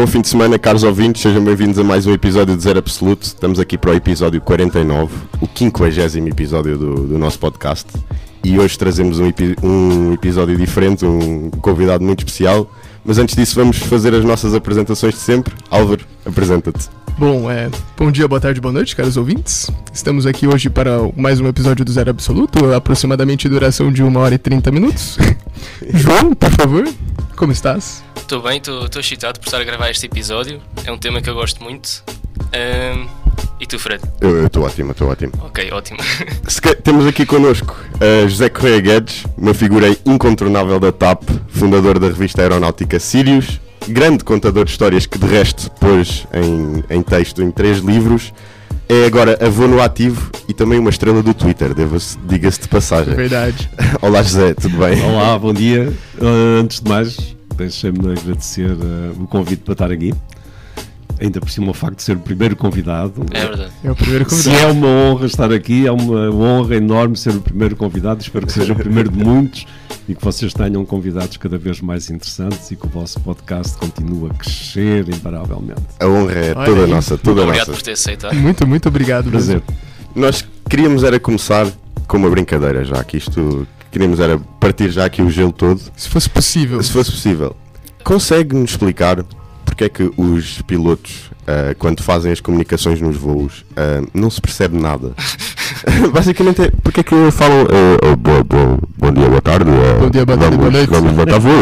Bom fim de semana, caros ouvintes, sejam bem-vindos a mais um episódio de Zero Absoluto. Estamos aqui para o episódio 49, o 50 episódio do, do nosso podcast. E hoje trazemos um, um episódio diferente, um convidado muito especial. Mas antes disso, vamos fazer as nossas apresentações de sempre. Álvaro, apresenta-te. Bom, é, bom dia, boa tarde, boa noite, caros ouvintes. Estamos aqui hoje para mais um episódio do Zero Absoluto, aproximadamente duração de 1 hora e 30 minutos. João, por favor, como estás? Estou bem, estou excitado por estar a gravar este episódio. É um tema que eu gosto muito. Um, e tu, Fred? Eu estou ótimo, estou ótimo. Ok, ótimo. temos aqui connosco uh, José Correia Guedes, uma figura incontornável da TAP, fundador da revista aeronáutica Sirius, grande contador de histórias que de resto pôs em, em texto em três livros. É agora avô no ativo e também uma estrela do Twitter, diga-se de passagem. Verdade. Olá José, tudo bem? Olá, bom dia. Uh, antes de mais, deixem-me agradecer uh, o convite para estar aqui. Ainda por cima o facto de ser o primeiro convidado. É verdade. É o primeiro convidado. Se é uma honra estar aqui, é uma honra enorme ser o primeiro convidado. Espero que seja o primeiro de muitos e que vocês tenham convidados cada vez mais interessantes e que o vosso podcast continue a crescer imparavelmente. A honra é Olha toda aí. nossa, toda obrigado nossa. por ter aceitado. Muito, muito obrigado. Prazer. Nós queríamos era começar com uma brincadeira já, que isto queríamos era partir já aqui o gelo todo. Se fosse possível. Se fosse possível. Consegue-nos explicar porque é que os pilotos, uh, quando fazem as comunicações nos voos, uh, não se percebe nada? Basicamente é porque é que falam uh, bo, bo, bom dia, boa tarde. bom dia, boa tarde, boa noite. Vamos botar voo.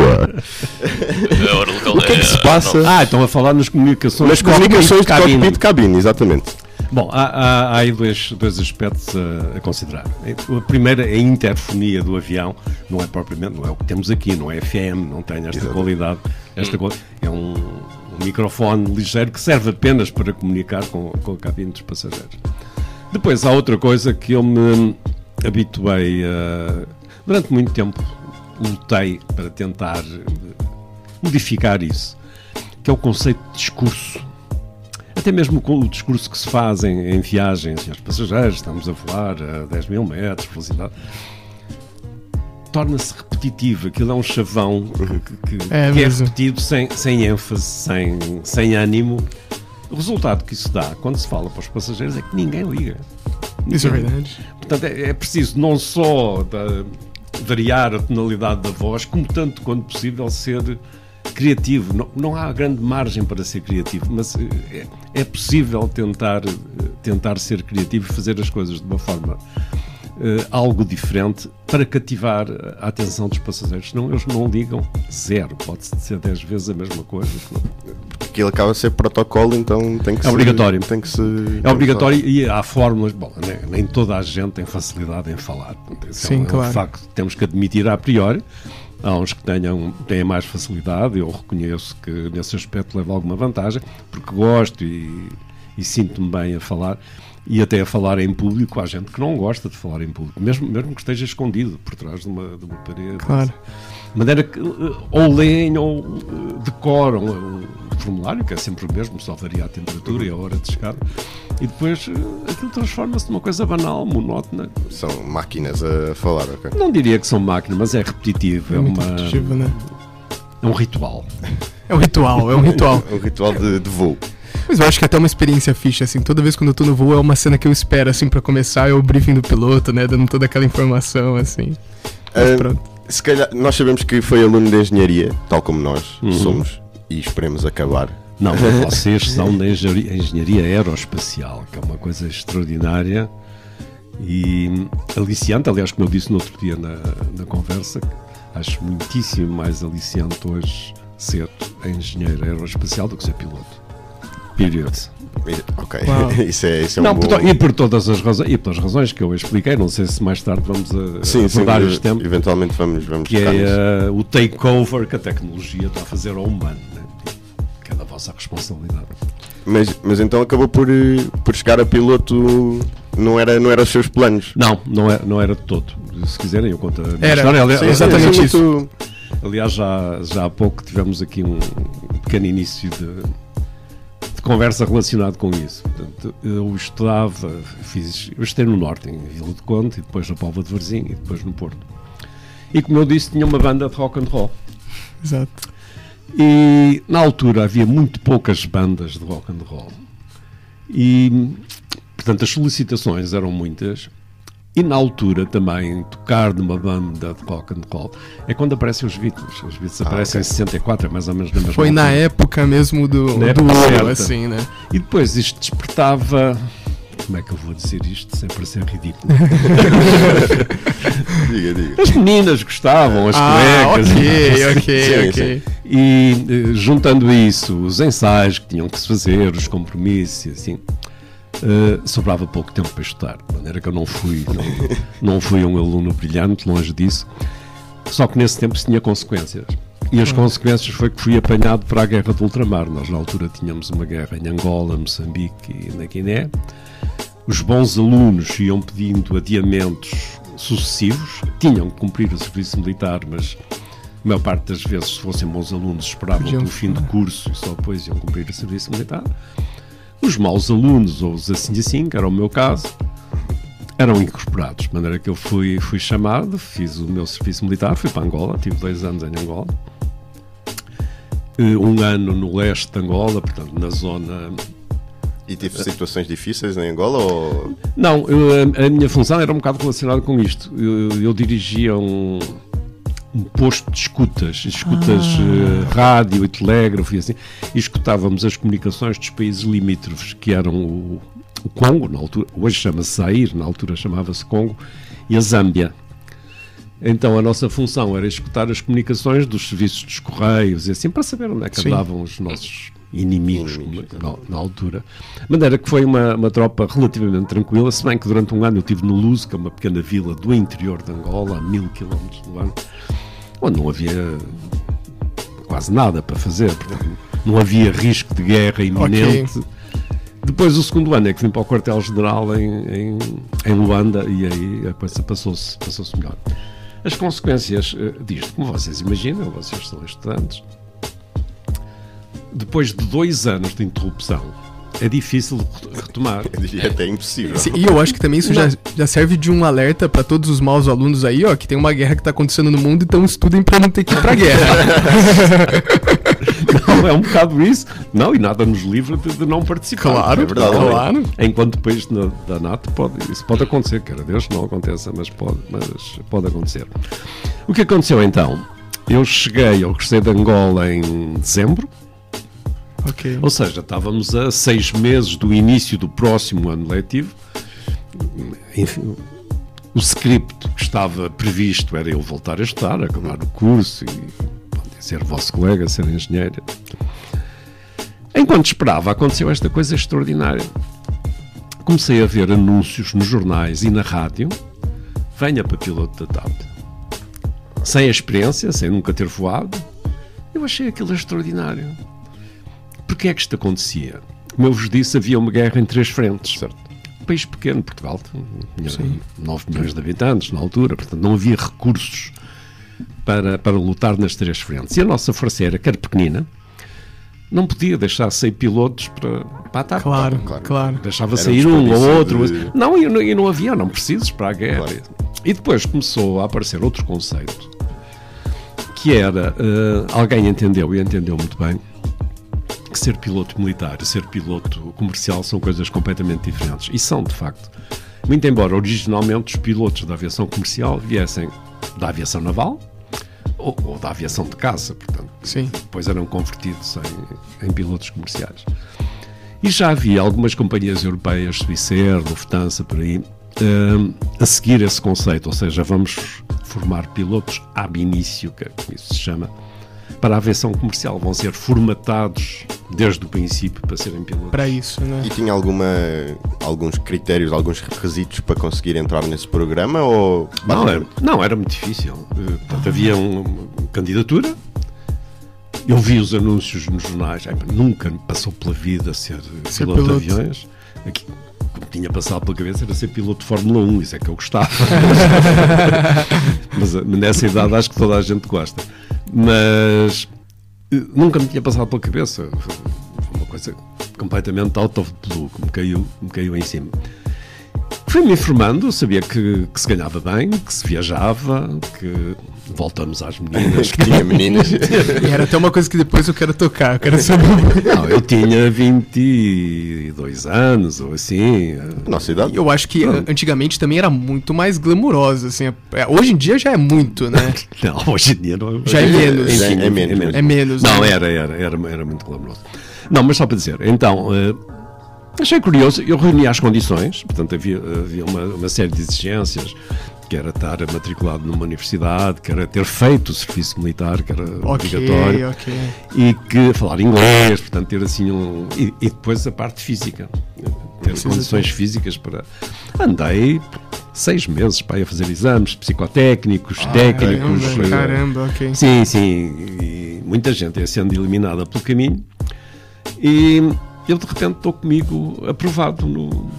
o que é que se passa? Ah, estão a falar nas comunicações, nas comunicações de cockpit de cabine, exatamente. Bom, há, há, há, aí dois, dois aspectos a, a, considerar. A primeira é a interfonia do avião, não é propriamente, não é o que temos aqui, não é FM, não tem esta Exatamente. qualidade. Esta hum. é um, um, microfone ligeiro que serve apenas para comunicar com, com a cabine dos passageiros. Depois há outra coisa que eu me habituei a. Durante muito tempo lutei para tentar modificar isso, que é o conceito de discurso até mesmo com o discurso que se faz em, em viagens, senhores passageiros, estamos a voar a 10 mil metros, velocidade torna-se repetitivo. Aquilo é um chavão que, que, é, que é, repetido sem, sem ênfase, sem, sem ânimo. O resultado que isso dá quando se fala para os passageiros é que ninguém liga. Isso é verdade. Portanto, é, é preciso não só da, variar a tonalidade da voz, como tanto quanto possível ser criativo. Não, não há grande margem para ser criativo, mas eh, é, é possível tentar, eh, tentar ser criativo e fazer as coisas de uma forma uh, algo diferente para cativar a atenção dos passageiros. Senão eles não ligam zero. Pode ser dez vezes a mesma coisa. Porque ele acaba a ser protocolo, então tem que é obrigatório. Tem que se, é obrigatório e há fórmulas. Bom, nem, nem, toda a gente tem facilidade em falar. Sim, é um, claro. É um facto temos que admitir a priori. Há uns que tenham, têm mais facilidade, eu reconheço que nesse aspecto levo alguma vantagem, porque gosto e, e sinto-me bem a falar e até a falar em público. Há gente que não gosta de falar em público, mesmo, mesmo que esteja escondido por trás de uma, de uma parede. Claro. De maneira que ou leem ou eh, decoram formulário, que é sempre o mesmo, só varia a temperatura e a hora de chegada e depois eh, aquilo transforma-se numa coisa banal, monótona. São máquinas a falar, ok? Não diria que são máquinas, mas é repetitivo. É, é uma. Repetitivo, né? É um ritual. É um ritual, é um ritual. é um ritual de, de voo. Mas eu acho que é até uma experiência ficha, assim. Toda vez quando eu tô no voo é uma cena que eu espero, assim, para começar, é o briefing do piloto, né? Dando toda aquela informação, assim. Mas, uh, pronto. Se calhar, nós sabemos que foi aluno de engenharia, tal como nós uhum. somos, e esperemos acabar não, vocês são da engenharia, engenharia aeroespacial, que é uma coisa extraordinária e aliciante. Aliás, como eu disse no outro dia na, na conversa, acho muitíssimo mais aliciante hoje ser engenheiro aeroespacial do que ser piloto. Period. Ok, isso é, isso é não, um por, E por todas as razões, e pelas razões que eu expliquei, não sei se mais tarde vamos a, sim, abordar sim, este tempo. Eventualmente vamos, vamos Que é uh, o takeover que a tecnologia está a fazer ao humano vossa responsabilidade. Mas, mas então acabou por, eh, por chegar a piloto, não era, não era os seus planos? Não, não era, não era de todo. Se quiserem, eu conto a minha era, história. Aliás, sim, exatamente isso. Muito... Aliás, já, já há pouco tivemos aqui um, pequeno início de, de conversa relacionado com isso. Portanto, eu estudava, fiz, eu estei no Norte, em Vila de Conde, e depois na Póvoa de Varzim, e depois no Porto. E como eu disse, tinha uma banda de rock and roll. Exato. E na altura havia muito poucas bandas de rock and roll. E, portanto, as solicitações eram muitas. E na altura também, tocar numa banda de rock and roll é quando aparecem os Beatles. Os Beatles aparecem ok. em 64, é mais ou menos na mesma Foi na altura. época mesmo do, Na do ouro, assim, né? E depois isto despertava. Como é que eu vou dizer isto sem parecer ridículo? Diga, diga. As meninas gostavam, as Ah, colegas. ok, ok, Sim, ok. E eh, juntando isso, os ensaios que tinham que se fazer, os compromissos e assim, eh, sobrava pouco tempo para estudar. De maneira que eu não fui, não, não fui um aluno brilhante, longe disso. Só que nesse tempo se tinha consequências. E as consequências foi que fui apanhado para a guerra do ultramar. Nós, na altura, tínhamos uma guerra em Angola, Moçambique e na Guiné. Os bons alunos iam pedindo adiamentos sucessivos, tinham que cumprir o serviço militar, mas a maior parte das vezes, se fossem bons alunos, esperavam pelo fim do curso e só depois iam cumprir o serviço militar. Os maus alunos, ou os assim assim, que era o meu caso, eram incorporados, de maneira que eu fui, fui chamado, fiz o meu serviço militar, fui para Angola, tive dois anos em Angola. Um ano no leste de Angola, portanto, na zona E tive situações difíceis em Angola ou. Não, eu- a, a minha função era um bocado relacionada com isto. Eu, eu dirigia um, um posto de escutas, escutas eh, rádio e telégrafo e assim, e escutávamos as comunicações dos países limítrofes, que eram o, o Congo, na altura, hoje chama-se Zaire, na altura chamava-se Congo, e a Zâmbia. Então a nossa função era escutar as comunicações dos serviços dos correios e assim para saber onde é que Sim. andavam os nossos inimigos, Inimigos, na, na altura. De maneira que foi uma, uma tropa relativamente tranquila, se bem que durante um ano eu estive no Luz, que é uma pequena vila do interior de Angola, a mil quilómetros do ano, onde não havia quase nada para fazer, portanto, não havia risco de guerra iminente. Depois, o segundo ano é que vim para o quartel-general em, em, em Luanda e aí a coisa passou-se passou melhor. As consequências eh, disto, como vocês imaginam, vocês são estudantes, depois de dois anos de interrupção, é difícil retomar. Diria até impossível. Sim, E eu acho que também isso já, já serve de um alerta pra todos os maus alunos aí, ó, que tem uma guerra que tá acontecendo no mundo, então estudem pra não ter que ir pra guerra. Não, é um bocado isso. Não, e nada nos livra de, de não participar. claro, é verdade, claro. Enquanto país na- da NATO, pode, isso pode acontecer, quer Deus que não aconteça, mas pode, mas pode acontecer. O que aconteceu então? Eu cheguei, eu regressei de Angola em dezembro, Ok. ou seja, estávamos a seis meses do início do próximo ano letivo. Enfim, o script que estava previsto era eu voltar a estudar, acabar o curso e pronto, ser vosso colega, ser engenheiro. Enquanto esperava, aconteceu esta coisa extraordinária. Comecei a ver anúncios nos jornais e na rádio. Venha para piloto da TAP. Sem experiência, sem nunca ter voado. Eu achei aquilo extraordinário. Porquê é que isto acontecia? Como eu vos disse, havia uma guerra em três frentes. Certo. Um país pequeno, Portugal, tinha 9 milhões de habitantes na altura, portanto não havia recursos para, para lutar nas três frentes. E a nossa força aérea, que era pequenina, não podia deixar sair pilotos para, para a TAP. Claro, claro. Deixava Era sair um ou outro. de- Não, e não, e não havia, não precises para a guerra. Claro. E depois começou a aparecer outro conceito, que era, eh, alguém entendeu, e entendeu muito bem, que ser piloto militar e ser piloto comercial são coisas completamente diferentes. E são, de facto. Muito embora originalmente os pilotos da aviação comercial viessem da aviação naval ou, ou da aviação de caça, portanto, Sim. depois eram convertidos em, em pilotos comerciais. E já havia algumas companhias europeias, Swissair, Lufthansa, por aí, hum, a seguir esse conceito, ou seja, vamos formar pilotos ab início, que é como isso se chama, para a aviação comercial. Vão ser formatados desde o princípio para serem pilotos. Pra isso, né? E tinha alguma, alguns critérios, alguns requisitos para conseguir entrar nesse programa? Ou Não, era, não, era muito difícil. Portanto, havia um- uma candidatura. Eu vi os anúncios nos jornais. Ai, nunca me passou pela vida ser, Ser piloto, piloto. de aviões. Aqui, o que tinha passado pela cabeça era ser piloto de Fórmula 1. Isso é que eu gostava. Mas eh, nessa idade acho que toda a gente gosta. Mas eh, nunca me tinha passado pela cabeça. Uma coisa completamente out of blue que me caiu, me caiu em cima. Fui-me informando, sabia que, que se ganhava bem, que se viajava, que voltamos às meninas. que tinha meninas. E era até uma coisa que depois eu quero tocar, eu quero saber. Não, eu tinha 22 anos ou assim. Nossa idade. Eu acho que antigamente também era muito mais glamurosa, assim. é- Hoje em dia já é muito, né? Não, hoje em dia não. Já é menos. É, é menos. É menos. Não, né? era, era, era, era muito glamouroso. Não, mas só para dizer, então, eh, achei curioso, eu reuni as condições, portanto havia, havia uma, uma série de exigências, que era estar matriculado numa universidade, que era ter feito o serviço militar, que era Ok, obrigatório, ok. e que falar inglês, portanto ter assim um... E, e depois a parte física, ter Precisa condições ter. físicas para... Andei seis meses para ir fazer exames psicotécnicos, técnicos... Caramba, eh, caramba, ok. Sim, sim. E muita gente é sendo eliminada pelo caminho. E eu de repente estou comigo aprovado no.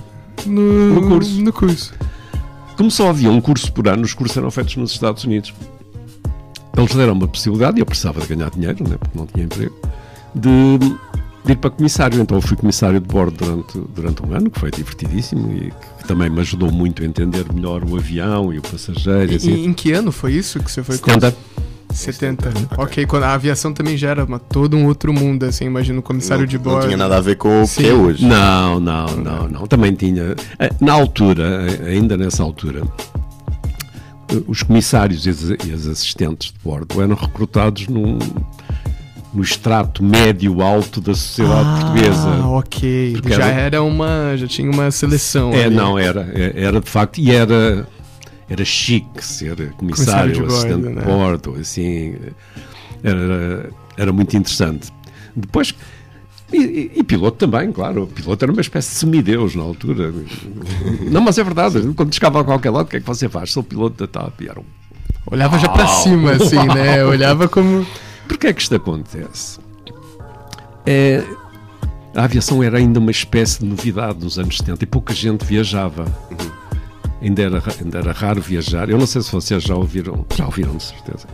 No, No curso. No curso. Como só havia um curso por ano, os cursos eram feitos nos Estados Unidos. Eles deram uma possibilidade, e eu precisava de ganhar dinheiro, né, porque não tinha emprego, de, de ir para comissário. Então eu fui comissário de bordo durante, durante um ano, que foi divertidíssimo e que também me ajudou muito a entender melhor o avião e o passageiro. e assim. em que ano foi isso que você foi? 70. 70. Ok, quando a aviação também já era uma, todo um outro mundo, assim, imagina o comissário não, de não bordo. tinha nada a ver com o Sim. que é hoje. Não, não, não, não. Também tinha. eh, Na altura, eh, ainda nessa altura, eh, os comissários e as, as assistentes de bordo eram recrutados num, no extrato médio-alto da sociedade Ah, portuguesa. ok. Porque já era- era uma. Já tinha uma seleção. É, ali. não, era, é- era de facto, e era, era chique ser Comissário comissário, de bordo, assistente né? de bordo, assim, era, era muito interessante. Depois, e, e- e piloto também, claro, o piloto era uma espécie de semideus na altura. Não, mas é verdade, quando chegava a qualquer lado, o que é que você faz? Sou piloto da TAP, e era um Olhava já pra cima, assim, né? Olhava como. Porquê é que isto acontece? É, a aviação era ainda uma espécie de novidade nos anos 70 e pouca gente viajava. Ainda, era, ra- ainda era raro viajar. Eu não sei se vocês já ouviram, já ouviram de certeza,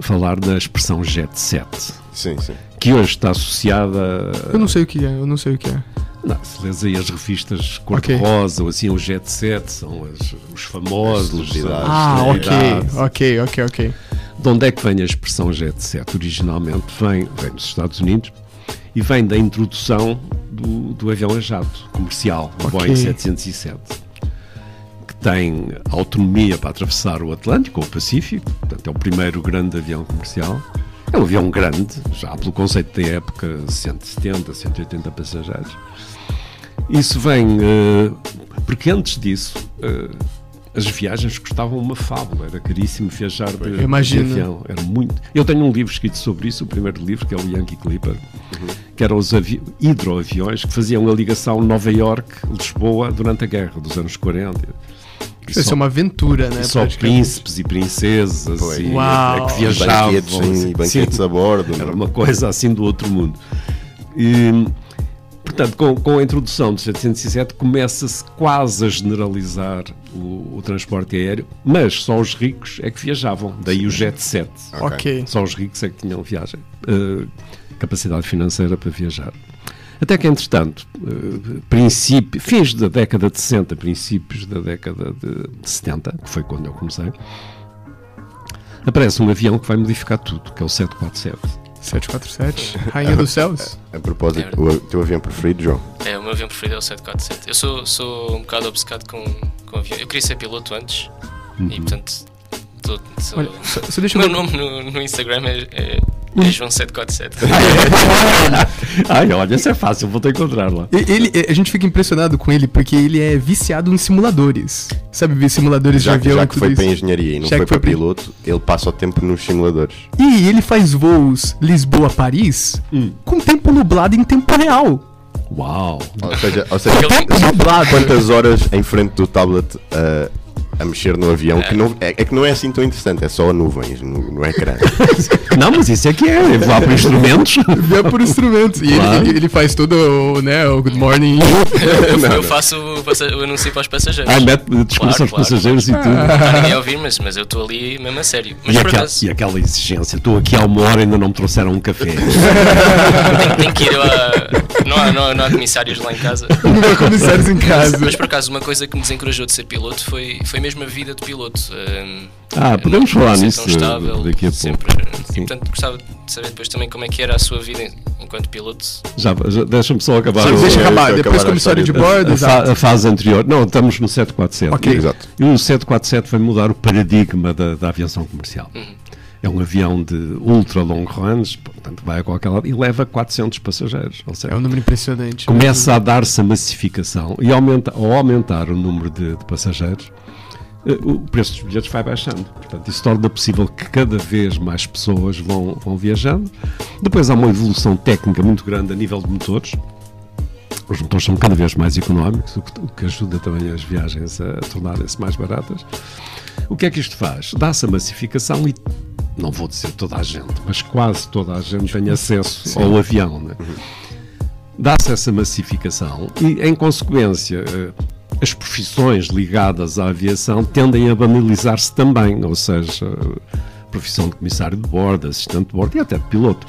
falar da expressão jet set, Sim, sim. que hoje está associada. Eu não sei o que é, eu não sei o que é. Não, se lês aí as revistas cor-de-rosa ou assim, o jet set, são as- os famosos. As Ah, ok, celebridades. ok, ok, ok. De onde é que vem a expressão jet set? Originalmente vem, vem dos Estados Unidos e vem da introdução do, do avião a jato comercial, o Ok. Boeing 707, que tem autonomia para atravessar o Atlântico ou o Pacífico, portanto é o primeiro grande avião comercial. É um avião grande, já pelo conceito da época, 170, 180 passageiros. Isso vem eh, porque antes disso eh, as viagens custavam uma fábula, era caríssimo viajar de, de avião, era muito. Eu tenho um livro escrito sobre isso, o primeiro livro, que é o Yankee Clipper, que eram os avi- hidroaviões que faziam a ligação Nova York-Lisboa durante a guerra dos anos 40. E Isso só- é uma aventura, né? e só príncipes e princesas assim, Uau. é que E viajavam. banquetes, sim, e banquetes a bordo. Era não? uma coisa assim do outro mundo. E, portanto, com, com a introdução do 707 começa-se quase a generalizar o, o transporte aéreo, mas só os ricos é que viajavam, daí o jet set. Ok. Só os ricos é que tinham viagem, eh, capacidade financeira para viajar. Até que, entretanto, eh, princípio, fins da década de 60, princípios da década de, de 70, que foi quando eu comecei, aparece um avião que vai modificar tudo, que é o 747. 747, Rainha dos Céus. A propósito, o teu avião preferido, João? É, o meu avião preferido é o 747. Eu sou, sou um bocado obcecado com, com avião. Eu queria ser piloto antes e, portanto, tô, sou- Olha, só, só deixa o eu meu nome no, no Instagram é, é, é João 747. Ai, olha, isso é fácil, vou-te encontrar lá. Ele, a gente fica impressionado com ele porque ele é viciado em simuladores. Sabe, ver simuladores Já, de avião já e que foi para engenharia e não Já foi para piloto, ele passa o tempo nos simuladores. E ele faz voos Lisboa-Paris Hum. com tempo nublado em tempo real. Uau! Ou seja, ou seja quantas horas em frente do tablet a, a mexer no avião, que não, é, é que não é assim tão interessante, é só nuvens no, no ecrã. Não, mas isso é que é, é voar por instrumentos. Vê por instrumentos. E ele- Claro. ele, ele faz todo o, né, o good morning. Eu, Não, eu não. faço o, o anúncio para os passageiros. Ai, mete discurso Claro, aos claro. passageiros e tudo. Está ninguém a ouvir, mas, mas eu estou ali mesmo a sério. Mas E por aquela, acaso, e aquela exigência, estou aqui há uma hora e ainda não me trouxeram um café. tenho que ir a. Não há, não, há, não há comissários lá em casa. Não há comissários em casa. Mas por acaso, uma coisa que me desencorajou de ser piloto foi, foi mesmo a vida de piloto. Hum, Ah, podemos não falar nisso estável, daqui a pouco. sempre, Sim. E portanto, gostava de saber depois também como é que era a sua vida enquanto piloto. Já, já deixa-me só acabar. Sim, o- deixa acabar. Depois comissário de bordo, a, a fase anterior. Não, estamos no 747. Ok. Exato. E o 747 vai mudar o paradigma da, da aviação comercial. Uhum. É um avião de ultra long range, portanto vai a qualquer lado e leva 400 passageiros. Ou seja, É um número impressionante. começa a dar-se a massificação e aumenta, ao aumentar o número de, de passageiros, eh, o preço dos bilhetes vai baixando. Portanto, isso torna possível que cada vez mais pessoas vão, vão viajando. Depois há uma evolução técnica muito grande a nível de motores. Os motores são cada vez mais económicos, o que, o que ajuda também as viagens a tornarem-se mais baratas. O que é que isto faz? Dá-se a massificação e, não vou dizer toda a gente, mas quase toda a gente tem acesso ao avião. Né? Dá-se essa massificação e, em consequência, eh, as profissões ligadas à aviação tendem a banalizar-se também, ou seja, profissão de comissário de bordo, assistente de bordo e até de piloto.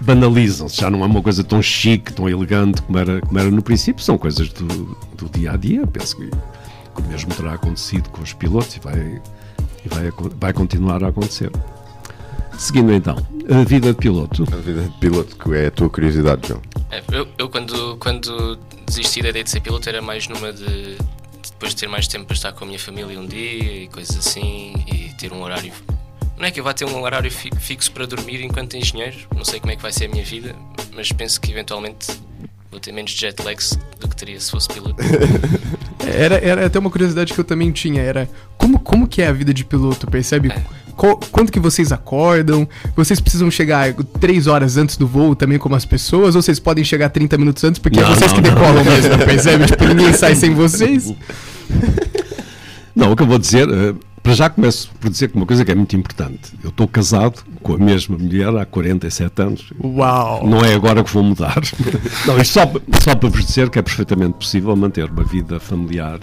Banalizam-se, já não é uma coisa tão chique, tão elegante como era, como era no princípio, são coisas do, do dia a dia. Penso que, que o mesmo terá acontecido com os pilotos e vai, e vai, vai continuar a acontecer. Seguindo então, a vida de piloto. A vida de piloto, que é a tua curiosidade, João. É, eu, eu quando, quando desisti da ideia de ser piloto era mais numa de, de depois de ter mais tempo para estar com a minha família um dia e coisas assim e ter um horário. Não é que eu vá ter um horário fi- fixo para dormir enquanto engenheiro, não sei como é que vai ser a minha vida, mas penso que eventualmente vou ter menos jet lags do que teria se fosse piloto. Era, era até uma curiosidade que eu também tinha, era como, como que é a vida de piloto, percebe? É. Quando que vocês acordam? Vocês precisam chegar três horas antes do voo também como as pessoas? Ou vocês podem chegar 30 minutos antes porque é Não, vocês não, que não. decolam mesmo, percebe? Tipo, ninguém sai sem vocês. Não, o que eu vou dizer, eh, para já começo por dizer uma coisa que é muito importante. Eu estou casado com a mesma mulher há 47 anos. Uau! Não é agora que vou mudar. Não, isto só, só para vos dizer que é perfeitamente possível manter uma vida familiar,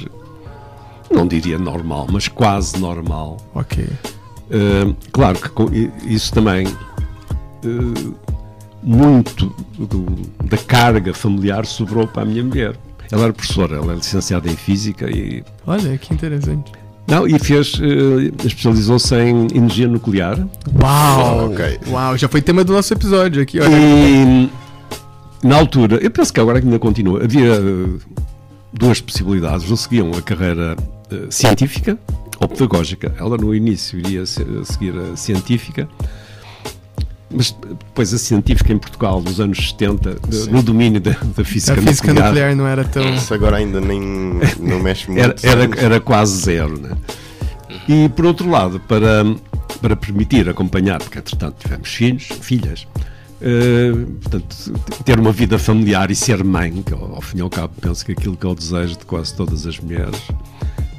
não diria normal, mas quase normal. Ok. Uh, claro que isso também uh, muito do- da carga familiar sobrou para a minha mulher. Ela era professora, ela é licenciada em física e Olha, que interessante. não e fez uh, especializou-se em energia nuclear Uau! Ok. Uau, já foi tema do nosso episódio aqui, olha. e na altura eu penso que agora ainda continua havia uh, duas possibilidades ou seguiam a carreira uh, científica ou pedagógica. Ela no início iria se- seguir a científica, mas depois a científica em Portugal dos anos 70, de- no domínio da, da A física, física nuclear, nuclear não era tão. Isso agora ainda nem não mexe muito. era, era, era quase zero. Né? E por outro lado, para, para permitir acompanhar, porque entretanto tivemos filhos, filhas, eh, portanto, ter uma vida familiar e ser mãe, que ao, ao fim e ao cabo penso que aquilo que é o desejo de quase todas as mulheres,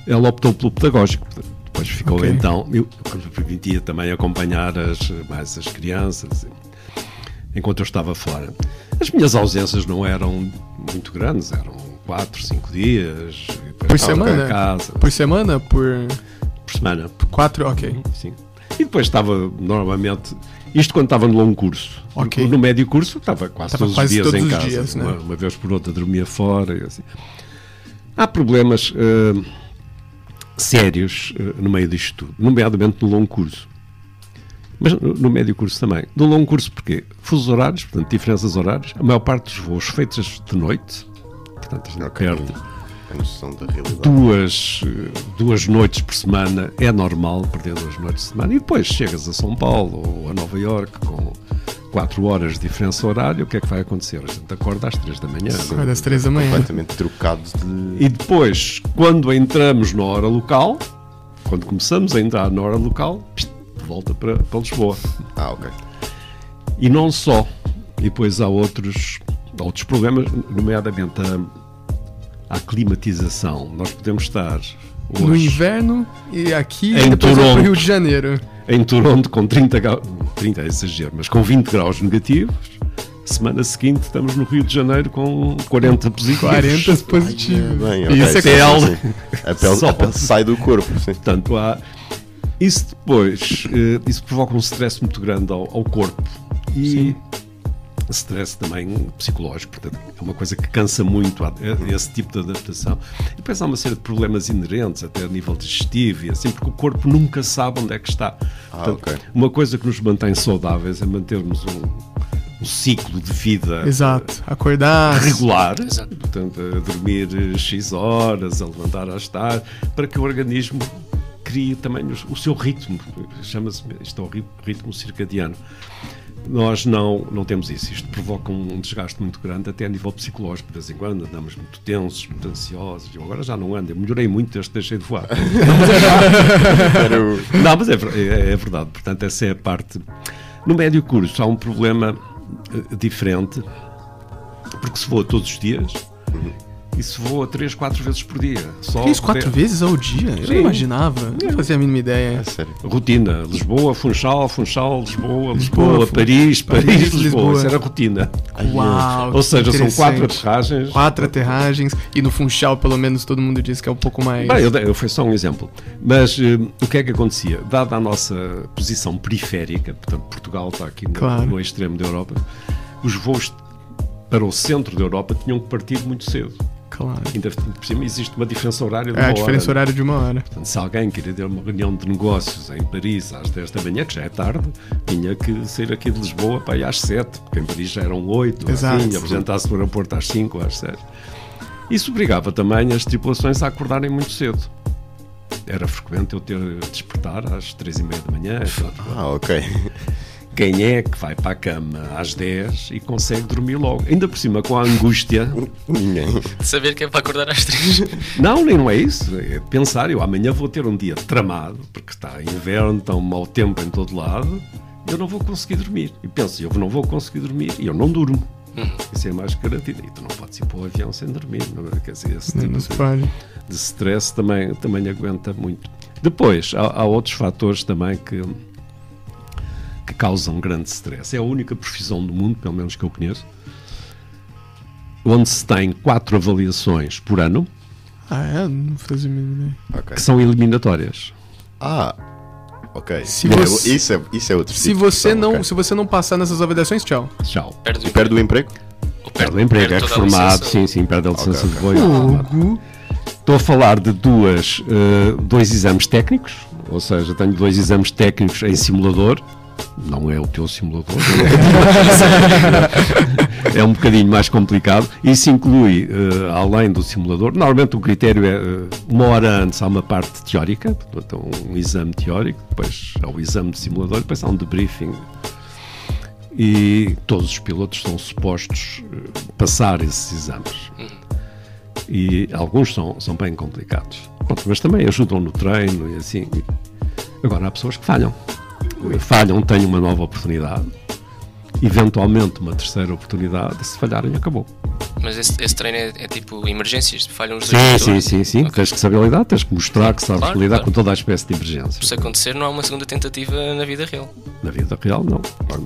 ela optou pelo pedagógico. Depois ficou Ok. então, eu, permitia também acompanhar as, mais as crianças, enquanto eu estava fora. As minhas ausências não eram muito grandes, eram 4, 5 dias, Por semana? em casa, Por semana? Por por semana. quatro? Ok. Sim. E depois estava normalmente. Isto quando estava no longo curso. Ok. No médio curso estava quase Estava todos quase os dias todos em os casa. dias, né? uma, uma vez por outra dormia fora. Assim. Há problemas eh, sérios eh, no meio disto tudo, nomeadamente no longo curso. Mas no, no médio curso também. No longo curso porquê? Fusos horários, portanto, diferenças horárias. A maior parte dos voos feitos de noite. Portanto, a gente Ok. perde duas, eh, duas noites por semana é normal perder duas noites por semana e depois chegas a São Paulo ou a Nova Iorque com quatro horas de diferença horária, o que é que vai acontecer? A gente acorda às três da manhã. é? Vai das três da manhã. Completamente trocado de. E depois, quando entramos na hora local, quando começamos a entrar na hora local, volta para, para Lisboa. Ah, ok. E não só. E depois há outros, outros problemas, nomeadamente a, a climatização. Nós podemos estar No hoje. inverno e aqui Em Toronto. Rio de Janeiro. Em Toronto, com 30 graus, 30 é exagero, mas com 20 graus negativos. Semana seguinte, estamos no Rio de Janeiro com 40 positivos. 40 positivos. Bem, E ok, isso é sim, pele. sim, sim. A pele, a pele sai do corpo, sim. Portanto, há. Isso depois, eh, isso provoca um stress muito grande ao, ao corpo. E stress também psicológico, portanto, é uma coisa que cansa muito a- a- esse tipo de adaptação. E depois há uma série de problemas inerentes, até a nível digestivo e assim, porque o corpo nunca sabe onde é que está. Portanto, ok. Uma coisa que nos mantém saudáveis é mantermos um, um ciclo de vida Exato. Acordar. regular, Exato. portanto, a dormir eh, X horas, a levantar às tarde, para que o organismo crie também os- o seu ritmo. Chama-se, isto é o ri- ritmo circadiano. Nós não, não temos isso. Isto provoca um desgaste muito grande, até a nível psicológico. De vez em quando andamos muito tensos, muito ansiosos. Eu agora já não ando. Eu melhorei muito desde que deixei de voar. Não, mas é, é- é verdade. Portanto, essa é a parte. No médio curso há um problema eh, diferente, porque se voa todos os dias e se voa 3, 4 vezes por dia. Só isso, quatro de- vezes ao dia? Eu Sim. não imaginava. Não fazia a mínima ideia. É sério. Rotina. Lisboa, Funchal, Funchal, Lisboa, Lisboa, Lisboa, Paris, Paris, Paris, Lisboa. Lisboa. Isso era rotina. Uau! Ou seja, são quatro aterragens. Quatro aterragens. E no Funchal, pelo menos, todo mundo diz que é um pouco mais. Bem, eu, eu foi só um exemplo. Mas eh, o que é que acontecia? Dada a nossa posição periférica, portanto, Portugal está aqui no, Claro. no extremo da Europa, os voos para o centro da Europa tinham que partir muito cedo. Claro. Ainda por cima existe uma diferença horária de É uma a diferença hora. horária de uma hora. Portanto, se alguém queria ter uma reunião de negócios em Paris às 10 da manhã, que já é tarde, tinha que sair aqui de Lisboa para ir às 7, porque em Paris já eram 8, Exato. assim, apresentar-se no aeroporto às 5 ou às 6. Isso obrigava também as tripulações a acordarem muito cedo. Era frequente eu ter de despertar às 3 e meia da manhã. Ah, ok. Quem é que vai para a cama às 10 e consegue dormir logo? Ainda por cima com a angústia Ninguém. De saber que é para acordar às três. Não, nem não é isso. É pensar, eu amanhã vou ter um dia tramado, porque está inverno, está um mau tempo em todo lado, eu não vou conseguir dormir. E penso, eu não vou conseguir dormir, e eu não durmo. Isso é mais garantido. E tu não podes ir para o avião sem dormir. Não é? Quer dizer, esse tipo de, de stress também, também aguenta muito. Depois, há, há outros fatores também que, que causam grande stress. É a única profissão do mundo, pelo menos que eu conheço, onde se tem quatro avaliações por ano, Ah, é? Não fazia ideia. Ok. que são eliminatórias. Ah, ok. Se É, você- Isso, é, isso é outro Se tipo você questão, não, ok. se você não passar nessas avaliações, tchau. Tchau. Perde o Perde o emprego? Ou Perde o emprego, é toda a reformado, sim, sim, perde a licença Ok, de voo. Estou a falar de duas, eh, dois exames técnicos, ou seja, tenho dois exames técnicos em simulador. Não é o teu simulador. é um bocadinho mais complicado. Isso inclui, eh, além do simulador, normalmente o critério é eh, uma hora antes há uma parte teórica, portanto, um exame teórico, depois há o exame de simulador, depois há um debriefing e todos os pilotos são supostos eh, passar esses exames. E alguns são, são bem complicados. Pronto, mas também ajudam no treino e assim. Agora há pessoas que falham. Falham, têm uma nova oportunidade. Eventualmente uma terceira oportunidade, se falharem, acabou. Mas esse, esse treino é, é tipo emergências, falham os Sim, dois sim, motores. sim, sim. Ok. Tens que saber lidar, tens que mostrar que sabes Claro, lidar claro. com toda a espécie de emergência. Se acontecer, não há uma segunda tentativa na vida real. Na vida real, não.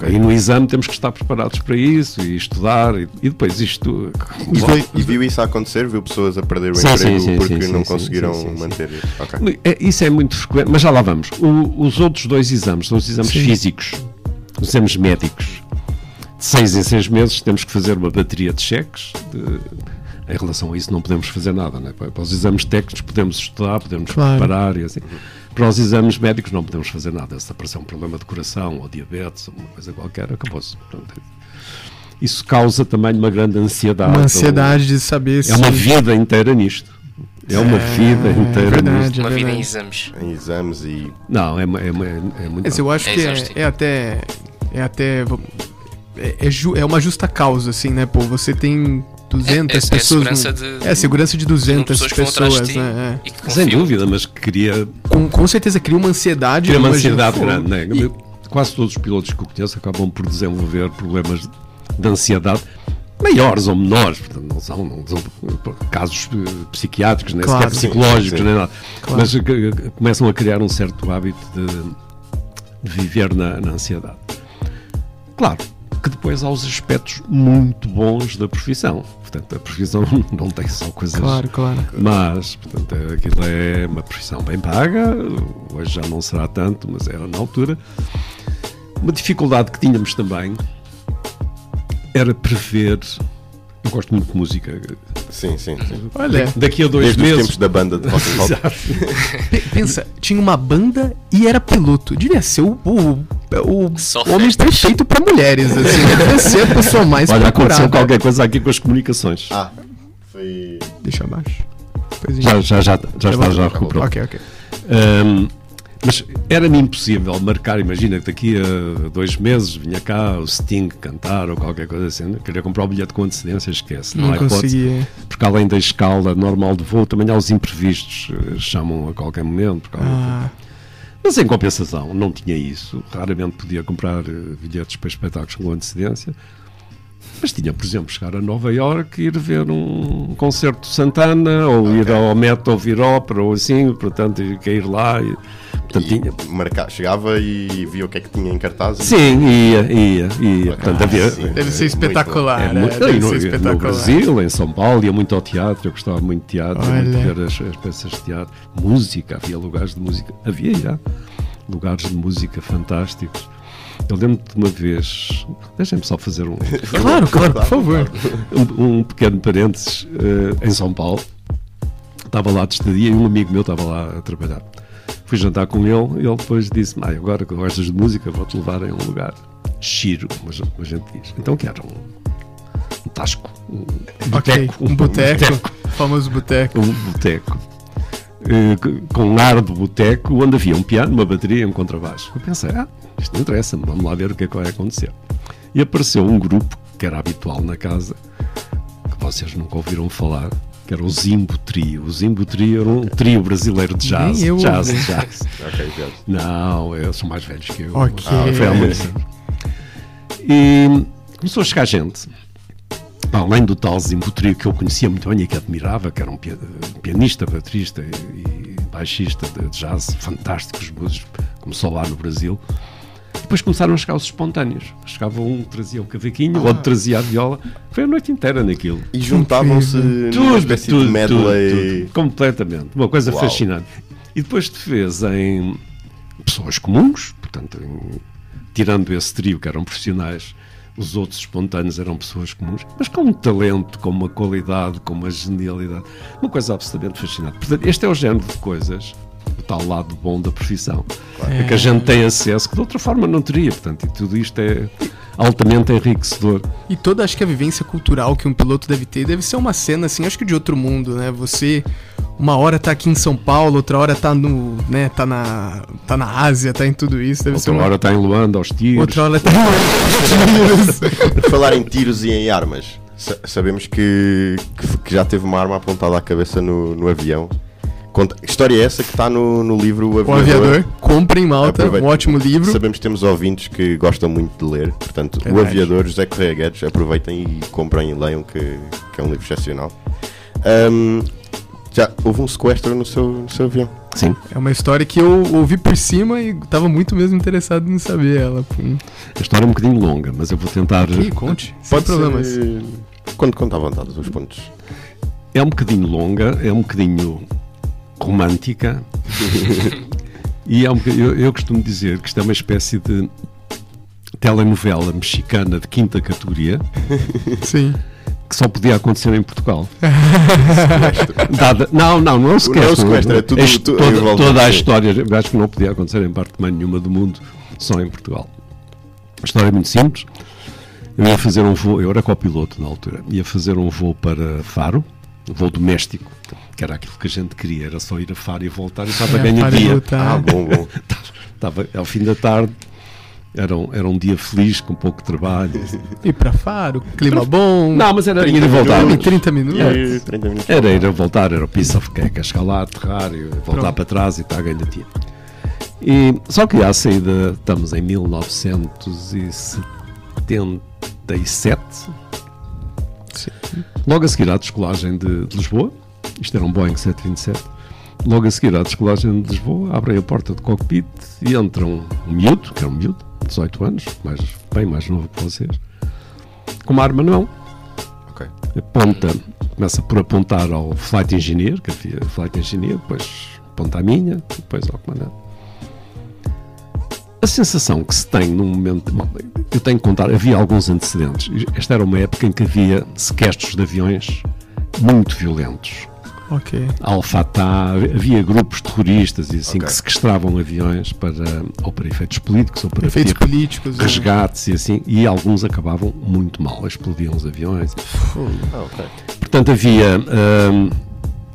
E no exame temos que estar preparados para isso e estudar. E, e depois isto. Os dois- E viu isso a acontecer? Viu pessoas a perder o Sim, emprego sim, sim, porque sim, não sim, conseguiram sim, sim, sim. manter isso? Ok. É, Isso é muito frequente, mas já lá vamos. O- os outros dois exames são os exames Sim. físicos, os exames médicos. De seis em seis meses temos que fazer uma bateria de cheques. de- em relação a isso, não podemos fazer nada. Né? Para para os exames técnicos, podemos estudar, podemos Claro. preparar e assim. Para os exames médicos, não podemos fazer nada. Se aparecer um problema de coração ou diabetes ou uma coisa qualquer, acabou-se. Isso causa também uma grande ansiedade. Uma ansiedade de saber se. É uma vida inteira nisto. É uma vida É inteira verdade. nisto. Uma vida em exames. Em exames e. Não, é, é, é, é muito. Mas eu acho É que é, é até. É até. É, é, ju- é uma justa causa, assim, né? Pô, você tem 200 É- é- é pessoas. segurança de- é, segurança de 200 pessoas que vão atrás pessoas, de ti né? É. Sem dúvida, mas cria, Com, com certeza cria uma ansiedade. cria uma ansiedade grande. Né? e- Quase todos os pilotos que eu conheço acabam por desenvolver problemas de ansiedade maiores ou menores, portanto, não são, não são casos eh, psiquiátricos, nem Claro, sequer psicológicos, nem nada. Claro. Mas eh, começam a criar um certo hábito de, de viver na, na ansiedade. Claro que depois há os aspectos muito bons da profissão. Portanto, a profissão não tem só coisas Claro, claro. mas, portanto, aquilo é uma profissão bem paga, hoje já não será tanto, mas era na altura. Uma dificuldade que tínhamos também era prever. Eu gosto muito de música. Sim, sim, sim. Olha, Daqui a dois Desde os meses. tempos da banda de rock and roll. Pensa, tinha uma banda e era piloto. Devia ser o, o, o Só homem perfeito pra mulheres, assim. Devia ser a pessoa mais Olha, aconteceu procurada. qualquer coisa aqui com as comunicações. Ah, foi. Deixa abaixo. A Já, gente- já, já, já está, já já recuperou. Ok, ok. Ahm, mas era-me impossível marcar, imagina que daqui a dois meses vinha cá o Sting cantar ou qualquer coisa assim. Queria comprar o bilhete com antecedência, esquece. Não, Não conseguia. Porque além da escala normal de voo, também há os imprevistos, eh, chamam a qualquer momento. por causa- Ah, Mas em compensação, não tinha isso. Raramente podia comprar eh, bilhetes para espetáculos com antecedência. Mas tinha, por exemplo, chegar a Nova Iorque e ir ver um concerto de Santana, ou ir ao Met ouvir ópera, ou assim, portanto, cair lá. E, portanto, tinha, E marca- chegava e via o que é que tinha em cartaz. e- Sim, ia, ia, ia. Portanto, havia. sim. deve ser muito espetacular. É né? muito, Deve no, ser no espetacular. Brasil, em São Paulo, ia muito ao teatro. Eu gostava muito de teatro, muito Olha. ver as, as peças de teatro. Música, havia lugares de música. Havia já lugares de música fantásticos. Eu lembro de uma vez. Deixem-me só fazer um, Claro, claro, por favor. um, um pequeno parênteses eh, em São Paulo. Estava lá de estadia e um amigo meu estava lá a trabalhar. Fui jantar com ele e ele depois disse-me: "Ai, agora que gostas de música, vou-te levar em um lugar. Giro, como a gente- diz. Então que era um, um tasco, um Ok, boteco. um boteco. Famoso boteco. Um boteco. Eh, com um ar de boteco onde havia um piano, uma bateria e um contrabaixo. Eu pensei, ah, isto não interessa-me, vamos lá ver o que é que vai acontecer. E apareceu um grupo que era habitual na casa, que vocês nunca ouviram falar, que era o Zimbo Trio. O Zimbo Trio era um trio brasileiro de jazz. Nem eu jazz, jazz. Ok, já. Não, eles são mais velhos que eu. Ok. Ah, foi há. E começou a chegar gente. Além do tal Zimbutrio que eu conhecia muito bem e que admirava, que era um pia- pianista, baterista e, e baixista de jazz fantásticos, músicos, começou lá no Brasil. Depois começaram a chegar os espontâneos. Chegava um, trazia o cavaquinho, o outro trazia a viola. Foi a noite inteira naquilo. E juntavam-se numa espécie de medley. tudo, completamente. Uma coisa Uau. fascinante. E depois te fez em pessoas comuns, portanto, em- tirando esse trio que eram profissionais, os outros espontâneos eram pessoas comuns, mas com um talento, com uma qualidade, com uma genialidade. Uma coisa absolutamente fascinante. Portanto, este é o género de coisas, o tal lado bom da profissão, a que a gente tem acesso que de outra forma não teria. Portanto, e tudo isto é altamente enriquecedor. E toda, acho que a vivência cultural que um piloto deve ter deve ser uma cena, assim, acho que de outro mundo, né? Você, uma hora tá aqui em São Paulo, outra hora tá no, né, tá na, tá na Ásia, tá em tudo isso, deve ser Outra uma... hora está em Luanda, aos tiros. Outra hora tá... Por falar em tiros e em armas, sa- sabemos que, que, que já teve uma arma apontada à cabeça no, no avião. Conta, história é essa que está no, no livro O O Aviador? Aviador, comprem Malta, Aproveita. um ótimo livro. Sabemos que temos ouvintes que gostam muito de ler, portanto, O Verdade. Aviador, José Correia Guedes, aproveitem e comprem e leiam, que, que é um livro excepcional. Ahm, já houve um sequestro no seu, no seu avião. Sim. É uma história que eu ouvi por cima e tava muito mesmo interessado em saber ela. A história é um bocadinho longa, mas eu vou tentar. Ih, conte, sem Pode problemas. ser. Quando conta à vontade os pontos. É um bocadinho longa, é um bocadinho romântica. e é um eu, eu costumo dizer que isto é uma espécie de telenovela mexicana de quinta categoria Sim. que só podia acontecer em Portugal. Dada- não, não, não é o sequestro. Não é o sequestro, é tudo- Este- tudo toda, toda a história, eu acho que não podia acontecer em parte de nenhuma do mundo, só em Portugal. A história é muito simples. Eu ia fazer um voo, eu era copiloto na altura, ia fazer um voo para Faro, um voo doméstico, que era aquilo que a gente queria, era só ir a Faro e voltar e estava a É, ganhar para dia. Ah, bom, bom. Estava ao fim da tarde, era um, era um dia feliz, com pouco trabalho. Ir pra Faro, clima bom. Não, mas era ir e 30 voltar. minutos. 30 minutos. E 30 minutos. Era ir a voltar, era o piece of cake, a lá, aterrar e voltar Pronto. para trás e está a ganhar dia. E, só que à saída, estamos em 1977, Sim. Logo a seguir à descolagem de, de Lisboa, isto era um Boeing 727, logo a seguir à descolagem de Lisboa, abrem a porta do cockpit e entra um, miúdo, que era um miúdo, 18 anos, mais, bem mais novo que vocês, com uma arma na mão. Ok. Aponta, começa por apontar ao flight engineer, que havia flight engineer, depois aponta à minha, depois ao comandante. A sensação que se tem num momento. bom, Eu tenho que contar, havia alguns antecedentes. Esta era uma época em que havia sequestros de aviões muito violentos. Ok. Al-Fatah, havia grupos terroristas e assim Ok. que sequestravam aviões para, ou para efeitos políticos ou para Efeitos ter políticos. né? resgates e assim, e alguns acabavam muito mal, explodiam os aviões. Ah, ok. Portanto, havia. hum,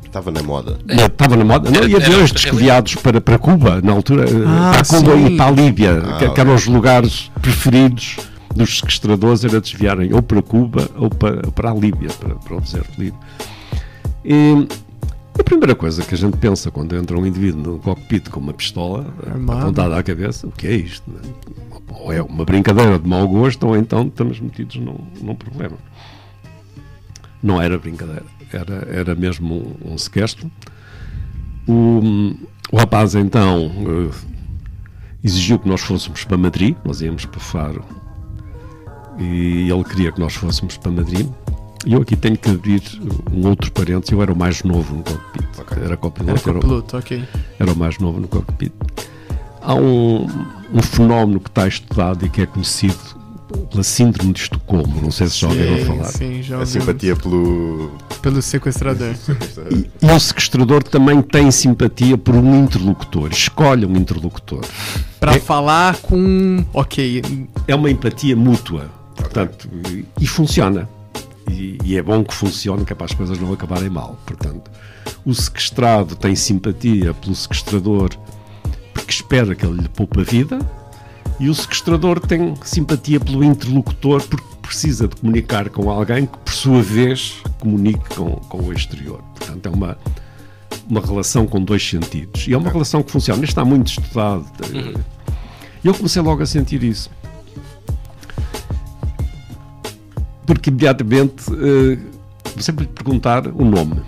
Estava na moda. Estava na moda. Não, e aviões desviados para, para Cuba, na altura, eh, Ah, para Cuba sim. e para a Líbia, Ah, que, que eram os lugares preferidos dos sequestradores, era desviarem ou para Cuba ou para, para a Líbia, para, para o deserto líbio. E a primeira coisa que a gente pensa quando entra um indivíduo no cockpit com uma pistola Armado. apontada à cabeça, o que é isto? Ou é uma brincadeira de mau gosto, ou então estamos metidos num, num problema. Não era brincadeira, era, era mesmo um, um sequestro. O, o rapaz então eh, exigiu que nós fôssemos para Madrid, nós íamos para Faro e ele queria que nós fôssemos para Madrid. E eu aqui tenho que abrir um outro parênteses, eu era o mais novo no cockpit, Ok. era copiloto, Era era o- copiloto, ok. era o mais novo no cockpit. Há um, um fenómeno que está estudado e que é conhecido pela síndrome de Estocolmo, não sei se já ouviram falar. sim, já A ouvi. simpatia pelo. Pelo sequestrador. E o sequestrador também tem simpatia por um interlocutor, escolhe um interlocutor. Pra falar com. Ok. É uma empatia mútua, portanto, e, e funciona. E, e é bom que funcione, que é para as coisas não acabarem mal. Portanto, o sequestrado tem simpatia pelo sequestrador porque espera que ele lhe poupe a vida, e o sequestrador tem simpatia pelo interlocutor porque precisa de comunicar com alguém que, por sua vez, comunique com, com o exterior. Portanto, é uma, uma relação com dois sentidos. E é uma relação que funciona. Isto está muito estudado. E eu comecei logo a sentir isso. Porque imediatamente comecei por lhe perguntar o nome.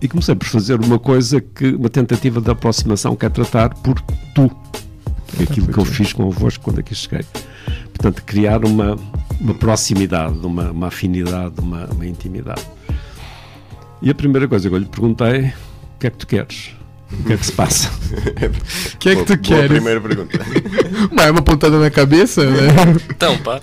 E comecei por fazer uma coisa que, uma tentativa de aproximação que é tratar por tu. Que é aquilo que eu fiz convosco quando aqui cheguei. Portanto, criar uma, uma proximidade, uma, uma afinidade, uma, uma intimidade. E a primeira coisa que eu lhe perguntei, o que é que tu queres? O que é que se passa? O que é que tu Boa- boa queres? primeira pergunta. Mas é uma pontada na cabeça, né? Então, pá.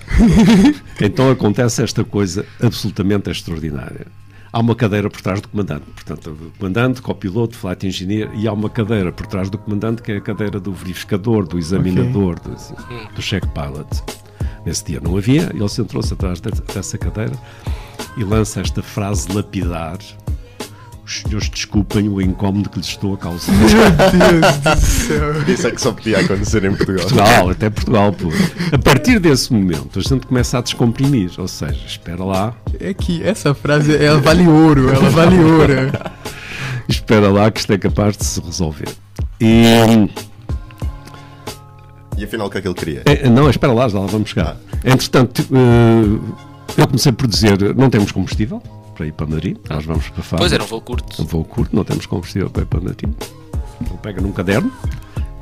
Então acontece esta coisa absolutamente extraordinária. Há uma cadeira por trás do comandante, portanto, o comandante, copiloto, flight engineer, e há uma cadeira por trás do comandante que é a cadeira do verificador, do examinador, do, assim, do check pilot. Nesse dia não havia, ele sentou-se atrás de- dessa cadeira e lança esta frase lapidar: Os senhores desculpem o incómodo que lhes estou a causar. Meu Deus do céu. Isso é que só podia acontecer em Portugal. Portugal, até Portugal, pô. A partir desse momento, a gente começa a descomprimir, ou seja, espera lá, É que essa frase, ela vale ouro, ela vale ouro. espera lá que isto é capaz de se resolver. E E afinal, o que é que ele queria? eh, não, espera lá, já lá vamos chegar. Entretanto, eh, eu comecei por dizer: não temos combustível para ir para Madrid, nós vamos para Faro. Pois era um voo curto. Um voo curto, não temos combustível para ir para Madrid. Ele pega num caderno.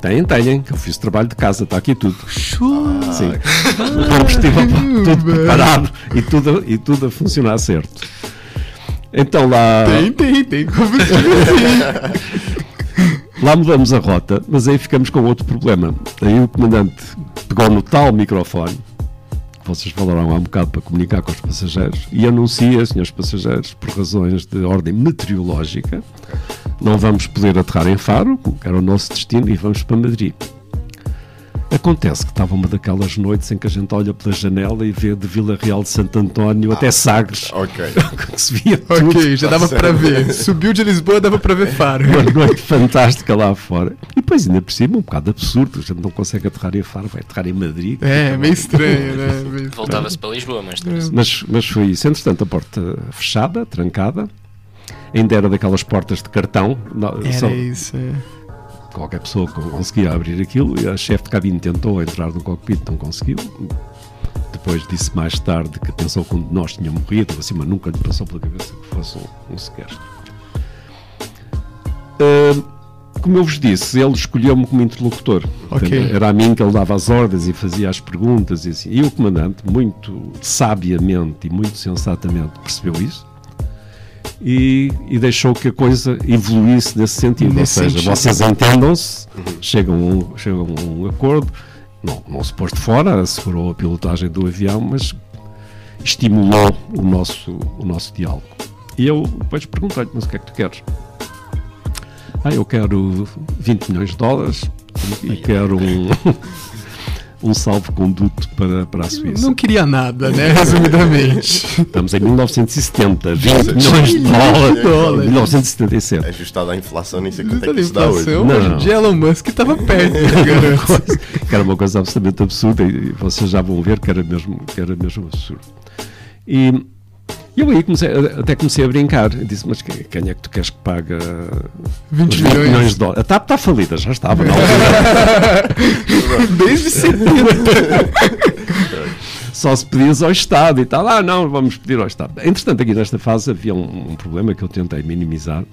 Têm, têm, que eu fiz trabalho de casa, está aqui tudo. Chu. Sim. O combustível tudo preparado e tudo, e tudo a funcionar certo. Então lá. Tem, tem, tem combustível. Lá mudamos a rota, mas aí ficamos com outro problema. Aí o comandante pegou no tal microfone, vocês falaram há um bocado para comunicar com os passageiros, e anuncia, senhores passageiros, por razões de ordem meteorológica, não vamos poder aterrar em Faro, que era o nosso destino, e vamos para Madrid. Acontece que estava uma daquelas noites em que a gente olha pela janela e vê de Vila Real de Santo António até Sagres, Ok. que se via tudo. Ok, já dava pra ver. Subiu de Lisboa, dava pra ver Faro. uma noite fantástica lá fora. E depois, ainda por cima, um bocado absurdo. A gente não consegue aterrar em Faro, vai aterrar em Madrid. É, meio estranho, né? Voltava-se para Lisboa, mas Mas, mas foi isso. Entretanto, a porta fechada, trancada. Ainda era daquelas portas de cartão. Era só isso, é. Qualquer pessoa conseguia abrir aquilo. E a chefe de cabine tentou entrar no cockpit, não conseguiu. depois disse mais tarde que pensou que um de nós tinha morrido, assim, mas nunca lhe passou pela cabeça que fosse um, um sequestro. Uh, como eu vos disse, ele escolheu-me como interlocutor. Ok. Portanto, Era a mim que ele dava as ordens e fazia as perguntas e assim. E o comandante, muito sabiamente e muito sensatamente, percebeu isso e, e deixou que a coisa evoluísse nesse sentido. Nesse Ou seja, sentido. vocês entendam-se, chegam, a um, chegam a um acordo, não, não se pôs de fora, assegurou a pilotagem do avião, mas estimulou o nosso, o nosso diálogo. E eu depois perguntei-lhe, mas o que é que tu queres? Ah, eu quero 20 milhões de dólares e quero um, um salvo-conduto para, para a Suíça. Não queria nada, né? Resumidamente. Estamos em 1970, 20 Exato. milhões de dólares. Dólares. 1977. Ajustado à inflação, nem sei quanto é que isso dá hoje. inflação, Não, hoje não. em dia Elon Musk tava perto, eu garanto. que era uma coisa absolutamente absurda e vocês já vão ver que era mesmo, que era mesmo absurdo. E eu aí comecei, até comecei a brincar. Eu disse, mas quem, quem é que tu queres que paga 20 os milhões. de dólares? A TAP está falida, já estava na altura. Desde 70. Só se pedias ao Estado e tal. Ah, não, vamos pedir ao Estado. Entretanto, aqui nesta fase havia um, um problema que eu tentei minimizar.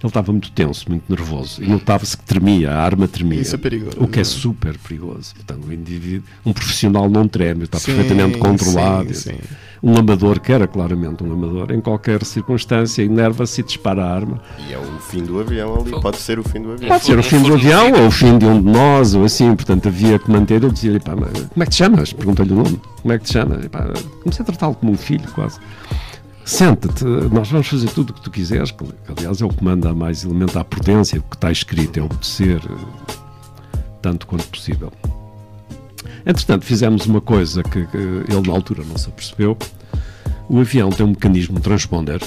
Ele estava muito tenso, muito nervoso e notava-se que tremia, a arma tremia. Isso é perigoso, O que é né? super perigoso. Portanto, o indivíduo, um profissional não treme, está Sim, perfeitamente controlado. sim, sim. Um amador, que era claramente um amador, em qualquer circunstância, enerva-se e dispara a arma. E é o fim do avião ali, pode ser o fim do avião. Pode ser o fim do avião ou o fim de um de nós, ou assim, portanto havia que manter. Eu dizia-lhe, pá, mas como é que te chamas? Pergunta-lhe o nome. Como é que te chamas? E, pá, comecei a tratá-lo como um filho, quase. Senta-te, nós vamos fazer tudo o que tu quiseres, que aliás é o que manda mais elemento à prudência, o que está escrito é obedecer eh, tanto quanto possível. Entretanto, fizemos uma coisa que, que ele na altura não se apercebeu. O avião tem um mecanismo transponder.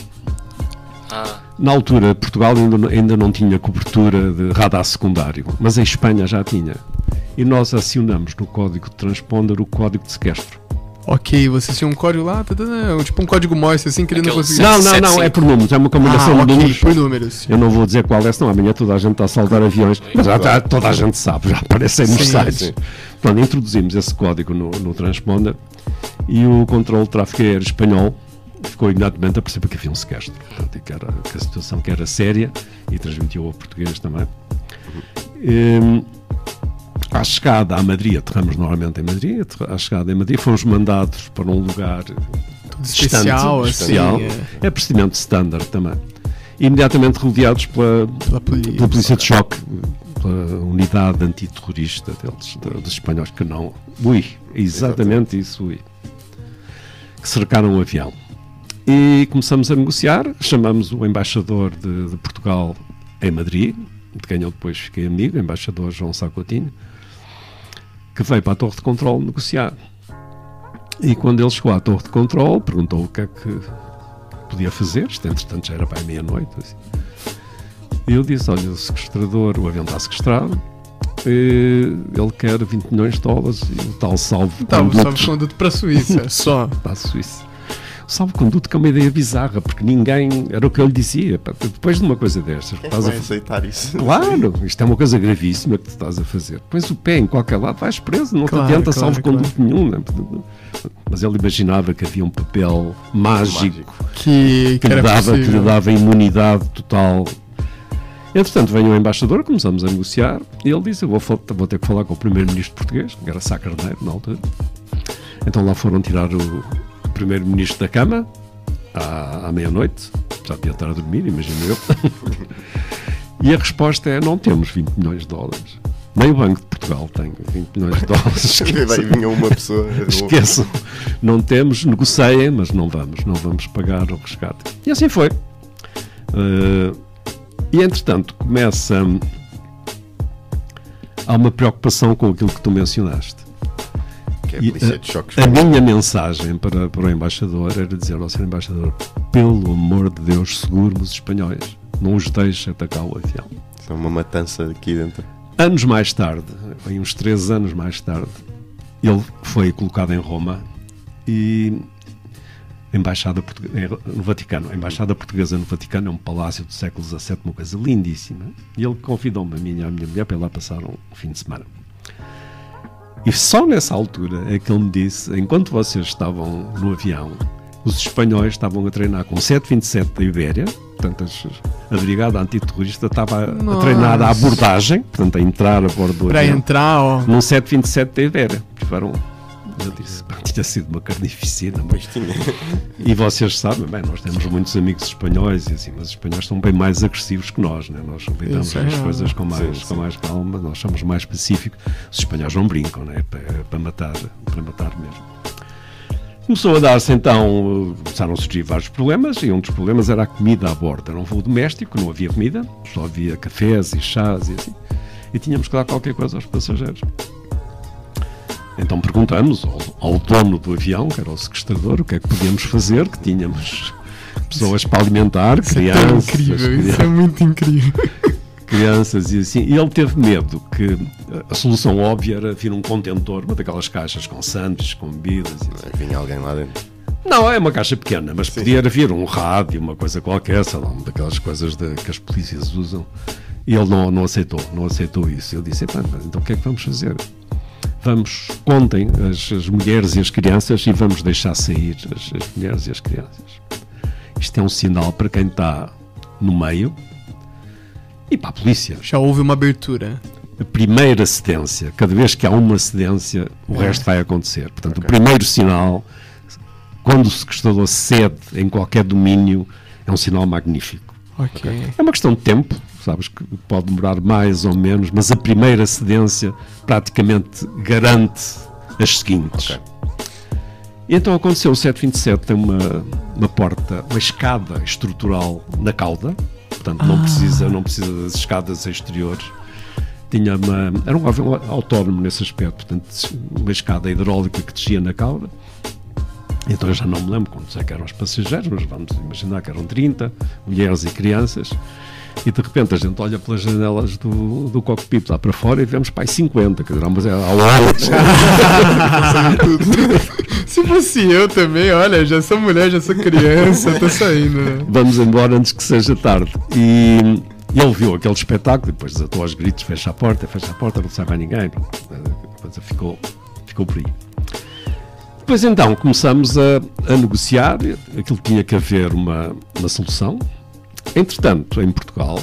Ah, Na altura, Portugal ainda, não- ainda não tinha cobertura de radar secundário, mas a Espanha já tinha. E nós acionamos no código de transponder o código de sequestro. Ok, vocês tinham um código lá, tá, tá, tá, tipo um código Morse, assim, que ele não conseguia. Não, não, não, é por números, é uma combinação Ah, de números. por números. Eu não vou dizer qual é, senão amanhã toda a gente está a saltar aviões, mas já, está- toda a gente sabe, já aparecem nos Sim, sites. sim. Portanto, introduzimos esse código no, no transponder e o controle de tráfego aéreo espanhol ficou imediatamente a perceber que havia um sequestro. Portanto, que, era, que a situação que era séria e transmitiu ao português também. Hum, à chegada a Madrid, aterramos normalmente em Madrid, à chegada em Madrid fomos mandados para um lugar Tudo especial, distante, assim. especial. é. É procedimento standard também. Imediatamente rodeados pela, Pela polícia. pela polícia de choque, pela unidade antiterrorista deles, de- dos espanhóis, que não. Ui, exatamente isso, ui. Que cercaram o avião. E começamos a negociar, chamamos o embaixador de, de Portugal em Madrid, de quem eu depois fiquei amigo, o embaixador João Sacotinho, que veio para a torre de controle negociar. E quando ele chegou à torre de controle, perguntou o que é que podia fazer, isto entretanto já era para a meia-noite. Assim. E eu disse: Olha, o sequestrador, o avião está sequestrado, eh, ele quer 20 milhões de dólares e o tal salvo Tá, o conduto salvo-conduto pra Suíça, só. para a Suíça. O salvo-conduto que é uma ideia bizarra, porque ninguém. Era o que eu lhe dizia. depois de uma coisa destas, Quem é estás a vai aceitar isso? Claro, isto é uma coisa gravíssima que tu estás a fazer. Pões o pé em qualquer lado, vais preso, não Claro, te adianta claro, salvo conduto nenhum. né? Mas ele imaginava que havia um papel mágico, Que, que, que lhe dava, que lhe dava imunidade total. Entretanto, veio o embaixador, começamos a negociar, e ele disse: Eu vou, vou ter que falar com o primeiro-ministro português, que era Sá Carneiro na altura. Então lá foram tirar o primeiro-ministro da cama, à, à meia-noite, já devia estar a dormir, imagino eu. e a resposta é: Não temos 20 milhões de dólares. Nem o Banco de Portugal tem 20 milhões de dólares. Vinha uma pessoa. Esqueçam, não temos, negociem, mas não vamos, não vamos pagar o resgate. E assim foi. Eh, e entretanto começa. Há uma preocupação com aquilo que tu mencionaste. Que é a polícia eh, de choques. A minha mensagem para, para o embaixador era dizer ao senhor embaixador: pelo amor de Deus, segure os espanhóis, não os deixe atacar o avião. É uma matança aqui dentro. Anos mais tarde, em uns três anos mais tarde, ele foi colocado em Roma e a embaixada no Vaticano. A embaixada portuguesa no Vaticano é um palácio do século XVII, uma coisa lindíssima. E ele convidou-me a mim e a minha mulher para ir lá passar um fim de semana. E só nessa altura é que ele me disse: enquanto vocês estavam no avião, os espanhóis estavam a treinar com 727 da Ibéria, portanto, a brigada antiterrorista estava a Nossa. treinar a abordagem, portanto, a entrar a bordo do Para avião, entrar, ó. num 727 da Ibéria. Tiveram, eu disse, pá, tinha sido uma carnificina, mas e vocês sabem, bem, nós temos muitos amigos espanhóis e assim, mas os espanhóis são bem mais agressivos que nós, né? nós lidamos as coisas com mais, Sim, com mais calma, nós somos mais pacíficos. Os espanhóis não brincam, né? para, para matar, para matar mesmo. Começou a dar-se então, começaram a surgir vários problemas e um dos problemas era a comida a bordo. Era um voo doméstico, não havia comida, só havia cafés e chás e assim. E tínhamos que dar qualquer coisa aos passageiros. Então perguntamos ao, ao dono do avião, que era o sequestrador, o que é que podíamos fazer, que tínhamos pessoas para alimentar, Isso é crianças, incrível, isso crianças, é muito incrível. crianças e assim. E ele teve medo que a solução óbvia era vir um contentor, uma daquelas caixas com sandes, com bebidas e assim. Vinha alguém lá dentro. Não, é uma caixa pequena, mas podia vir um rádio, uma coisa qualquer, sei lá, uma daquelas coisas de- que as polícias usam. E ele não, não aceitou, não aceitou isso. Eu disse, "Epá, mas então o que é que vamos fazer? Vamos, contem as, as mulheres e as crianças e vamos deixar sair as, as mulheres e as crianças. Isto é um sinal para quem está no meio e para a polícia. Já houve uma abertura. A primeira cedência, cada vez que há uma cedência, o É. resto vai acontecer. Portanto, o primeiro sinal, quando o sequestrador cede em qualquer domínio, é um sinal magnífico. Ok. É uma questão de tempo, sabes que pode demorar mais ou menos, mas a primeira cedência praticamente garante as seguintes. Ok. E então aconteceu, o 727 tem uma, uma porta, uma escada estrutural na cauda, portanto não, precisa, não precisa das escadas exteriores. Tinha uma, era um avião autónomo nesse aspecto, portanto uma escada hidráulica que descia na cauda. Então eu já não me lembro quantos é que eram os passageiros, mas vamos imaginar que eram 30, mulheres e crianças. E de repente a gente olha pelas janelas do, do cockpit lá para fora e vemos pai 50, quer dizer, mas é ao lado. Se fosse eu também, olha, já sou mulher, já sou criança, tô saindo. né? vamos embora antes que seja tarde. E ele viu aquele espetáculo, depois desatou aos gritos, fecha a porta, fecha a porta, não sai mais ninguém. Coisa ficou, ficou por aí. Depois então começamos a, a negociar, aquilo tinha que haver uma, uma solução. Entretanto, em Portugal,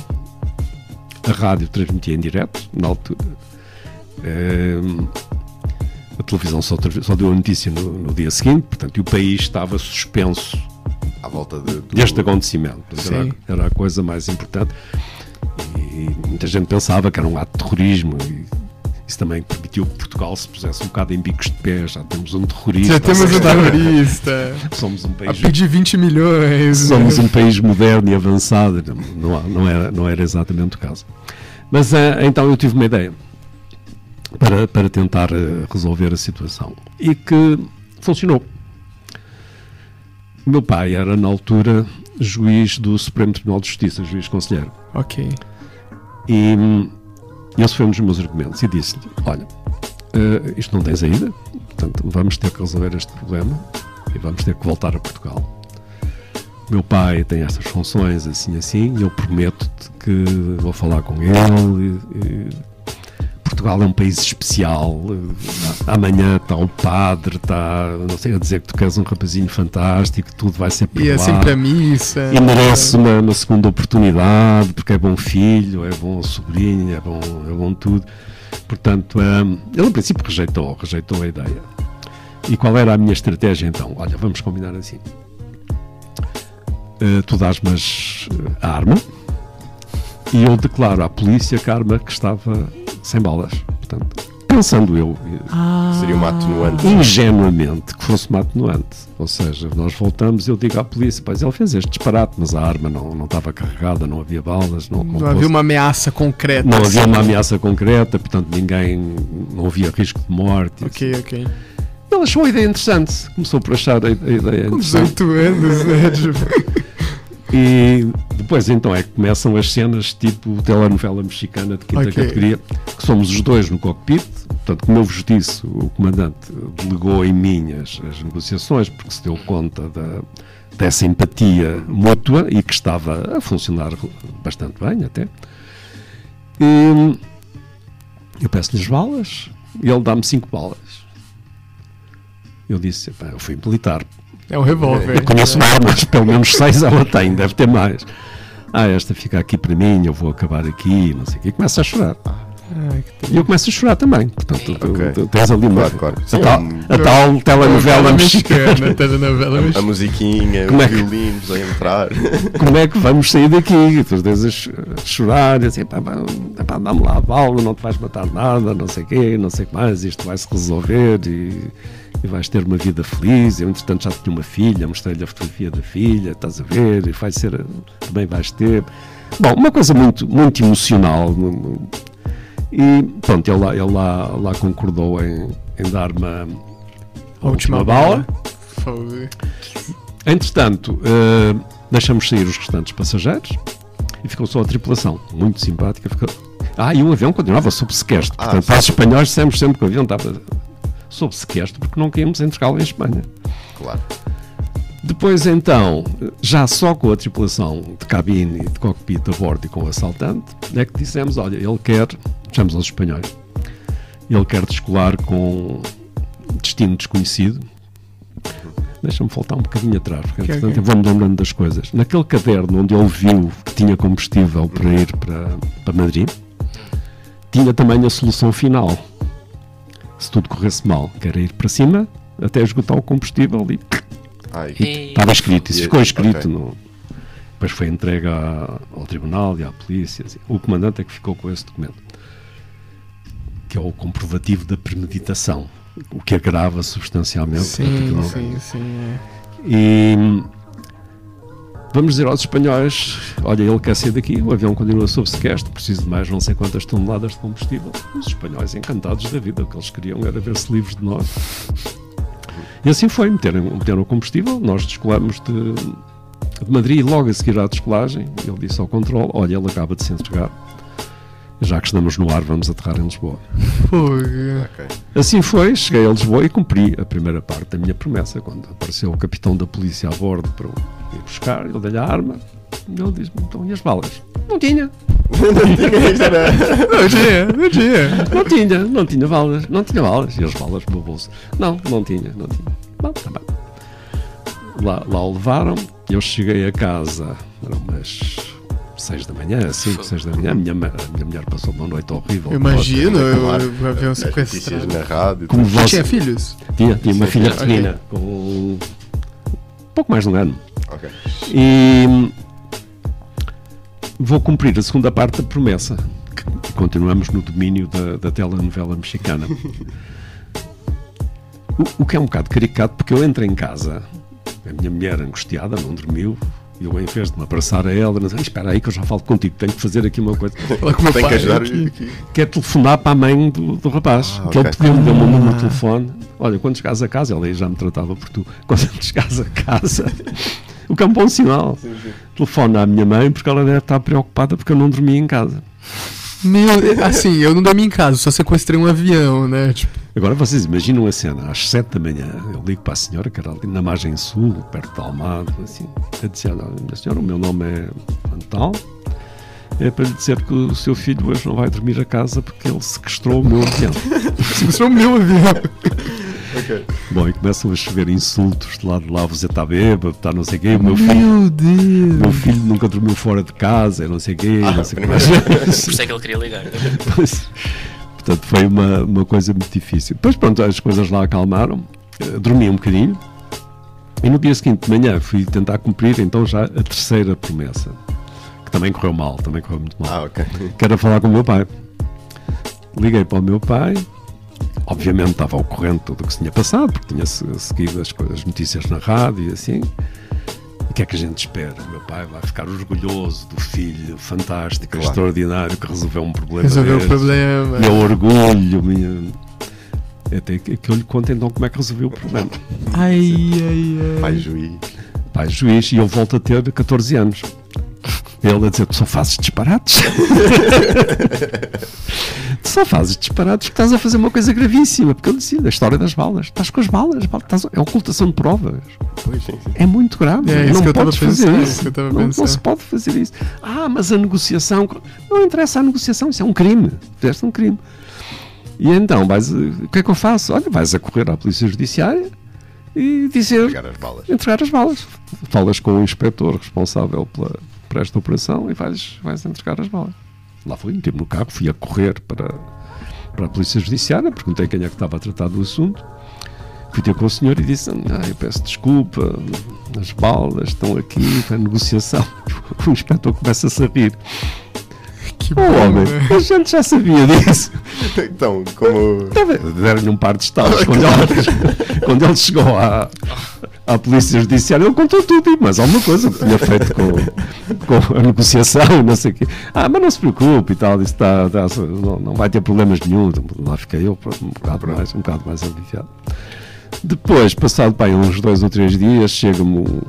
a rádio transmitia em direto, na altura. Ehm, a televisão só, só deu a notícia no, no dia seguinte, portanto, e o país estava suspenso À volta de, do- deste acontecimento. Era, era a coisa mais importante. E muita gente pensava que era um ato de terrorismo. E isso também permitiu que Portugal se pusesse um bocado em bicos de pé. Já temos um terrorista. Já temos um terrorista. Somos um A país. pedir 20 milhões. Somos um país moderno e avançado. Não, não, era, não era exatamente o caso. Mas eh, então eu tive uma ideia para, para tentar eh, resolver a situação e que funcionou. Meu pai era, na altura, juiz do Supremo Tribunal de Justiça, juiz conselheiro. Ok. E hum, esse foi um dos meus argumentos. E disse-lhe: Olha, eh, isto não tem saída, portanto, vamos ter que resolver este problema e vamos ter que voltar a Portugal. Meu pai tem estas funções, assim, assim, e eu prometo-te que vou falar com ele. e- e Portugal é um país especial. Amanhã está o padre, está, não sei, a dizer que tu queres um rapazinho fantástico, tudo vai ser E perdoado. é sempre a missa. E merece uma, uma segunda oportunidade, porque é bom filho, é bom sobrinho, é bom, é bom tudo. Portanto, hum, ele, no princípio, rejeitou, rejeitou a ideia. E qual era a minha estratégia então? Olha, vamos combinar assim. Eh, tu dás-me as- a arma e eu declaro à polícia que a arma que estava sem balas. Portanto, pensando eu, eh, Seria uma atenuante. ingenuamente que fosse uma atenuante. Ou seja, nós voltamos e eu digo à polícia, pois ele fez este disparate, mas a arma não, não estava carregada, não havia balas, não, Não havia uma ameaça concreta. não havia assim. uma ameaça concreta, portanto ninguém, não havia risco de morte. Ok, ok. Ele achou a ideia interessante, começou por achar a, ideia Com interessante. 18 anos, né? E depois então é que começam as cenas tipo telenovela mexicana de quinta Ok. categoria, que somos os dois no cockpit. Portanto, como eu vos disse, o comandante delegou em mim as, as negociações, porque se deu conta da, dessa empatia mútua e que estava a funcionar bastante bem até. E eu peço-lhe as balas e ele dá-me cinco balas. Eu disse, "Epá, eu fui militar, É um revólver. eu conheço armas, pelo menos seis ela tem, deve ter mais. Ah, esta fica aqui para mim, eu vou acabar aqui, não sei o quê. E começa a chorar. Ai, E eu começo a chorar também. Portanto, tu, Ok. tu tens ali uma. Claro, claro. A, tal, a tal telenovela mexicana. mexicana. Telenovela A, a mexicana. musiquinha, Como os é que- violinos a entrar. Como é que vamos sair daqui? E tu tens a ch- a chorar, e assim, pá, pá, pá, dá-me lá a bala, não te vais matar nada, não sei o quê, não sei o que mais, isto vai se resolver e, e vais ter uma vida feliz. Eu, entretanto, já tinha uma filha, mostrei-lhe a fotografia da filha, estás a ver, e vai ser, também vais ter. Bom, uma coisa muito, muito emocional. E pronto, ele lá, ele lá, lá concordou em, em dar-me a, a última, bala. Fogo. Entretanto, eh, deixamos sair os restantes passageiros e ficou só a tripulação, muito simpática. Ficou... Ah, e o avião continuava sob sequestro. Ah, Portanto, para os espanhóis dissemos sempre que o avião estava sob sequestro porque não queríamos entregá-lo em Espanha. Claro. Depois, então, já só com a tripulação de cabine e de cockpit a bordo e com o assaltante, é que dissemos: olha, ele quer, chamamos aos espanhóis, ele quer descolar com destino desconhecido. Deixa-me voltar um bocadinho atrás, porque entretanto ok. eu vou-me lembrando das coisas. Naquele caderno onde ele viu que tinha combustível para ir para, para Madrid, tinha também a solução final. Se tudo corresse mal, que era ir para cima até esgotar o combustível e Ai, E- Estava escrito, isso ficou escrito ok. no. Depois foi entregue à- ao tribunal e à polícia. assim. O comandante é que ficou com esse documento, que é o comprovativo da premeditação, o que agrava substancialmente. Sim, sim, sim. é. E vamos dizer aos espanhóis: olha, ele quer sair daqui, o avião continua sob sequestro, preciso de mais não sei quantas toneladas de combustível. Os espanhóis encantados da vida, o que eles queriam era ver-se livres de nós. E assim foi, meteram, meteram o combustível, nós descolamos de, de Madrid logo a seguir à descolagem, ele disse ao controle, olha, ele acaba de se entregar, já que estamos no ar, vamos aterrar em Lisboa. Fogo. ok. Assim foi, cheguei a Lisboa e cumpri a primeira parte da minha promessa. Quando apareceu o capitão da polícia a bordo para o ir buscar, ele dei-lhe a arma. E ele disse-me: então, e as balas? Não tinha, Não tinha era. Não tinha, não tinha. não tinha, não tinha balas, não tinha balas. E as balas no meu bolso? Não, não tinha, não tinha. Bom, tá bem. Lá, lá o levaram, eu cheguei a casa, eram umas 6 da manhã, 5, 6 da manhã. A minha, a minha mulher passou uma noite horrível. Imagino, eu, Claro. o avião As notícias sequestrado. na rádio. Como. Você tinha filhos? tinha, tinha uma filha pequenina, com um pouco mais de um ano. Ok. E hum, vou cumprir a segunda parte da promessa. que Continuamos no domínio da, da telenovela mexicana. O, o que é um bocado caricato, porque eu entro em casa, a minha mulher angustiada, não dormiu, e eu, em vez de me abraçar a ela, não sei, espera aí que eu já falo contigo, tenho que fazer aqui uma coisa. Fala com o meu Tem pai que ajudar aqui. aqui. Quer telefonar para a mãe do, do rapaz, Ah, que ok. ele pediu-me, deu-me o número de telefone. Olha, quando chegares a casa, ela aí já me tratava por tu, quando chegares a casa, o que é um bom sinal. Telefona à minha mãe porque ela deve estar preocupada porque eu não dormi em casa. Meu, assim, eu não dormi em casa, só sequestrei um avião, né? Tipo, Agora vocês imaginam a cena, às 7 da manhã, eu ligo para a senhora, que era ali na margem sul, perto de Almada, assim, disse, olha, minha senhora, o meu nome é Antal, é para lhe dizer que o seu filho hoje não vai dormir a casa porque ele sequestrou o meu avião. sequestrou o meu avião. Ok. Bom, e começam a chover insultos de lado de lá, você está bêbado, está não sei o quê, o meu filho, Meu o Deus. meu filho nunca dormiu fora de casa, e não sei o quê, Ah, não sei o mais. Por isso é que ele queria ligar. Pois, portanto, foi uma, uma coisa muito difícil. Depois, pronto, as coisas lá acalmaram, eh, dormi um bocadinho, e no dia seguinte de manhã fui tentar cumprir então já a terceira promessa, que também correu mal, também correu muito mal. Ah, ok. que era falar com o meu pai. Liguei para o meu pai, obviamente estava ao corrente de tudo o que se tinha passado, porque tinha se- seguido as, as notícias na rádio e assim. O que é que a gente espera? O meu pai vai ficar orgulhoso do filho fantástico, Claro. extraordinário, que resolveu um problema. Resolveu o destes. problema. Meu orgulho, minha... Até que que eu lhe conto então como é que resolveu o problema. Ai, ai, ai. Pai juiz. Pai juiz, e eu volto a ter 14 anos. Ele a dizer, tu só fazes disparates. tu só fazes disparates porque estás a fazer uma coisa gravíssima. Porque eu disse, a história das balas. Estás com as balas. estás- é ocultação de provas. Pois, sim, sim. É muito grave. É não podes fazer pensando, isso. não, não pensando. se pode fazer isso. Ah, mas a negociação. Não interessa a negociação, isso é um crime. Fizeste um crime. E então, vais, o que é que eu faço? Olha, vais a correr à Polícia Judiciária e dizer. Pegar as balas. Entregar as balas. Falas com o inspetor responsável pela, esta operação e vais, vais entregar as balas. Lá fui, meti-me no carro, fui a correr para, para a Polícia Judiciária, perguntei quem é que estava a tratar do assunto. Fui ter com o senhor e disse: ah, Eu peço desculpa, as balas estão aqui para negociação. O inspetor começa-se a rir. Que Oh, bom, homem, né? a gente já sabia disso. Então, como. Deram-lhe um par de estalos quando ele, quando ele chegou à, à Polícia Judiciária. Ele contou tudo, e mais alguma coisa que tinha feito com, com a negociação, não sei o quê. Ah, mas não se preocupe e tal, isso está, está- não, não vai ter problemas nenhum. Lá fiquei eu um bocado mais, um bocado mais aliviado. Depois, passado pai, uns dois ou três dias, chega-me um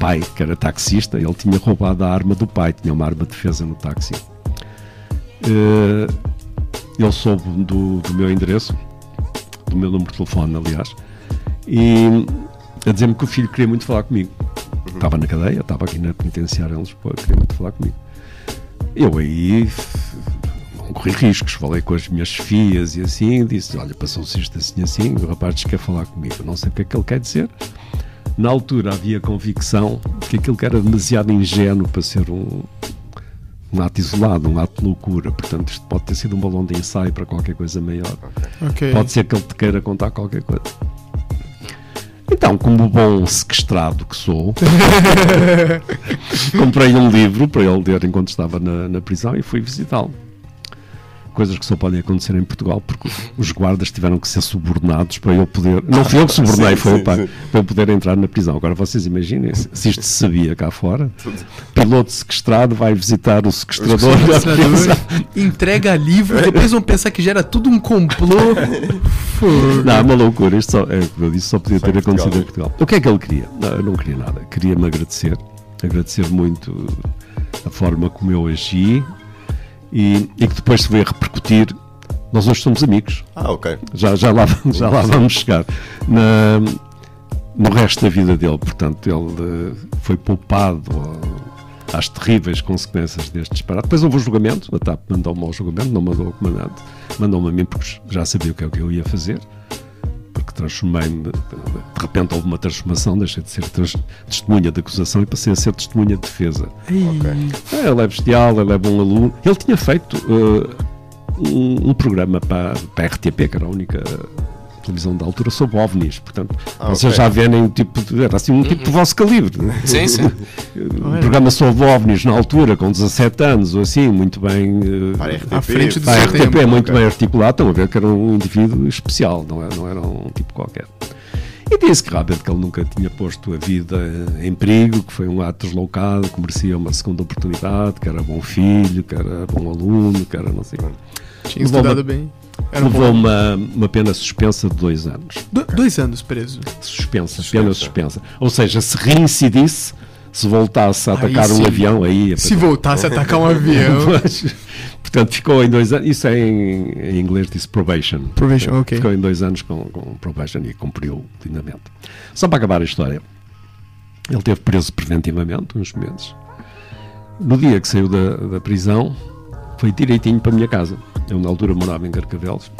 pai que era taxista. Ele tinha roubado a arma do pai, tinha uma arma de defesa no táxi. Eh, ele soube do, do meu endereço, do meu número de telefone, aliás, e a dizer-me que o filho queria muito falar comigo. Estava na cadeia, estava aqui na penitenciária em Lisboa, queria muito falar comigo. Eu aí não corri riscos, falei com as minhas filhas e assim, disse: Olha, passou-se isto assim assim, o rapaz diz que quer falar comigo. Eu não sei o que é que ele quer dizer. Na altura havia convicção que aquilo que era demasiado ingênuo para ser um, um ato isolado, um ato de loucura. Portanto, isto pode ter sido um balão de ensaio para qualquer coisa maior. Ok. Pode ser que ele te queira contar qualquer coisa. Então, como bom sequestrado que sou, comprei um livro para ele ler enquanto estava na, na prisão e fui visitá-lo. Coisas que só podem acontecer em Portugal, porque os guardas tiveram que ser subornados para eu poder. Não fui eu que subornei, Sim, foi sim, o pai. sim. Para eu poder entrar na prisão. Agora vocês imaginem se isto se sabia cá fora. Piloto sequestrado vai visitar o sequestrador da prisão. Entrega livro, depois vão pensar que gera tudo um complô. Não, é uma loucura. Isto só, é, eu disse, só podia Só ter Portugal, acontecido em né? Portugal. O que é que ele queria? Não, eu não queria nada. Queria-me agradecer. Agradecer muito a forma como eu agi e, e que depois se a repercutir. Nós hoje somos amigos. Ah, ok. Já, já, lá, já lá vamos chegar. Na- no resto da vida dele, portanto, ele eh, foi poupado ó, às terríveis consequências deste disparate. Depois houve o julgamento, a TAP mandou-me ao julgamento, não mandou ao comandante, mandou-me a mim porque já sabia o que é que eu ia fazer, porque transformei-me, de repente houve uma transformação, deixei de ser trans- testemunha de acusação e passei a ser testemunha de defesa. Ok. É, Ele é bestial, ele é bom aluno. Ele tinha feito eh, um, um programa para, para a RTP, que era a única televisão da altura, sobre OVNIs. Portanto, Ah, vocês ok. já verem o tipo de, era assim um tipo de vosso calibre. Sim, sim. Um programa sobre OVNIs na altura, com 17 anos ou assim, muito bem. eh, Para a RTP. À frente do para RTP, tempo. muito ok. bem articulado. Estão a ver que era um indivíduo especial, não era, não era um tipo qualquer. E disse que realmente que ele nunca tinha posto a vida em perigo, que foi um ato deslocado, que merecia uma segunda oportunidade, que era bom filho, que era bom aluno, que era não sei. Tinha estudado bem. Era um Levou bom. uma, uma pena suspensa de dois anos. Do- dois anos preso. Suspensa, pena suspensa. Ou seja, se reincidisse, se voltasse a Aí atacar um avião, aí. Se voltasse a atacar um avião. Mas, portanto, ficou em dois anos. Isso é em, em inglês diz probation. Probation, ok. Ficou em dois anos com, com probation e cumpriu lindamente. Só para acabar a história, ele teve preso preventivamente uns meses. No dia que saiu da, da prisão, foi direitinho para a minha casa. Eu, na altura, morava em Carcavelos.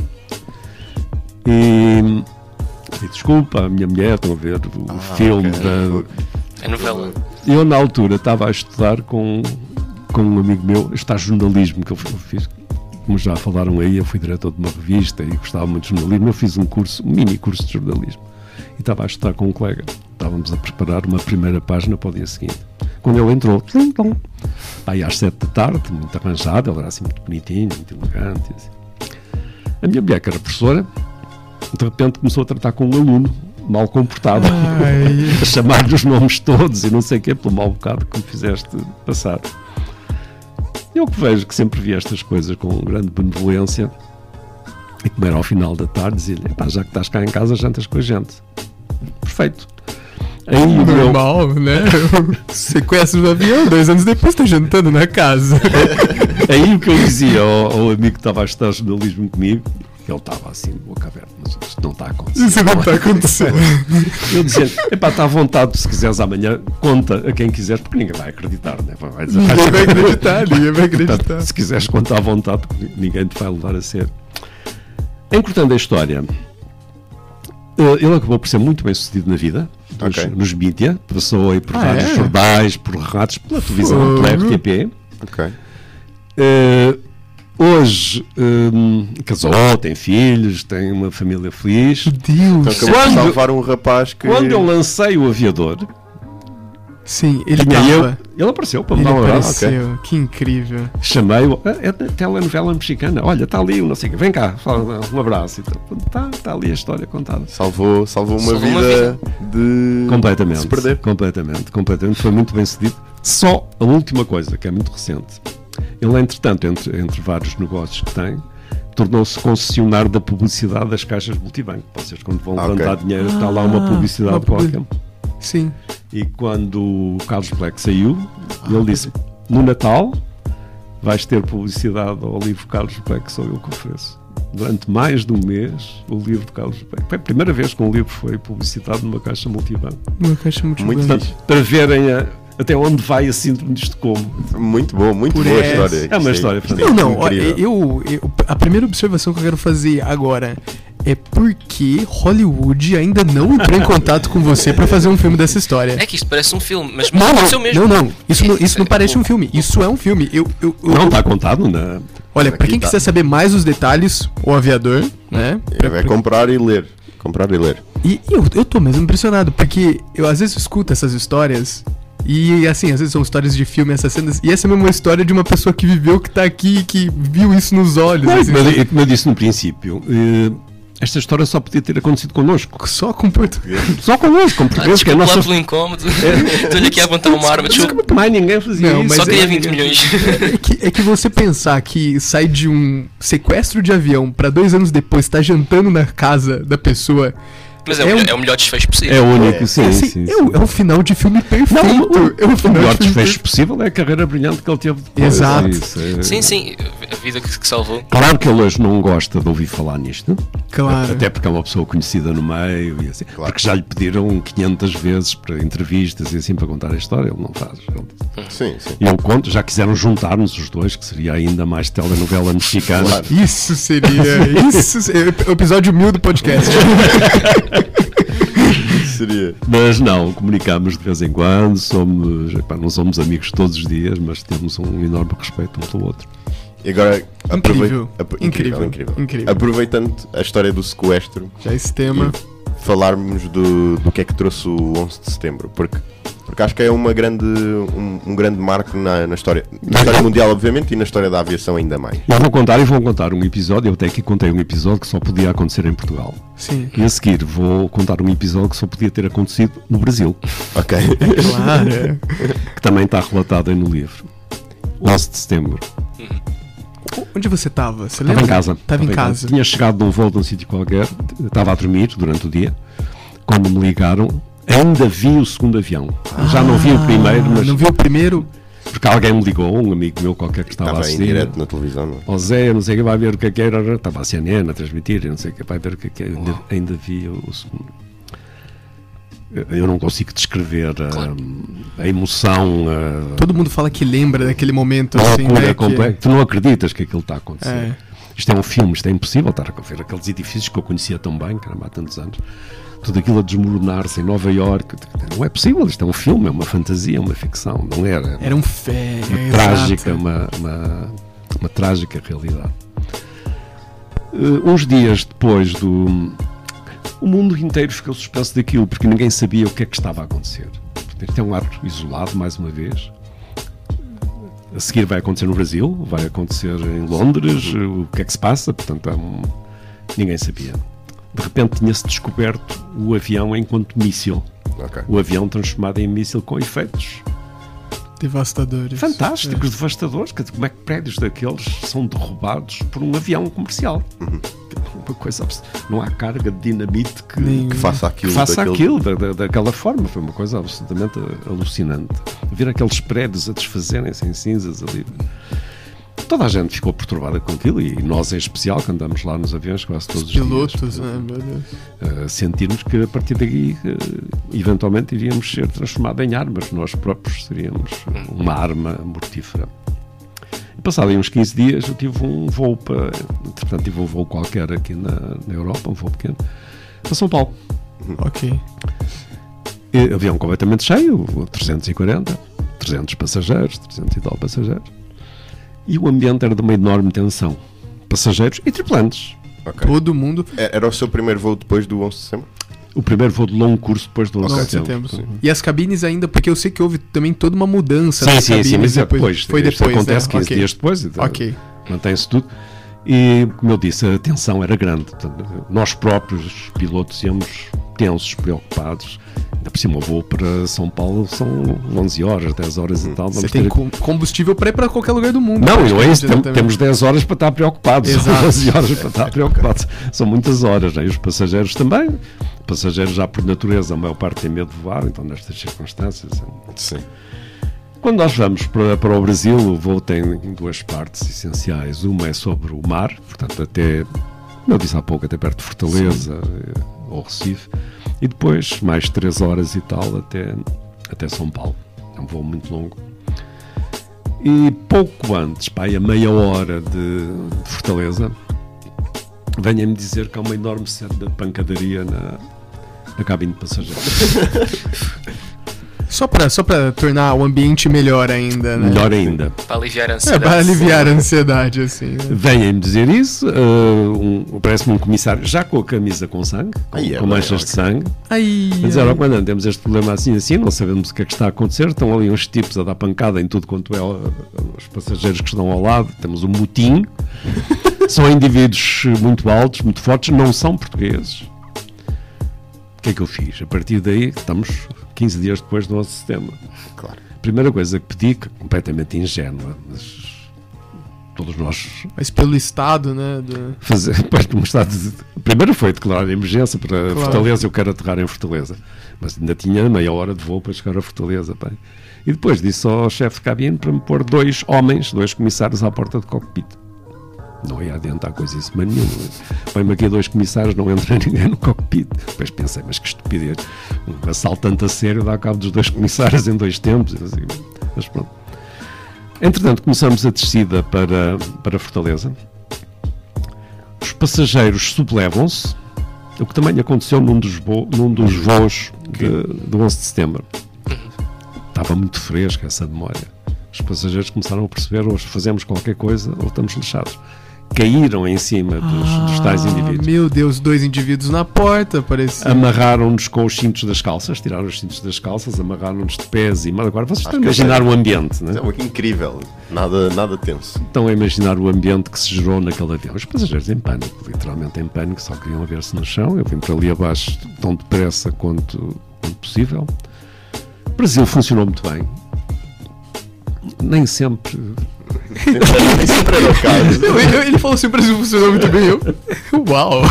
E. pedi desculpa, a minha mulher, estão a ver o filme ok. da, É novela. eu, na altura, estava a estudar com, com um amigo meu, está jornalismo, que eu fiz, como já falaram aí, eu fui diretor de uma revista e gostava muito de jornalismo. Eu fiz um curso, um mini curso de jornalismo, e estava a estudar com um colega. Estávamos a preparar uma primeira página para o dia seguinte. Quando ele entrou, tlim, tlim, aí às sete da tarde, muito arranjado, ele era assim muito bonitinho, muito elegante. assim. A minha mulher, que era professora, de repente começou a tratar com um aluno mal comportado a chamar-lhe os nomes todos e não sei o quê, pelo mau bocado que me fizeste passar. Eu que vejo que sempre vi estas coisas com grande benevolência e como era ao final da tarde, dizia-lhe: "Epá, já que estás cá em casa, jantas com a gente. Perfeito. Meu, Normal, né? Sequestro do avião, dois anos depois tá jantando na casa. aí o que eu dizia ao, ao amigo que estava a estudar jornalismo comigo, ele estava assim, de boca aberta, mas isto não está a acontecer. Isso não tá acontecendo. Eu dizia, epá, está à vontade, se quiseres amanhã, conta a quem quiseres, porque ninguém vai acreditar, né? vai dizer, Ninguém vai acreditar, ninguém vai acreditar. Portanto, se quiseres contar à vontade, porque ninguém te vai levar a ser. Encurtando a história, ele acabou por ser muito bem sucedido na vida, nos, Ok. nos mídia, passou aí por Ah, vários é? jornais, por rádios, pela televisão, pela. RTP. Ok. Eh, hoje hum, casou, tem filhos, tem uma família feliz. Deus. Então acabou de Quando- salvar um rapaz que. Quando eu lancei o aviador, Sim, ele tinha eu, tava. ele apareceu para me dar um abraço. apareceu. Que incrível. Chamei-o, "Ah, é da telenovela mexicana. Olha, está ali, não sei o quê. Vem cá, fala, um abraço. Está tá ali a história contada. Salvou, salvou uma Salvou uma vida de. Completamente. de se perder. Completamente, completamente. Foi muito bem sucedido. Só a última coisa, que é muito recente. Ele, entretanto, entre, entre vários negócios que tem, tornou-se concessionário da publicidade das caixas multibanco. Vocês, quando vão Ah, levantar dinheiro, está lá uma Ah, publicidade uma qualquer. Sim. E quando o Carlos Black saiu, ele disse: No Natal vais ter publicidade ao livro Carlos Black, sou eu que ofereço. Durante mais de um mês, o livro de Carlos Black. Foi a primeira vez que um livro foi publicitado numa caixa multibanco. Uma caixa muito, Muito. Para verem a- até onde vai a síndrome de Estocolmo. Muito bom, muito Por boa história. É uma história isto Não, não, incrível. eu, eu- a primeira observação que eu quero fazer agora é porque Hollywood ainda não entrou em contato com você pra fazer um filme dessa história. É que isto parece um filme, mas Não, não, mesmo. não, não. Isso não, isso não É, parece pô, um filme. Isso é um filme. Eu, eu, eu- Não está contado na. olha, pra Aqui quem tá. quiser saber mais os detalhes, o aviador, né? Pra- É, é comprar e ler. Comprar e ler. E eu, eu tô mesmo impressionado, porque eu às vezes escuto essas histórias. E assim, às vezes são histórias de filme, essas cenas. E essa é mesmo uma história de uma pessoa que viveu, que tá aqui, que viu isso nos olhos. Não, assim, como, eu, como eu disse no princípio, eh, esta história só podia ter acontecido connosco. Só com português. Só connosco, com Ah, portugueses, que é nossa. lá pelo incómodo. Estou-lhe aqui a apontar uma arma. Desculpa. Desculpa, mais ninguém fazia Não, isso. mas Só é- queria 20 milhões. É que, é que você pensar que sai de um sequestro de avião pra dois anos depois tá jantando na casa da pessoa. Mas é, É o, melhor- é o melhor desfecho possível. É o único, É, sim, assim, sim, é, o, sim. é o final de filme perfeito. Não, o, é o o melhor de filme desfecho possível é a carreira brilhante que ele teve depois. Exato. Isso, é- Sim, sim. A vida que, que salvou. Claro que ele hoje não gosta de ouvir falar nisto, Claro. até porque é uma pessoa conhecida no meio, e assim, Claro. porque já lhe pediram 500 vezes para entrevistas e assim para contar a história, ele não faz. Ele- Sim, sim. E eu conto, já quiseram juntar-nos os dois, que seria ainda mais telenovela mexicana. Claro. Isso seria. Isso episódio mil do podcast. Seria. Mas não, comunicamos de vez em quando, somos, epá, não somos amigos todos os dias, mas temos um enorme respeito um pelo outro. E agora. Incrível. apro- Incrível. incrível. Incrível. Aproveitando a história do sequestro Já esse tema. e falarmos do, do que é que trouxe o 11 de setembro. Porque, porque acho que é uma grande, um, um grande marco na, na história. Na história mundial, obviamente, e na história da aviação ainda mais. Eu vou contar e vou contar um episódio, eu até aqui contei um episódio que só podia acontecer em Portugal. Sim. E a seguir vou contar um episódio que só podia ter acontecido no Brasil, Ok. Claro. que também está relatado aí no livro. 11 de setembro. Onde você tava? Você Estava em casa. Tava em casa. Tinha chegado de um voo de um sítio qualquer, estava a dormir durante o dia. Quando me ligaram, ainda vi o segundo avião. Já não vi o primeiro, mas Ah, Não viu o primeiro? porque alguém me ligou, um amigo meu qualquer que estava, a Estava em assistir. direto na televisão, não é? Zé, não sei o que vai ver o que é que era. Estava a CNN a transmitir, não sei o que vai ver o que é que é. Ainda, ainda vi o, o segundo. Eu- não consigo descrever a, Claro. a emoção, a, Todo mundo fala que lembra daquele momento a assim, loucura né? que- completa. Tu não acreditas que aquilo está a acontecer. É. Isto é um filme, isto é impossível estar a ver aqueles edifícios que eu conhecia tão bem, caramba, há tantos anos. Tudo aquilo a desmoronar-se em Nova Iorque. Não é possível, isto é um filme, é uma fantasia, é uma ficção, não era. Era um fé. uma é, trágica, uma, uma, uma trágica realidade. Eh, uns dias depois do. O mundo inteiro ficou suspenso daquilo, porque ninguém sabia o que é que estava a acontecer. Portanto, é um ato isolado, mais uma vez. A seguir vai acontecer no Brasil, vai acontecer em Londres, o que é que se passa, portanto, um- ninguém sabia. De repente tinha-se descoberto o avião enquanto míssil. Ok. O avião transformado em míssil com efeitos Devastadores. fantásticos, devastadores. que- Como é que prédios daqueles são derrubados por um avião comercial? Uma coisa abs- Não há carga de dinamite que, Que faça que aquilo. faça daquele- aquilo da, da- daquela forma. Foi uma coisa absolutamente alucinante. Ver aqueles prédios a desfazerem-se em cinzas ali. Toda a gente ficou perturbada com aquilo e nós, em especial, que andamos lá nos aviões quase todos os Pilotos, dias, Deus. uh, sentirmos que a partir daí uh, eventualmente iríamos ser transformados em armas, nós próprios seríamos uma arma mortífera. Passado aí uns 15 dias, eu tive um voo para. Entretanto, tive um voo qualquer aqui na, na Europa, um voo pequeno, para São Paulo. Ok. E, avião completamente cheio, 340, 300 passageiros, 300 e tal passageiros. E o ambiente era de uma enorme tensão. Passageiros e tripulantes. Ok. Todo mundo. É- Era o seu primeiro voo depois do 11 de setembro? O primeiro voo de longo curso depois do 11 Não, de de setembro. setembro. E as cabines ainda, porque eu sei que houve também toda uma mudança Sim, nas sim, cabines sim, mas é depois. Foi Isto depois, acontece né? 15 Ok. dias depois. então, Ok. Mantém-se tudo. E, como eu disse, a tensão era grande. Portanto, nós próprios, os pilotos, íamos tensos, preocupados. Ainda por cima, o voo para São Paulo são 11 horas, 10 horas e tal. Você tem ter- com- combustível para ir para qualquer lugar do mundo. Não, eu é isso, tem- temos 10 horas para estar preocupados, Exato. são 11 horas para estar preocupados. São muitas horas, né? e os passageiros também. Passageiros já por natureza, a maior parte tem medo de voar, então nestas circunstâncias. é- Sim. Quando nós vamos para, para o Brasil, o voo tem duas partes essenciais. Uma é sobre o mar, portanto, até, como eu disse há pouco, até perto de Fortaleza eh, ou Recife, e depois mais três horas e tal até, até São Paulo. É um voo muito longo. E pouco antes, pá, aí a meia hora de, de Fortaleza, venha-me dizer que há uma enorme sede de pancadaria na, na cabine de passageiros. Só para só pra tornar o ambiente melhor ainda, né? Melhor ainda. Para aliviar a É, ansiedade. para aliviar a ansiedade, assim. né? Venham-me dizer isso. uh, um- Parece-me um comissário já com a camisa com sangue, com, Ai, é com bem, manchas de ok. sangue. Aí. A dizer, ó, comandante, temos este problema assim assim, não sabemos o que é que está a acontecer. Estão ali uns tipos a dar pancada em tudo quanto é uh, os passageiros que estão ao lado. Temos um motim. são indivíduos muito altos, muito fortes, não são portugueses. O que é que eu fiz? A partir daí, estamos 15 dias depois do 11 de setembro. Claro. Primeira coisa que pedi, que é completamente ingênua, mas todos nós Mas pelo estado, né? do- fazer de um estado de, primeiro foi declarar a emergência para Fortaleza eu quero aterrar em Fortaleza mas ainda tinha meia hora de voo para chegar a Fortaleza e depois disse ao chefe de cabine para me pôr dois homens dois comissários à porta do cockpit não ia adiantar coisíssima nenhuma põe-me aqui dois comissários não entra ninguém no cockpit depois pensei, mas que estupidez um assaltante a sério dá cabo dos dois comissários em dois tempos assim, mas pronto Entretanto, começamos a descida para, para Fortaleza. Os passageiros sublevam-se, o que também aconteceu num dos, num dos voos de, do 11 de setembro. Estava muito fresca essa memória. Os passageiros começaram a perceber ou fazemos qualquer coisa ou estamos lixados. Caíram em cima dos, dos tais Ah, indivíduos. Meu Deus, dois indivíduos na porta, parecia. Amarraram-nos com os cintos das calças, tiraram os cintos das calças, amarraram-nos de pés e mãos. Agora vocês estão a que imaginar é- o ambiente, né? É uma- incrível. Nada, nada tenso. Estão a imaginar o ambiente que se gerou naquele avião. Os passageiros em pânico, literalmente em pânico, só queriam ver-se no chão. Eu vim para ali abaixo tão depressa quanto, quanto possível. O Brasil funcionou muito bem. Nem sempre. Ele, ele falou assim, o Brasil funcionou muito bem. Eu... Uau!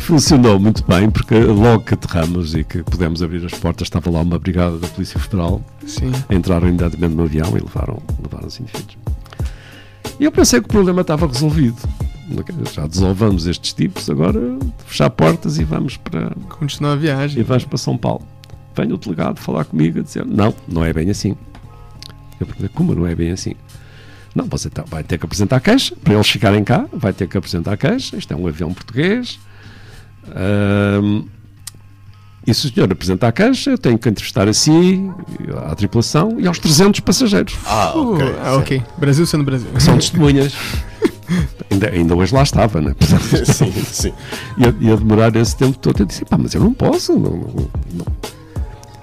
Funcionou muito bem, porque logo que aterramos e que pudemos abrir as portas, estava lá uma brigada da Polícia Federal Sim. entraram imediatamente no avião e levaram, levaram os indivíduos. E eu pensei que o problema estava resolvido. Já desolvamos estes tipos, agora fechar portas e vamos para, Continua a e viagem. vamos para São Paulo. Vem o delegado falar comigo a dizer: Não, não é bem assim. Eu perguntei: Como não é bem assim? Não, você tá- vai ter que apresentar a queixa para eles ficarem cá. Vai ter que apresentar a queixa. Isto é um avião português. E se o senhor apresentar a queixa, eu tenho que entrevistar a si, à tripulação e aos 300 passageiros. Ah, Uh, ok. ah, ok. Brasil sendo Brasil. São testemunhas. ainda, ainda hoje lá estava, né? Portanto, Sim, sim. ia, ia demorar esse tempo todo. Eu disse, pá, mas eu não posso. Não, não, não.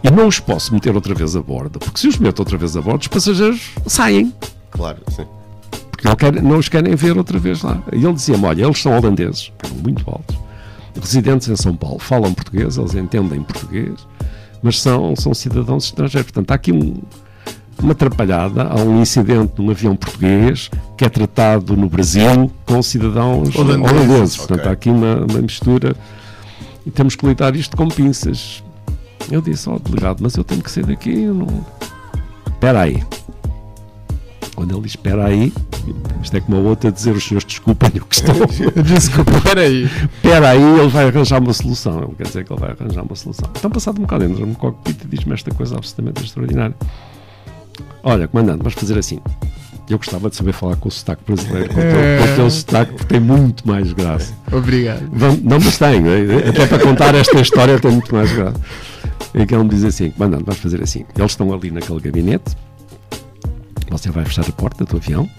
E não os posso meter outra vez a bordo, porque se os meto outra vez a bordo, os passageiros saem, Claro, sim. porque não, querem, não os querem ver outra vez lá. E ele dizia-me, olha, eles são holandeses, muito altos, residentes em São Paulo, falam português, eles entendem português, mas são, são cidadãos estrangeiros. Portanto, há aqui um, uma atrapalhada, há um incidente num avião português que é tratado no Brasil com cidadãos Holandeses. holandeses. Portanto, Ok. há aqui uma, uma mistura e temos que lidar isto com pinças. Eu disse ao delegado, mas eu tenho que sair daqui, não... Espera aí. Quando ele diz espera aí, isto é como a outra dizer os senhores desculpem o que estão. Desculpa, peraí. Espera aí, ele vai arranjar uma solução. Ele quer dizer que ele vai arranjar uma solução. Então, passado um bocado, entra no cockpit e diz-me esta coisa absolutamente extraordinária. Olha, comandante, vamos fazer assim. Eu gostava de saber falar com o sotaque brasileiro, com, o teu, com o teu sotaque, porque tem muito mais graça. Obrigado. Vamos, não, mas tem, é? até para contar esta história tem muito mais graça. É que ele me diz assim: comandante, vamos fazer assim. Eles estão ali naquele gabinete, você vai fechar a porta do avião,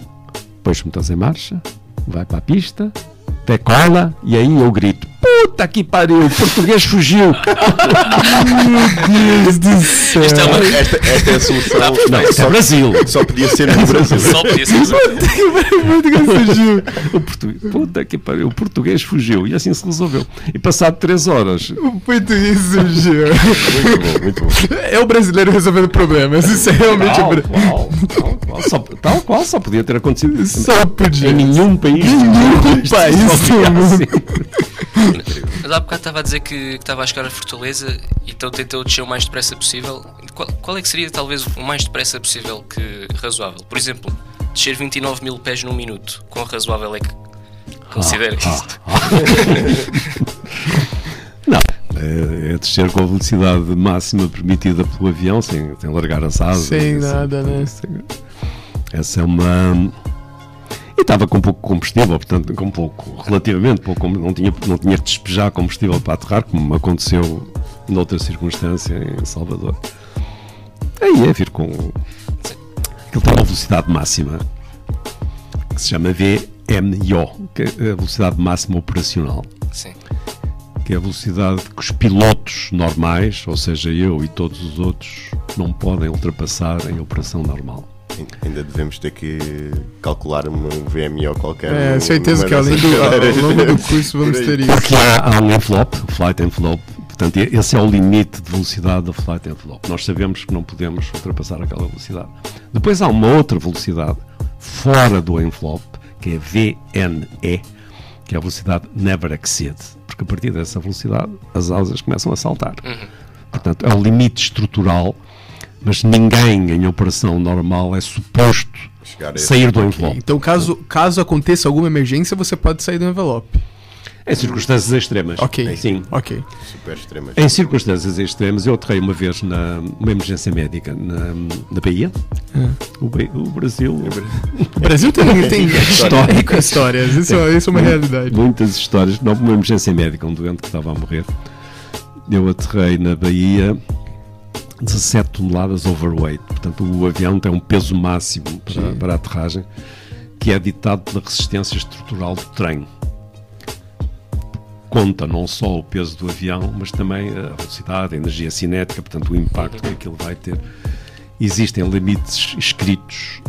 põe os motores em marcha, vai para a pista, decola e aí eu grito: Puta que pariu, o português fugiu! Meu Deus do céu. Isto é uma. Esta, esta é a solução. Não, isso é Brasil. Só podia ser no Brasil. Só podia ser. O português fugiu. O português, puta que pariu, o português fugiu e assim se resolveu. E passado três horas, O português fugiu. Muito bom, muito bom. É o brasileiro resolvendo problemas. Isso é realmente. tal qual, tal qual, só, tal qual só podia ter acontecido isso. Só podia. Em nenhum país. Nenhum Isto país só do fica mundo. Mas há bocado estava a dizer que que estava a chegar a Fortaleza e então tentou descer o mais depressa possível. Qual, qual é que seria talvez o mais depressa possível que razoável? Por exemplo, descer 29 mil pés num minuto. Quão razoável é que considera Ah, isto? Não, é, é descer com a velocidade máxima permitida pelo avião, sem, sem largar as asas. Sem assim. nada, né? Essa é uma. E estava com pouco combustível, portanto, com pouco, relativamente pouco, não tinha, não tinha que despejar combustível para aterrar, como aconteceu noutra circunstância em Salvador. Aí é vir com. Aquilo tem uma velocidade máxima que se chama VMO, que é a velocidade máxima operacional Sim. que é a velocidade que os pilotos normais, ou seja, eu e todos os outros, não podem ultrapassar em operação normal. Ainda devemos ter que calcular um VMO qualquer. É, certeza que além do, dessas ao longo do curso vamos ter isso. Porque há, há um envelope, o flight envelope, portanto, esse é o limite de velocidade do flight envelope. Nós sabemos que não podemos ultrapassar aquela velocidade. Depois há uma outra velocidade fora do envelope, que é VNE, que é a velocidade never exceed, porque a partir dessa velocidade as asas começam a saltar. Portanto, é o limite estrutural, mas ninguém em operação normal é suposto sair do envelope. Então, caso, caso aconteça alguma emergência, você pode sair do envelope. Em circunstâncias extremas. Ok. Sim. Ok. Super extremas. Em circunstâncias extremas, eu aterrei uma vez na uma emergência médica na, na Bahia. O, Ba- o Brasil. O Brasil tem, tem histórico histórias. Isso, é- isso é uma realidade. Muitas histórias. Não, uma emergência médica, um doente que estava a morrer. Eu aterrei na Bahia 17 toneladas overweight. Portanto, o avião tem um peso máximo para, para a aterragem que é ditado pela resistência estrutural do trem. Conta não só o peso do avião, mas também a velocidade, a energia cinética, portanto, o impacto que aquilo vai ter. Existem limites escritos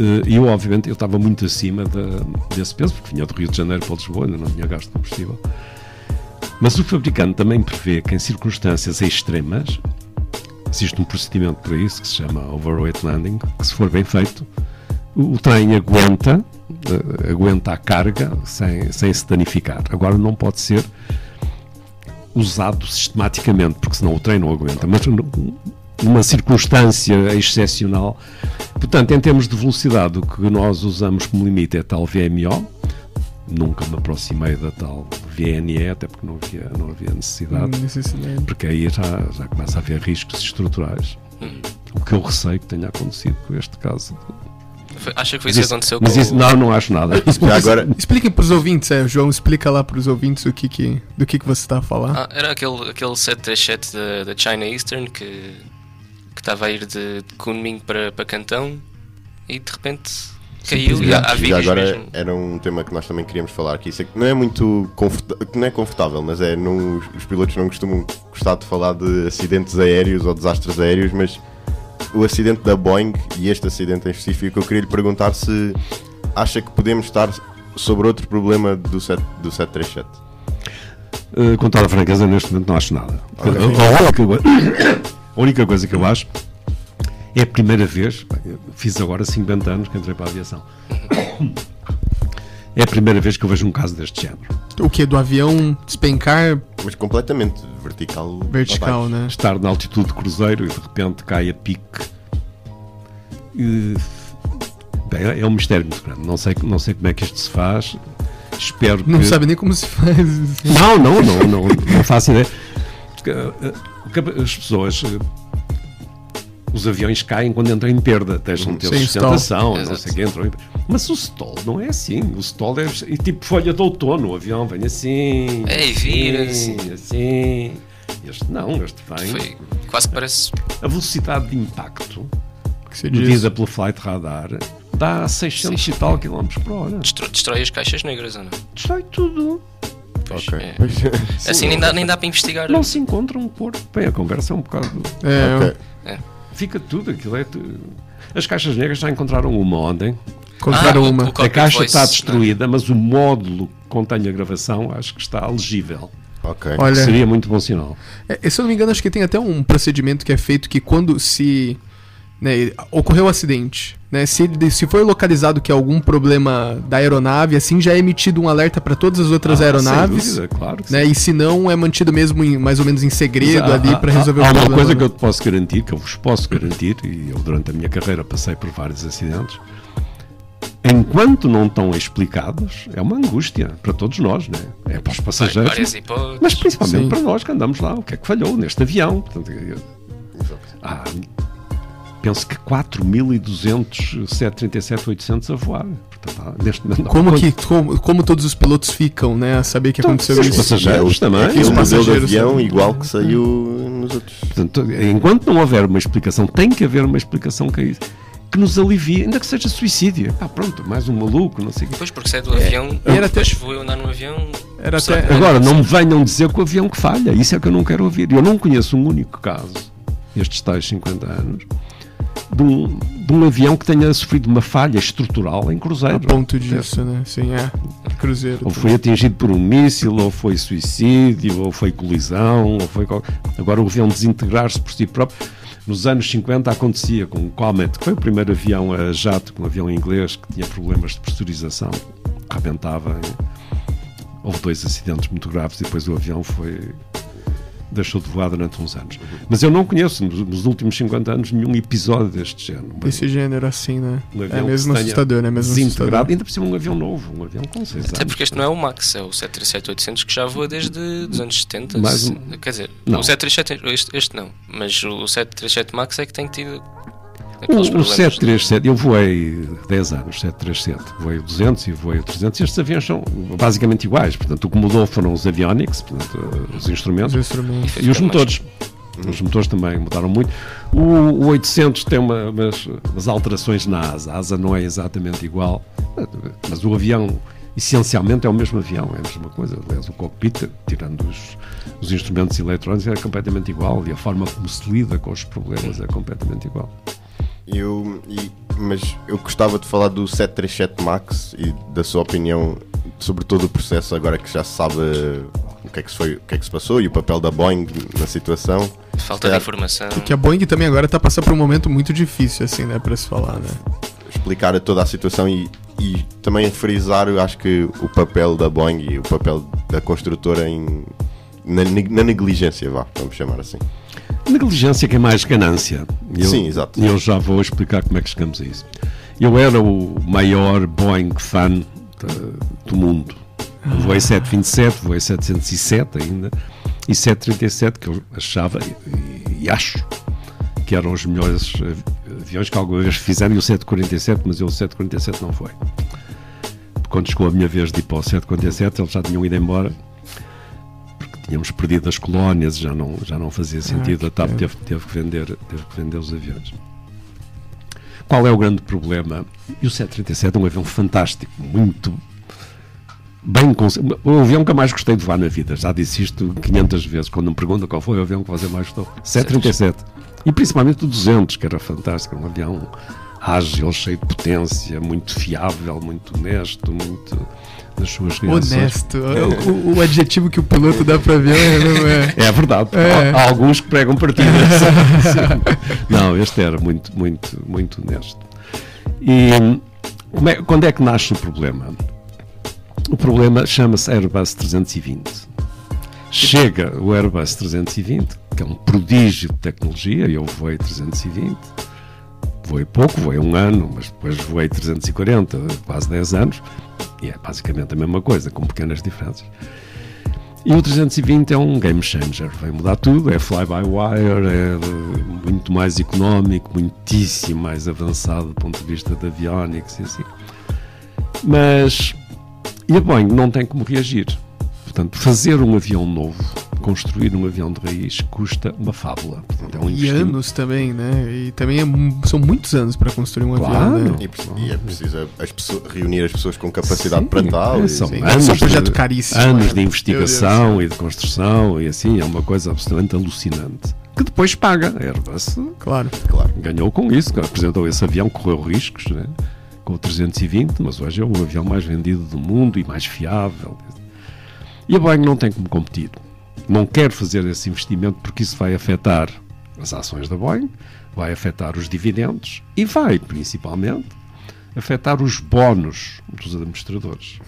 eh, E eu, obviamente, eu estava muito acima da- desse peso, porque vinha do Rio de Janeiro para Lisboa, ainda não tinha gasto combustível. Mas o fabricante também prevê que em circunstâncias extremas existe um procedimento para isso que se chama overweight landing, que se for bem feito, o, trem aguenta, eh, aguenta a carga sem, sem se danificar. Agora não pode ser usado sistematicamente, porque senão o trem não aguenta. Mas num- numa circunstância excepcional, portanto, em termos de velocidade, o que nós usamos como limite é tal VMO. Nunca me aproximei da tal VNE, até porque não havia, não havia necessidade Necessidade. porque aí já, já começa a haver riscos estruturais. O que eu receio que tenha acontecido com este caso. Foi- Acha que foi isso que aconteceu mas com isso- o- não, não acho nada. Agora, Expliquem pros ouvintes, é, João, explica lá pros ouvintes o que que, do que, que você está a falar. Ah, era aquele, aquele 737 da, da China Eastern que que estava a ir de, de Kunming para, para Cantão e de repente caiu e há, vídeos agora mesmo. era um tema que nós também queríamos falar aqui. Isso é que não é muito que não é confortável, mas é não, os pilotos não costumam gostar de falar de acidentes aéreos ou desastres aéreos, mas o acidente da Boeing e este acidente em específico, eu queria lhe perguntar se acha que podemos estar sobre outro problema do, set, do 737. Uh, com toda a franqueza, neste momento não acho nada. A, a única, a única coisa que eu acho é a primeira vez, fiz agora 50 anos que entrei para a aviação. É a primeira vez que eu vejo um caso deste género. O que? Do avião despencar Mas completamente vertical. vertical, né? Estar na altitude de cruzeiro e de repente cai a pique. E, bem, é um mistério muito grande. Não sei, não sei como é que isto se faz. Espero Não que. sabe nem como se faz. Não, não, não, não, não faço ideia. Eh, que as pessoas. Os aviões caem quando entram em perda, deixam de ter Sim, sustentação, stall. não sei o que, entram em... Mas o stall não é assim. O stall é e tipo folha de outono. O avião vem assim. É, e vira, assim. assim. Este não, este vem. Foi, quase parece. A velocidade de impacto, medida pelo flight radar, dá 600 e tal quilómetros por hora. Destrói, destrói as caixas negras, ou não? Destrói tudo. Pois, Ok. é. Assim Sim, nem dá, nem dá para investigar. Não se encontra um corpo. Bem, a conversa é um bocado. É, ok. Fica tudo, aquilo é tudo. As caixas negras já encontraram uma ontem. Compraram Ah, uma. o A caixa voice, está não destruída, mas o módulo que contém a gravação acho que está legível. Ok. Olha, Seria muito bom sinal. É, se eu não me engano, acho que tem até um procedimento que é feito que quando se né, ocorreu o acidente, né, se, se foi localizado que é algum problema da aeronave, assim já é emitido um alerta para todas as outras Ah, aeronaves. sem dúvida, claro Né, e se não, é mantido mesmo em- mais ou menos em segredo Há- ali há- para resolver há, o há problema. uma coisa né? que eu te posso garantir, que eu vos posso garantir, e eu durante a minha carreira passei por vários acidentes. Enquanto não estão explicados, é uma angústia para todos nós, né? É para os passageiros, hipóteses. mas principalmente Sim. para nós que andamos lá. O que é que falhou neste avião? Portanto, eu- há, penso que 4.200 737-800 a voar. Portanto, neste momento, Como, que, como, como todos os pilotos ficam, né, a saber que aconteceu os isso. passageiros também. É o modelo de avião também. igual que saiu nos outros. Portanto, enquanto não houver uma explicação, tem que haver uma explicação que, é isso, que nos alivie, ainda que seja suicídio. Ah, pronto, mais um maluco, não sei o quê. Depois, porque sai do avião, e era até- depois vou eu andar no avião. Era até- que- Agora, não me venham dizer que o avião que falha. Isso é que eu não quero ouvir. Eu não conheço um único caso, estes tais 50 anos, de um, de um avião que tenha sofrido uma falha estrutural em cruzeiro. A ponto disso, né? Sim, é. Cruzeiro. Ou foi atingido por um míssil, ou foi suicídio, ou foi colisão, ou foi. Agora o avião desintegrar-se por si próprio. Nos anos 50 acontecia com o Comet, que foi o primeiro avião a jato, um avião inglês que tinha problemas de pressurização, rebentava. Houve dois acidentes muito graves e depois o avião foi. Deixou de voar durante uns anos. Mas eu não conheço, nos, nos últimos 50 anos, nenhum episódio deste género. Desse gênero assim, né? Um É mesmo assustador, né? Mesmo Desintegrado, assustador. ainda por cima um avião novo, um avião com 6 Até anos. porque este não é o Max, é o 737-800 que já voa desde os anos 70. Mais um- Quer dizer, Não. o 737, este, este não, mas o 737 Max é que tem tido aqueles O, o problemas. 737, eu voei 10 anos, 737, voei o 200 e voei o 300, estes aviões são basicamente iguais, portanto o que mudou foram os avionics, portanto, os instrumentos, Os instrumentos. e os motores. Os motores também mudaram muito. O, o 800 tem uma- umas, umas alterações na asa, a asa não é exatamente igual, mas o avião essencialmente é o mesmo avião, é a mesma coisa. Aliás, o cockpit, tirando os, os instrumentos eletrónicos, é completamente igual e a forma como se lida com os problemas é completamente igual. Eu, e- mas eu gostava de falar do 737 Max e da sua opinião sobre todo o processo, agora que já se sabe o que é que se, foi, o que é que se passou e o papel da Boeing na situação. Falta de informação. Que a Boeing também agora tá passando por um momento muito difícil, assim, né? Pra se falar, né? explicar toda a situação e, e também frisar, eu acho que o papel da Boeing e o papel da construtora em, na, na negligência, vá, vamos chamar assim. Negligência que é mais ganância. Eu- Sim, exato. E eu já vou explicar como é que chegamos a isso. Eu era o maior Boeing fan de- do mundo. Eu voei 727, voei 707 ainda, e 737, que eu achava e, e acho que eram os melhores avi- aviões que alguma vez fizeram, e o 747, mas eu o 747 não foi. Quando chegou a minha vez de ir para o 747, eles já tinham ido embora tínhamos perdido as colónias, já não, já não fazia sentido. Ah, a TAP que teve, teve, que vender, teve que vender os aviões. Qual é o grande problema? E o 737 é um avião fantástico, muito bem concebido. O avião que eu mais gostei de voar na vida, já disse isto 500 vezes, quando me perguntam qual foi o avião que você mais gostou. 737. E principalmente o 200, que era fantástico, um avião ágil, cheio de potência, muito fiável, muito honesto, muito nas suas reações. Honesto. O, o- o adjetivo que o piloto dá pra ver é, não é. É verdade. É. Há, há alguns que pregam partidas. Não, este era muito, muito, muito honesto. E hum, é- quando é que nasce o problema? O problema chama-se Airbus 320. Chega o Airbus 320, que é um prodígio de tecnologia, eu voei 320, voei pouco, voei um ano, mas depois voei 340, quase 10 anos, e é basicamente a mesma coisa, com pequenas diferenças. E o 320 é um game changer, vai mudar tudo, é fly-by-wire, é muito mais económico, muitíssimo mais avançado do ponto de vista da avionics e assim. Mas, e a Boeing não tem como reagir. Portanto, fazer um avião novo, construir um avião de raiz, custa uma fábula. Portanto, é um E anos também, né? E também é são muitos anos para construir um Claro. avião, né? E, e é preciso as pessoas- reunir as pessoas com capacidade Sim, para tal. é, são Sim, anos é um projeto de- caríssimo. Anos né? de investigação e de construção e assim, é uma coisa absolutamente alucinante. Que depois paga. A Airbus. Claro. Claro. ganhou com isso, apresentou esse avião, correu riscos, né? com o 320, mas hoje é o avião mais vendido do mundo e mais fiável. E a Boeing não tem como competir. Não quer fazer esse investimento porque isso vai afetar as ações da Boeing, vai afetar os dividendos e vai, principalmente, afetar os bónus dos administradores,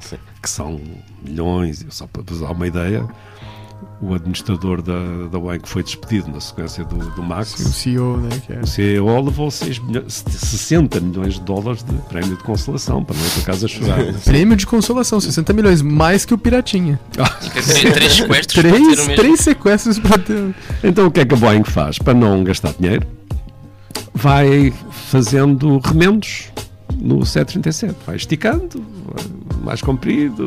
Sim. que são milhões, só para vos dar uma ideia, o administrador da, da Boeing que foi despedido na sequência do, do Max, Sim, o CEO, né? Que é. o CEO levou 6 milhões, 60 milhões de dólares de prémio de consolação para não ir para casa chorar. Prêmio de consolação, 60 milhões, mais que o Piratinha. Quer dizer, três sequestros para ter o Três, mesmo. três sequestros para ter. então o que é que a Boeing faz? Para não gastar dinheiro, vai fazendo remendos no 737. Vai esticando, mais comprido,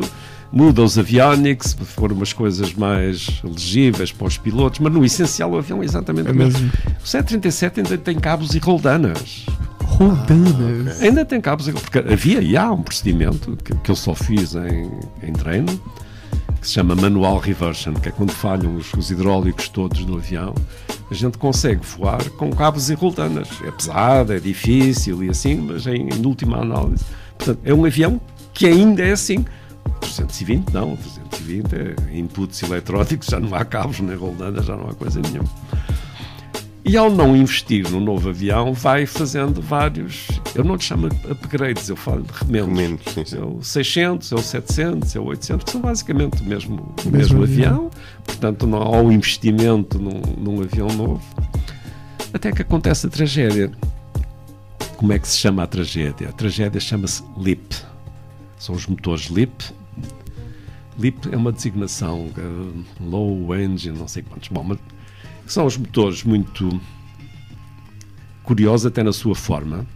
muda os avionics, pôr umas coisas mais legíveis para os pilotos, mas no essencial o avião é exatamente É o mesmo. mesmo. O 737 ainda tem cabos e roldanas. Rodanas. Ainda tem cabos, porque havia e há um procedimento que, que eu só fiz em, em treino, que se chama manual reversion, que é quando falham os, os hidráulicos todos do avião, a gente consegue voar com cabos e roldanas. É pesado, é difícil e assim, mas em, em última análise. Portanto, é um avião que ainda é assim. 320 não, 320 é inputs eletrónicos, já não há cabos nem roldanas, já não há coisa nenhuma. E ao não investir no novo avião, vai fazendo vários. Eu não lhe chamo upgrades, eu falo de remendos. Remendos, sim, sim. É o 600, é o 700, é o 800, que são basicamente o mesmo, o Mesmo mesmo avião. avião. Portanto, não há o investimento num, num avião novo. Até que acontece a tragédia. Como é que se chama a tragédia? A tragédia chama-se LIP. São os motores LIP. LIP é uma designação, eh, low engine, não sei quantos. Bom, mas são os motores muito curiosos até na sua forma,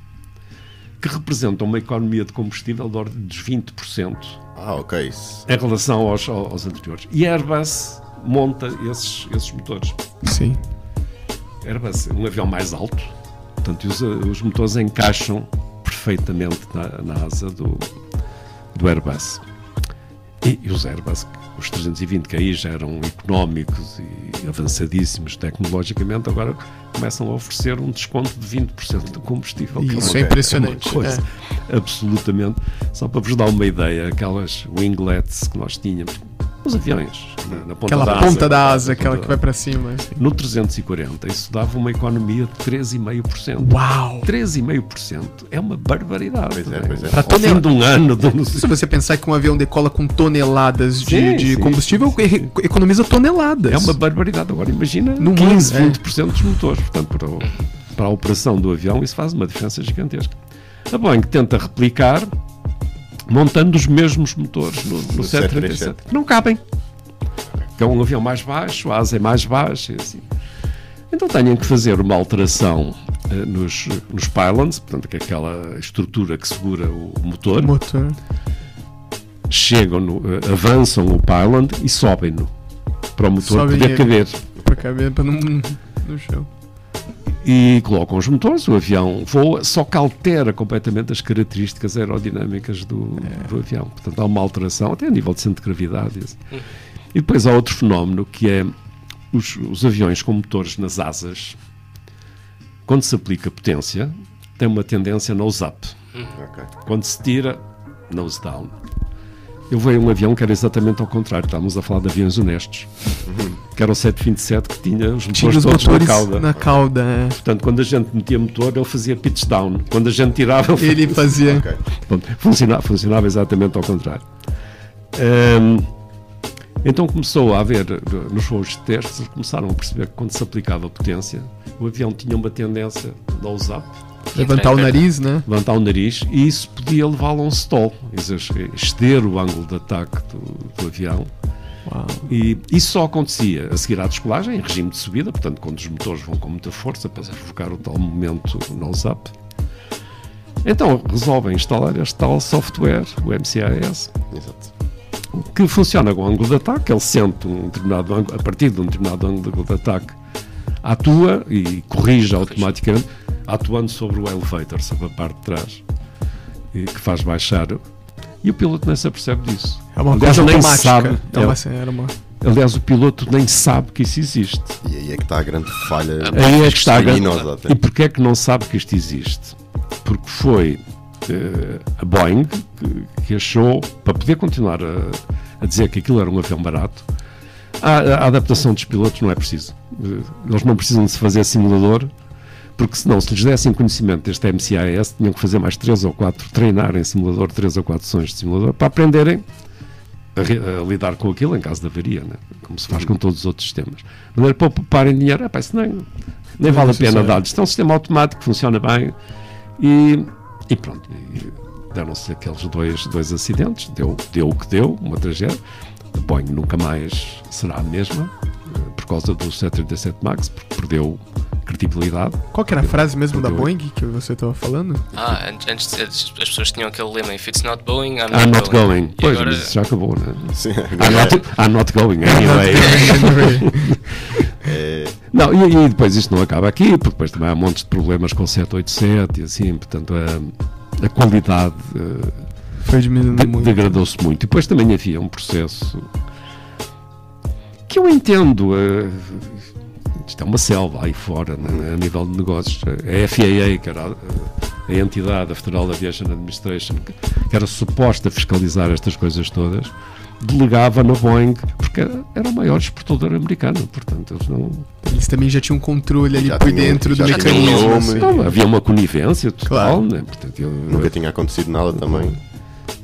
que representam uma economia de combustível de ordem dos 20% Ah, ok. Isso- em relação aos, aos anteriores. E a Airbus monta esses, esses motores. Sim. A Airbus é um avião mais alto, portanto, os, os motores encaixam perfeitamente na, na asa do, do Airbus. E, e os Airbus, os 320 que aí já eram económicos e avançadíssimos tecnologicamente, agora começam a oferecer um desconto de 20% do combustível. que Isso uma- é impressionante. uma coisa absolutamente. Só para vos dar uma ideia, aquelas winglets que nós tínhamos, os aviões, na, na ponta Aquela da ponta asa, da asa, aquela que vai pra cima. assim. No 340, isso dava uma economia de 13,5%. Uau! 13,5% é uma barbaridade. Pois é, não pois é. Fim tonel- de um ano, de um- Se você pensar que um avião decola com toneladas de, Sim, de sim, combustível, e- economiza toneladas. é uma barbaridade. Agora imagina No 15, mundo, é. 20% dos motores. Portanto, para, o- para a operação do avião, isso faz uma diferença gigantesca. A Boeing tenta replicar montando os mesmos motores no, no 737, que não cabem. Que é um avião mais baixo, a asa é mais baixa e assim. Então têm que fazer uma alteração eh, nos, nos pylons, portanto, que é aquela estrutura que segura o motor. O motor. Chegam, no, eh, avançam o pylon e sobem-no para o motor Sobem poder caber. Pra caber pra não. no chão. E colocam os motores, o avião voa, só que altera completamente as características aerodinâmicas do, do avião. Portanto, há uma alteração, até a nível de centro de gravidade. e assim. E depois há outro fenómeno que é os, os aviões com motores nas asas, quando se aplica potência, tem uma tendência nose-up. Ok. Quando se tira, nose down. Eu veio um avião que era exatamente ao contrário, estávamos a falar de aviões honestos, que era o 727 que tinha os motores Tinha os todos motores na cauda. na cauda. é. Portanto, quando a gente metia motor, ele fazia pitch down. Quando a gente tirava, ele, Ele fazia. Ok. Pronto, funcionava, funcionava exatamente ao contrário. Ahm, então começou a haver, nos voos de testes, eles começaram a perceber que quando se aplicava potência, o avião tinha uma tendência nose up, Levantar o nariz, né? levantar o nariz, e isso podia levá-lo a um stall, exceder o ângulo de ataque do, do avião, Uau. E isso só acontecia a seguir à descolagem, em regime de subida, portanto, quando os motores vão com muita força para provocar o tal momento nose-up. Então resolvem instalar este tal software, o MCAS, Exato. que funciona com o ângulo de ataque. Ele sente um determinado ângulo, a partir de um determinado ângulo de ataque, atua e corrige automaticamente, atuando sobre o elevator, sobre a parte de trás, e que faz baixar. E o piloto nem se apercebe disso. É uma Aliás, coisa nem automática. sabe. É uma, É. uma... Aliás, o piloto nem sabe que isso existe. E aí é que está a grande falha. Aí é que está a grande- criminosa até. E porquê é que não sabe que isto existe? Porque foi eh, a Boeing que, que achou, para poder continuar a, a dizer que aquilo era um avião barato, a, a adaptação dos pilotos não é preciso. Eh, Eles não precisam de se fazer simulador, porque senão, se lhes dessem conhecimento deste MCAS, tinham que fazer mais 3 ou 4, treinar em simulador, 3 ou 4 sessões de simulador, para aprenderem a, a lidar com aquilo em caso de avaria, né? como se faz com todos os outros sistemas. De maneira para pouparem dinheiro, epá, isso nem, nem vale a pena dar. Isto é um sistema automático, funciona bem e, e pronto. Deram-se aqueles dois, dois acidentes, deu, deu o que deu, uma tragédia. A Boeing nunca mais será a mesma eh, por causa do 737 MAX, porque perdeu credibilidade. Qual que era a frase mesmo da Boeing que você estava falando? Ah, an- antes as as pessoas tinham aquele lema: If it's not Boeing, I'm, I'm not going. E Pois, agora, mas isso já acabou, né? Sim, I'm not, I'm not going anyway. é, Não, e, e depois isto não acaba aqui, porque depois também há montes de problemas com o 787 e assim, portanto a, a qualidade eh, Foi diminuindo de- muito. degradou-se muito. E depois também havia um processo que eu entendo. eh, isto é uma selva aí fora, né, a nível de negócios. A FAA, que era a, a entidade, a Federal Aviation Administration, que, que era suposta fiscalizar estas coisas todas, delegava na Boeing, porque era, era o maior exportador americano, portanto eles não, Eles também já tinham um controle ali Já por tinham- dentro do mecanismo. nome. assim. Não, havia uma conivência total, Claro. né? Portanto, eu, nunca tinha acontecido nada também.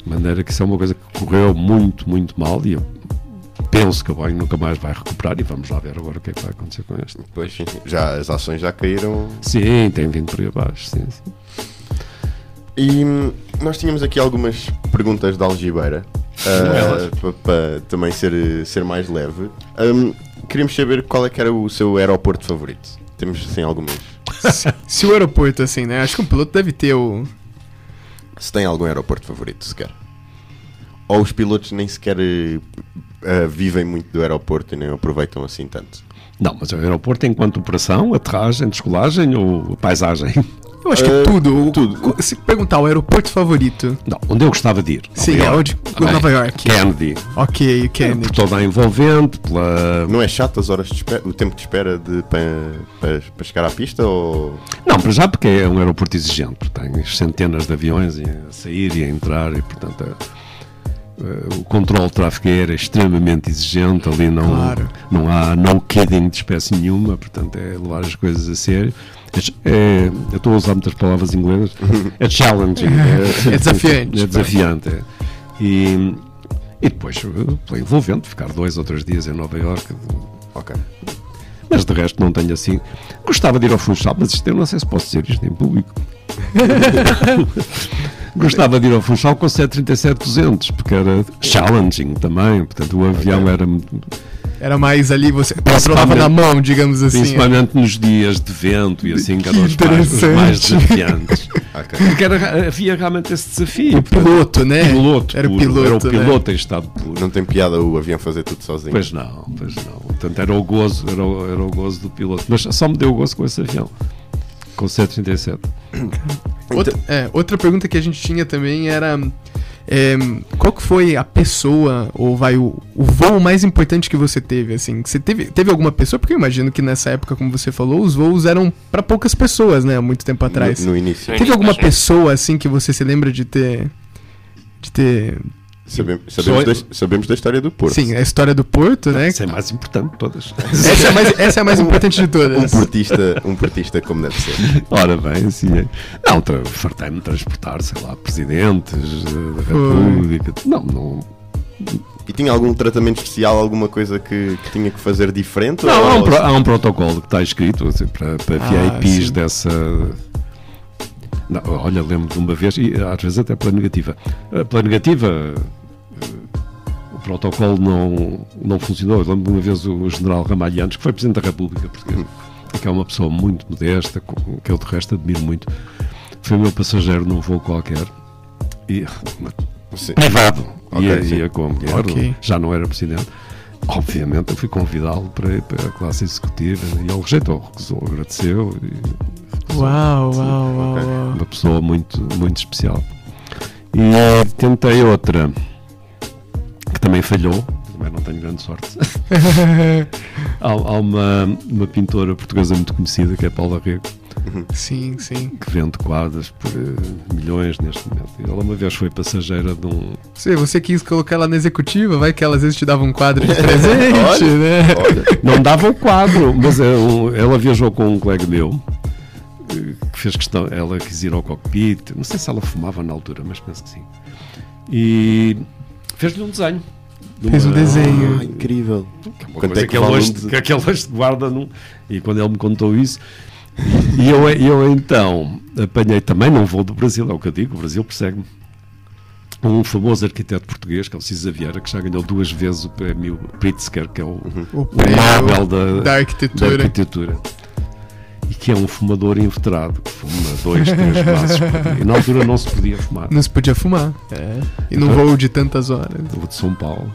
de maneira que isso é uma coisa que correu muito, muito mal e eu penso que a Boeing nunca mais vai recuperar e vamos lá ver agora o que é que vai acontecer com este. Pois, sim, já, as ações já caíram. Sim, tem vindo por aí abaixo, sim, sim. E nós tínhamos aqui algumas perguntas de algibeira. elas. para também ser, ser mais leve. Hum, queríamos saber qual é que era o seu aeroporto favorito. Temos assim algumas. Se o aeroporto, assim, né? Acho que um piloto deve ter o. Se tem algum aeroporto favorito sequer. Ou os pilotos nem sequer eh, vivem muito do aeroporto e nem aproveitam assim tanto. Não, mas o aeroporto enquanto operação, aterragem, descolagem ou paisagem? Eu acho que Eh, tudo. Tudo. Se perguntar o aeroporto favorito. Não, onde eu gostava de ir? Sim, Nova é York. onde. Nova York. Kennedy. Ok, o Kennedy. Por toda a envolvente, pela. Não é chato as horas de espera, o tempo de espera de, para, para, para chegar à pista? Ou... Não, para já porque é um aeroporto exigente, tem centenas de aviões a sair e a entrar e, portanto, é- é- o controle de tráfego aéreo é extremamente exigente, ali não, Claro. não há no kidding de espécie nenhuma, portanto, é levar as coisas a sério. É- é- eu estou a usar muitas palavras inglesas. É challenging. É desafiante. É desafiante. é. E, e depois, eh, pela envolvente, ficar dois ou três dias em Nova Iorque. Ok. Mas de resto não tenho assim. Gostava de ir ao Funchal, mas isto eu não sei se posso dizer isto em público. Gostava de ir ao Funchal com 737-200, porque era challenging também. Portanto, o avião era muito- Era mais ali, você controlava na mão, digamos assim. principalmente nos dias de vento e assim, que eram os mais, os mais desafiantes. ok. Porque era- havia realmente esse desafio. O piloto, né? Piloto Era o puro, piloto. era o né? piloto em estado puro. Não tem piada o avião fazer tudo sozinho. Pois não, pois não. Portanto, era o gozo, era o, era o gozo do piloto. Mas só me deu gozo com esse avião. Com o 737. Outra, é, outra pergunta que a gente tinha também era é, qual que foi a pessoa ou vai o, o voo mais importante que você teve assim? Você teve, teve alguma pessoa? Porque eu imagino que nessa época, como você falou, os voos eram pra poucas pessoas, né? Há muito tempo atrás. No, no início. No Teve início, alguma imagino. pessoa assim que você se lembra de ter de ter Sabemos, sabemos, da, sabemos da história do Porto. Sim, a história do Porto, né? Essa é a mais importante de todas. Essa é a mais, essa é a mais importante de Um todas. portista, um portista como deve ser. Ora bem, assim é. Não, tra- fartei-me de transportar, sei lá, presidentes eh, da Foi. República. Não, não. E tinha algum tratamento especial, alguma coisa que, que tinha que fazer diferente? Não, há um, pro- há um protocolo que está escrito assim, para, para Ah, VIPs sim. dessa. Não, olha, lembro de uma vez, e às vezes até pela negativa. Eh, Pela negativa, protocolo não, não funcionou. Eu lembro uma vez o general Ramalhantes, que foi Presidente da República Portuguesa, que é uma pessoa muito modesta, que eu de resto admiro muito, foi meu passageiro num voo qualquer e Sim. privado. Ok, ia, sim. ia com a mulher, Ok. já não era presidente. Obviamente, eu fui convidá-lo para, ir para a classe executiva e ele rejeitou, recusou, agradeceu. E Uau, uau, uau, uau. uma pessoa muito, muito especial. E eh, tentei outra que também falhou, também não tenho grande sorte. há há uma, uma pintora portuguesa muito conhecida que é Paula Rego, sim, sim. que vende quadros por eh, milhões neste momento. Ela uma vez foi passageira de um. Você, você quis colocar ela na executiva, vai que ela às vezes te dava um quadro de presente, né? Olha, Não dava o quadro, mas é um- ela viajou com um colega meu eh, que fez questão, ela quis ir ao cockpit, não sei se ela fumava na altura, mas penso que sim. E fez-lhe um desenho. de Fez um desenho. ah, incrível. que é uma Quanto coisa é que que, ele hoje, de- que aquele hoje guarda num, e quando ele me contou isso e eu, eu então apanhei também num voo do Brasil, é o que eu digo, o Brasil persegue-me um famoso arquiteto português que é o Cisa Vieira, que já ganhou duas vezes o prémio Pritzker, que é o, O o prémio Nobel da, da da arquitetura. E que é um fumador inveterado, que fuma dois, três maços por dia. E na altura não se podia fumar. Não se podia fumar. É. E num Então- voo de tantas horas. vou de São Paulo.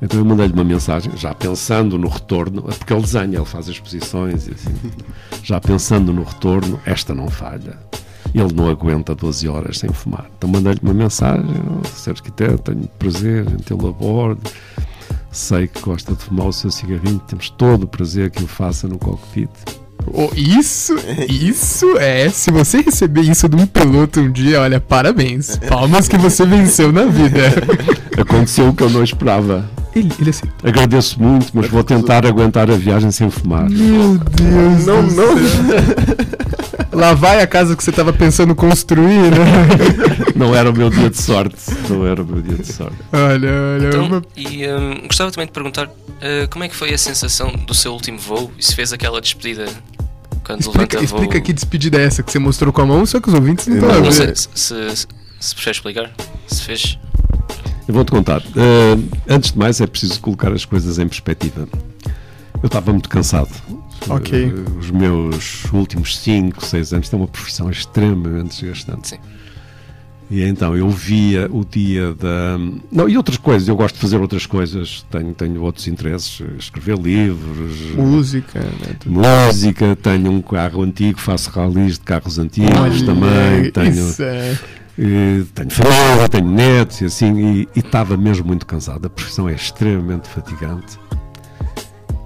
Então eu mandei-lhe uma mensagem, já pensando no retorno, porque ele desenha, ele faz exposições e assim. Já pensando no retorno, esta não falha. Ele não aguenta 12 horas sem fumar. Então mandei-lhe uma mensagem, Sr. Arquiteto, tenho prazer em tê-lo a bordo. Sei que gosta de fumar o seu cigarrinho, temos todo o prazer que o faça no cockpit. Isso, isso é. Se você receber isso de um piloto um dia, olha, parabéns. Palmas que você venceu na vida. Aconteceu o que eu não esperava. Ele, ele assim. Agradeço muito, mas vou tentar aguentar a viagem sem fumar. Meu Deus. Não, do não. céu. Lá vai a casa que você tava pensando construir, né? Não era o meu dia de sorte. Não era o meu dia de sorte. Olha, olha. Então, uma- e hum, gostava também de perguntar uh, como é que foi a sensação do seu último voo e se fez aquela despedida quando Explica, levanta voo. explica que despedida é essa que você mostrou com a mão, só que os ouvintes não estão a não Não ver. sei se, se, explicar. Se fez. Eu vou-te contar. Eh, antes de mais, é preciso colocar as coisas em perspectiva. Eu estava muito cansado. Ok. Eh, os meus últimos 5, 6 anos têm uma profissão extremamente desgastante. Sim. E então eu via o dia da. Não, e outras coisas, eu gosto de fazer outras coisas, tenho, tenho outros interesses, escrever livros, Música, né? música, tenho um carro antigo, faço ralis de carros antigos Olha, também, tenho. Isso é. Eh, tenho família, tenho netos e assim, e estava mesmo muito cansado. A profissão é extremamente fatigante.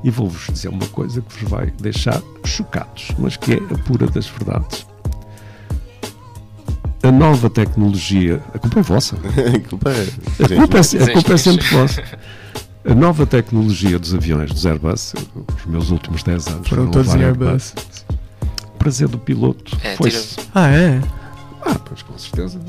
E vou-vos dizer uma coisa que vos vai deixar chocados, mas que é a pura das verdades. A nova tecnologia, a culpa é vossa. A culpa é. A culpa é, se- a culpa é sempre vossa. A nova tecnologia dos aviões, dos Airbus, os meus últimos 10 anos Foram todos Airbus. O prazer do piloto É, foi tira- Ah, é? Ah, pois com certeza.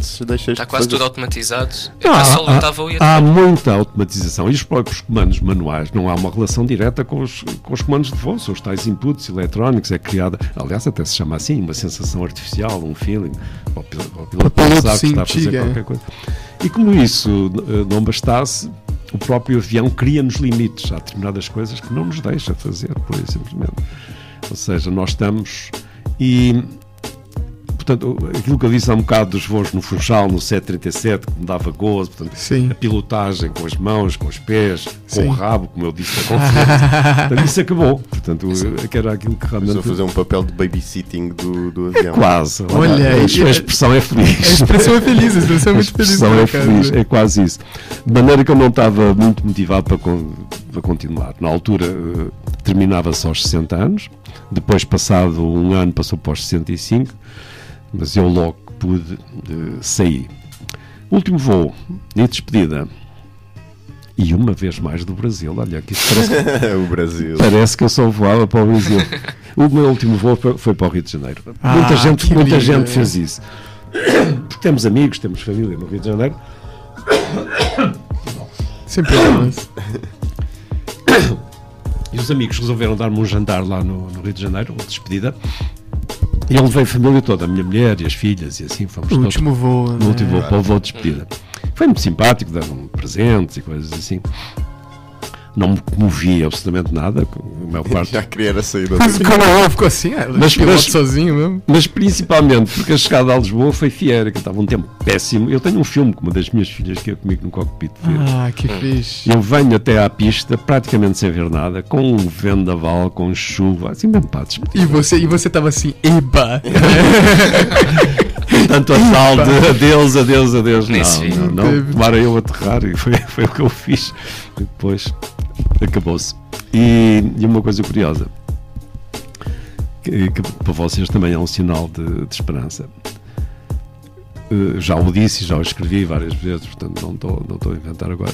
Se deixas Está quase fazer- tudo automatizado. Não, só há- e Há muita automatização e os próprios comandos manuais não há uma relação direta com os, com os comandos de voo, são os tais inputs eletrónicos, é criada, aliás, até se chama assim, uma sensação artificial, um feeling, ao pil- ao piloto piloto pensar que está a fazer é. qualquer coisa. E como isso eh, não bastasse, o próprio avião cria-nos limites a determinadas coisas que não nos deixa fazer, por aí simplesmente. Ou seja, nós estamos e portanto, aquilo que eu disse há um bocado dos voos no Funchal, no 737, que me dava gozo, portanto, Sim. a pilotagem com as mãos, com os pés, com Sim. o rabo, como eu disse, na conferência. portanto, isso acabou. Portanto, eu- que era aquilo que Estou realmente. a fazer um papel de babysitting do, do avião. Quase. Olha, a, a expressão é feliz. A expressão é feliz, a expressão é A muito feliz. expressão por é acaso. feliz, é quase isso. De maneira que eu não estava muito motivado para, con- para continuar. Na altura eh, terminava-se aos 60 anos, depois, passado um ano, passou para os 65, mas eu logo pude eh, sair. Último voo e despedida. E uma vez mais do Brasil. Olha, aqui parece, o Brasil. parece que eu só voava para o Brasil. O meu último voo foi- para o Rio de Janeiro. Ah, muita gente, muita lindo. gente fez isso. Porque temos amigos, temos família no Rio de Janeiro. Sempre temos. E os amigos resolveram dar-me um jantar lá no, no Rio de Janeiro, uma despedida. E eu levei a família toda, a minha mulher e as filhas, e assim fomos O todos último voo. no né? último voo, para o voo de despedida. Foi muito simpático, davam presentes e coisas assim. Não me comovia absolutamente nada. A maior parte Já queria a saída Mas daqui. como eu ficou assim, Mas- mas- sozinho mesmo. Mas principalmente porque a chegada a Lisboa foi fiera, que estava um tempo péssimo. Eu tenho um filme com uma das minhas filhas que é comigo no cockpit. Ah, que fixe. Eu venho até à pista praticamente sem ver nada, com um vendaval, com chuva, assim mesmo despedir. E você, e você assim, eba! Tanto a tal de adeus, adeus, adeus. Nem Não, não, não. Teve. Tomara eu aterrar e foi, foi o que eu fiz. Depois acabou-se. E, e uma coisa curiosa, que, que para vocês também é um sinal de, de esperança. Eh, Já o disse, já o escrevi várias vezes, portanto não estou não estou a inventar agora.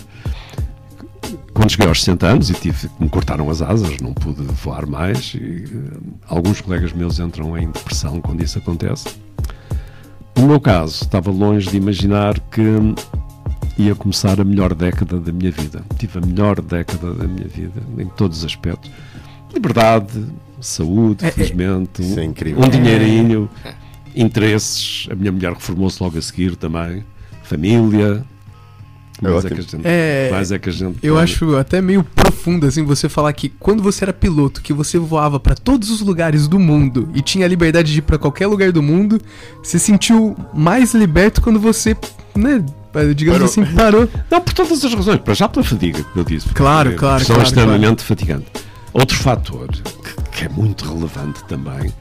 Quando cheguei aos 60 anos e tive, me cortaram as asas, não pude voar mais, e, eh, alguns colegas meus entram em depressão quando isso acontece. No meu caso, estava longe de imaginar que ia começar a melhor década da minha vida. Tive a melhor década da minha vida, em todos os aspectos. Liberdade, saúde, É, é- felizmente, é um, um dinheirinho, interesses. A minha mulher reformou-se logo a seguir também. Família. É Mais é, ótimo. que a gente, É, mais é que a gente Eu pode- acho até meio profundo assim você falar que quando você era piloto, que você voava pra todos os lugares do mundo e tinha a liberdade de ir pra qualquer lugar do mundo, você sentiu mais liberto quando você, né, digamos Parou. assim, parou. Não, por todas as razões. Para já pela fadiga, que eu disse. Claro, claro, questão claro, extremamente fatigante. Outro fator que, que é muito relevante também,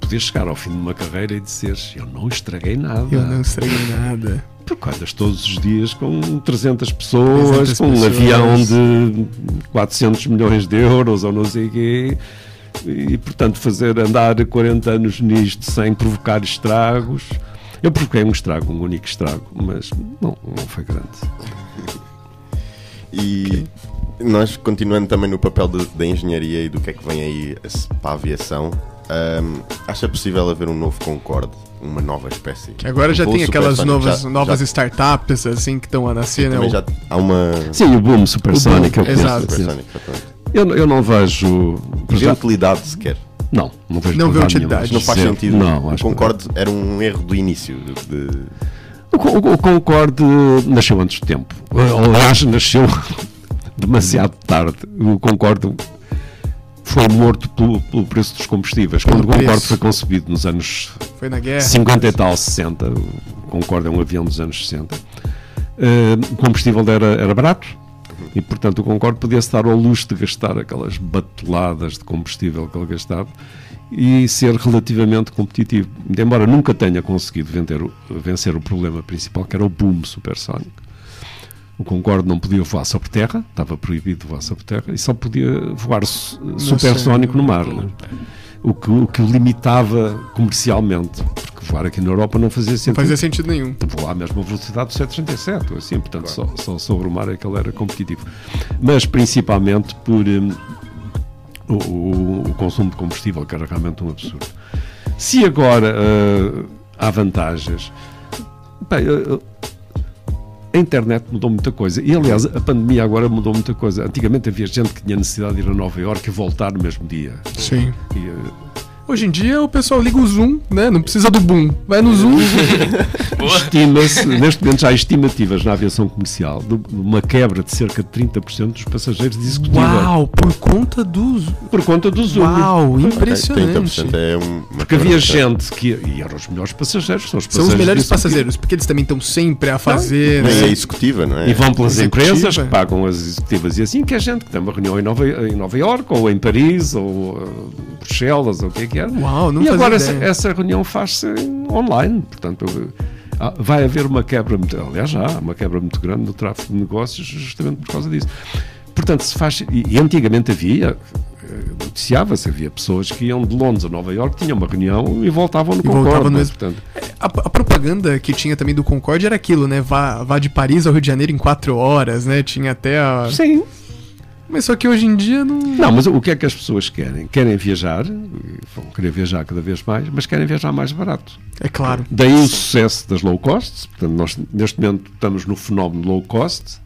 poder chegar ao fim de uma carreira e dizer eu não estraguei nada. Eu não estraguei nada. Porque andas todos os dias com 300 pessoas, 300 com um pessoas. avião de 400 milhões de euros ou não sei o quê. E, portanto, fazer andar 40 anos nisto sem provocar estragos. Eu provoquei um estrago, um único estrago, mas não, não foi grande. E nós, continuando também no papel da engenharia e do que é que vem aí para a aviação, ahm, acha possível haver um novo Concorde, uma nova espécie? Que agora já tem aquelas novas, Já- novas já- startups assim que estão a nascer, né? O- já há uma. Sim, o boom supersónico. O boom, eu exato. Eu, eu não vejo. De já- utilidade sequer. não, não vejo Não utilidade. Não faz Zero. sentido. Não, o acho que era um erro do início. de- de- O, o Concorde nasceu antes do tempo. Aliás, nasceu demasiado tarde. O Concorde foi morto pelo, pelo preço dos combustíveis. Quando o Concorde foi concebido nos anos Foi na guerra. 50 e tal, 60, o Concorde é um avião dos anos 60, eh, o combustível era, era barato e, portanto, o Concorde podia-se dar ao luxo de gastar aquelas bateladas de combustível que ele gastava e ser relativamente competitivo. Embora nunca tenha conseguido vender vencer o problema principal, que era o boom supersónico. O Concorde não podia voar sobre terra, estava proibido voar sobre terra, e só podia voar su- supersónico no mar. né? O, que, o que o limitava comercialmente, porque voar aqui na Europa não fazia Não sentido. fazia sentido nenhum. Voar à mesma velocidade do 737, ou assim, portanto, só, só sobre o mar é que ele era competitivo. Mas principalmente por hum, o, o- consumo de combustível, que era realmente um absurdo. Se agora ah, há vantagens, bem, ah, a internet mudou muita coisa. E aliás, a pandemia agora mudou muita coisa. Antigamente havia gente que tinha necessidade de ir a Nova Iorque e voltar no mesmo dia. Sim. E, ah, Hoje em dia o pessoal liga o Zoom, né? Não precisa do boom. Vai no Zoom. Estima-se, neste momento já há estimativas na aviação comercial de uma quebra de cerca de 30% dos passageiros de executiva. Uau, por conta do. Por conta do Zoom. Uau, impressionante. 30% é uma Porque havia gente que. E eram os melhores passageiros, são os São passageiros os melhores passageiros, porque eles também estão sempre a fazer. Nem né? é executiva, não é? E vão pelas Executiva. empresas que pagam as executivas e assim que é gente que tem uma reunião em Nova, em Nova York ou em Paris ou uh, Bruxelas ou o que é que é. Uau, não e agora essa, essa reunião faz-se online. Portanto, ah, vai haver uma quebra, muito, aliás, já há uma quebra muito grande no tráfego de negócios justamente por causa disso. Portanto, se faz. E, e antigamente havia. eh, Noticiava-se, havia pessoas que iam de Londres a Nova York, tinham uma reunião e voltavam no E voltavam Concorde. no mesmo- Portanto, A, a propaganda que tinha também do Concorde era aquilo, né? Vá, vá de Paris ao Rio de Janeiro em quatro horas, né? Tinha até a. sim, Mas só que hoje em dia não. Não, mas o que é que as pessoas querem? Querem viajar, vão querer viajar cada vez mais, mas querem viajar mais barato. É claro. Daí o sucesso das low cost. Portanto, nós neste momento estamos no fenómeno low cost.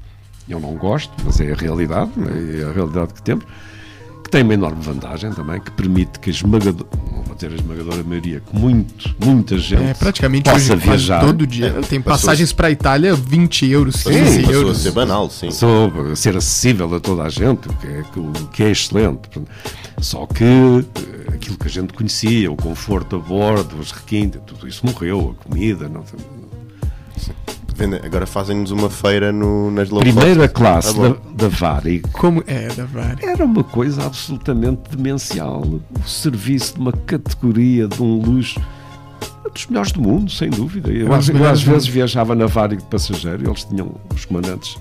Eu não gosto, mas é a realidade, é a realidade que temos. Que tem uma enorme vantagem também, que permite que a esmagadora, não vou dizer a esmagadora maioria, que muito, muita gente É, praticamente possa hoje viajar. todo dia. É, Tem passou- passagens pra Itália 20 euros, Passou, 15 passou a euros. ser banal, sim. Só ser acessível a toda a gente, o que é, o que é excelente. Só que eh, aquilo que a gente conhecia, o conforto a bordo, os requintes, tudo isso morreu, a comida. Não, Agora fazem-nos uma feira no, nas low primeira cost. classe Ah, da, da Varig Como é, da Vare. era uma coisa absolutamente demencial. O serviço de uma categoria, de um luxo. Dos melhores do mundo, sem dúvida. Eu, às, eu às vezes viajava na Varig de passageiro e eles tinham, os comandantes,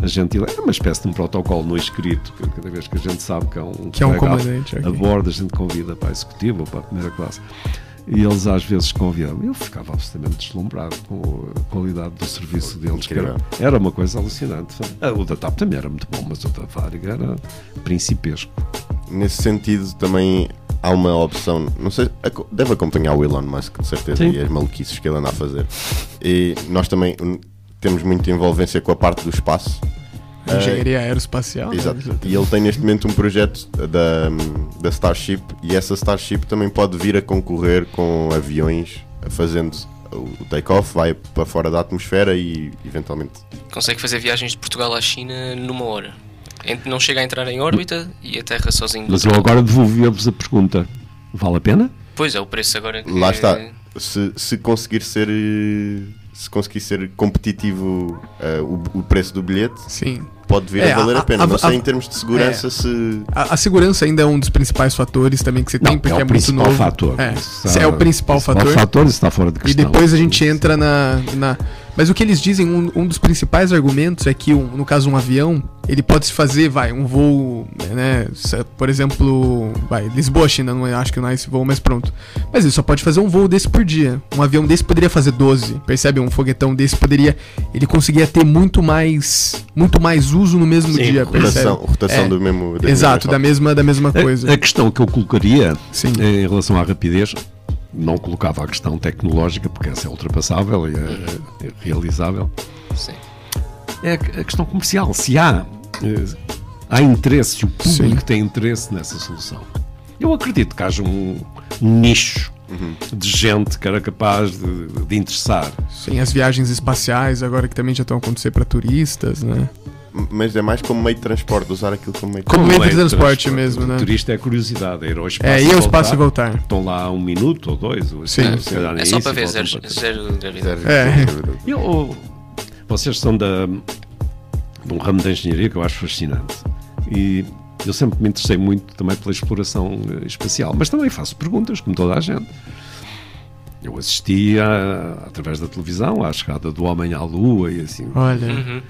a gentileza. Era uma espécie de um protocolo no escrito, que cada vez que a gente sabe que é um, Que é um comandante, a ok. bordo, a gente convida para a executiva ou para a primeira classe. E eles às vezes convidavam. Eu ficava absolutamente deslumbrado com a qualidade do serviço deles. era, era uma coisa alucinante. Ah, O da TAP também era muito bom, mas o da Varig era principesco. Nesse sentido, também há uma opção. Não sei, deve acompanhar o Elon Musk, de certeza, Sim. e as maluquices que ele anda a fazer. E nós também hum, temos muita envolvência com a parte do espaço. Engenharia aeroespacial. né? Exato. E ele tem neste momento um projeto da, da Starship e essa Starship também pode vir a concorrer com aviões fazendo o take-off, vai para fora da atmosfera e eventualmente. Consegue fazer viagens de Portugal à China numa hora. Não chega a entrar em órbita e aterra sozinho. Mas eu agora devolvia-vos a pergunta: vale a pena? Pois é, o preço agora que Lá está. Se, se conseguir ser. Se conseguir ser competitivo eh, o, o preço do bilhete, Sim. Pode vir É, a valer a, a- pena. a- Não sei a- em termos de segurança é. se. A, a segurança ainda é um dos principais fatores também que você tem, Não, porque é é, o muito principal novo. fator. É, Isso Esse é o principal fator. fator isso está fora de E questão. depois a gente entra na, na. Mas o que eles dizem, um, um dos principais argumentos é que, um- no caso, um avião, ele pode se fazer, vai, um voo, né? Por exemplo, vai, Lisboa, China, não é, acho que não é esse voo, mas pronto. Mas ele só pode fazer um voo desse por dia. Um avião desse poderia fazer 12, percebe? Um foguetão desse poderia. Ele conseguia ter muito mais. Muito mais uso no mesmo Sim, dia, percebe? Rotação, rotação É. do mesmo. da Exato, mesma da mesma, da mesma coisa. A, a questão que eu colocaria Sim. em relação à rapidez, não colocava a questão tecnológica, porque essa é ultrapassável e é, é realizável. Sim. É a, questão comercial. Se há, eh, há interesse, se o público Sim. tem interesse nessa solução. Eu acredito que haja um, um nicho de gente que era capaz de, de interessar. Sim, as viagens espaciais agora que também já estão a acontecer para turistas, né? Mas é mais como meio de transporte, usar aquilo como meio de Como meio de é transporte mesmo, né? O turista é curiosidade, é ir ao espaço, É, ir ao espaço e voltar. Estão lá um minuto ou dois. Ou Sim. se calhar nem É só isso, para e ver zero, zero gravidade. transporte. É. Eu, vocês são da, de um ramo da engenharia que eu acho fascinante. E eu sempre me interessei muito também pela exploração eh, espacial, mas também faço perguntas, como toda a gente. Eu assistia, através da televisão, à chegada do homem à Lua e assim. Olha, Uhum.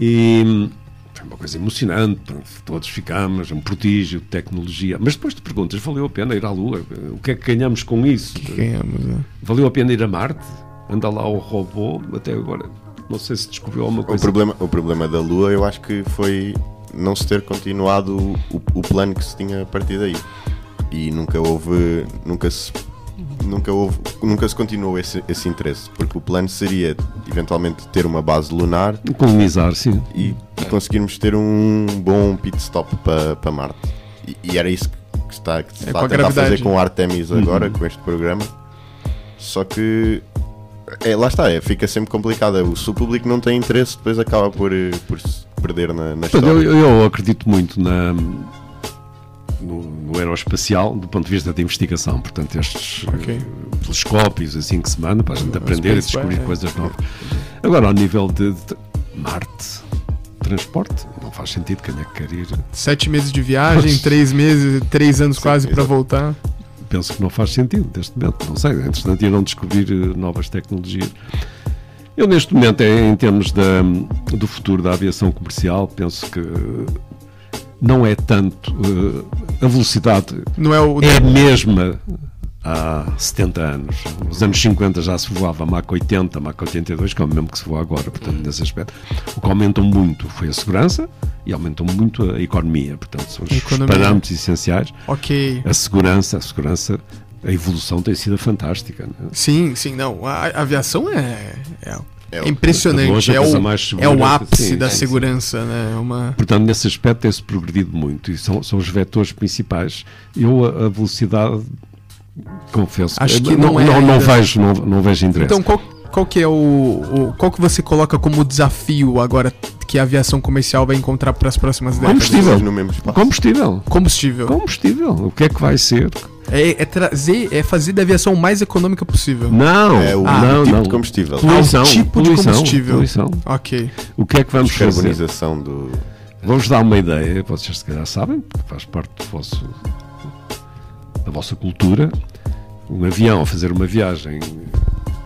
E foi uma coisa emocionante, todos ficamos, um prodígio de tecnologia. Mas depois te perguntas, valeu a pena ir à Lua? O que é que ganhamos com isso? ganhamos, né? Valeu a pena ir a Marte? Anda lá o robô, até agora. Não sei se descobriu alguma O coisa. problema, o problema da Lua eu acho que foi não se ter continuado o, o- o plano que se tinha a partir daí. E nunca houve. Nunca se. Nunca, houve, nunca se continuou esse, esse interesse, porque o plano seria eventualmente ter uma base lunar Colonizar, sim. e, e conseguirmos ter um bom pit stop para pa Marte. E, e era isso que está, que se É, está a tentar fazer com o Artemis agora, com este programa. Só que é, lá está, é, fica sempre complicado. O- Se o público não tem interesse, depois acaba por, eh, por se perder na, na história. eu, eu acredito muito na, no, no aeroespacial do ponto de vista da investigação. Portanto, estes Ok. eh, telescópios assim que se manda para a gente aprender e descobrir é. coisas novas. Agora, ao nível de, de Marte, transporte, não faz sentido quem é que quer ir. Sete meses de viagem, três meses, três anos quase para voltar. penso que não faz sentido neste momento. Não sei, entretanto irão descobrir eh, novas tecnologias. Eu, neste momento, em, em termos da, do futuro da aviação comercial, penso que eh, não é tanto. eh, a velocidade Não é o. é a mesma há 70 anos. Nos anos 50 já se voava Mach 80, Mach 82, que é o mesmo que se voa agora, portanto, nesse aspecto. O que aumentou muito foi a segurança e aumentou muito a economia. Portanto, são os, parâmetros essenciais. Ok. A segurança, a segurança, a evolução tem sido fantástica. né? Sim, sim, não. A, a aviação é, é, É impressionante. É o, mais é o segura. ápice Sim, da sim, sim. segurança, né? É Uma... Portanto, nesse aspecto tem-se progredido muito e são, são os vetores principais. Eu, a, a velocidade, confesso Acho que não, não é não, não vejo, não, não vejo interesse. Então, qual, qual que é o, o- Qual que você coloca como desafio agora que a aviação comercial vai encontrar para as próximas décadas? Combustível. No mesmo espaço. combustível. Combustível. Combustível. O que é que vai ser? É, é trazer, é fazer da aviação o mais econômica possível. Não, É o Ah, não, tipo não. de combustível. Poluição, Ah, o tipo de poluição, combustível. poluição. Ok. O que é que vamos fazer? Do. Vamos dar uma ideia, vocês se calhar sabem, porque faz parte do vosso, da vossa cultura. Um avião a fazer uma viagem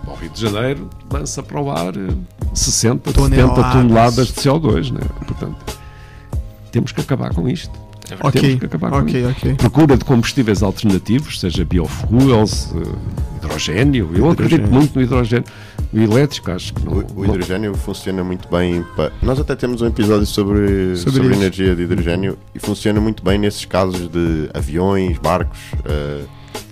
ao Rio de Janeiro lança para o ar eh, 60, 70 Toneladas. toneladas de CO2. Né? Portanto, temos que acabar com isto. Verdade. Ok. Temos que acabar com Ok, isso. ok. Procura de combustíveis alternativos, seja biofuels, eh, hidrogênio. Eu acredito Hidrogênio. muito no hidrogênio. O elétrico, acho que não. O, o hidrogênio funciona muito bem. pa- Nós até temos um episódio sobre, Sobre sobre, energia de hidrogênio e funciona muito bem nesses casos de aviões, barcos. eh,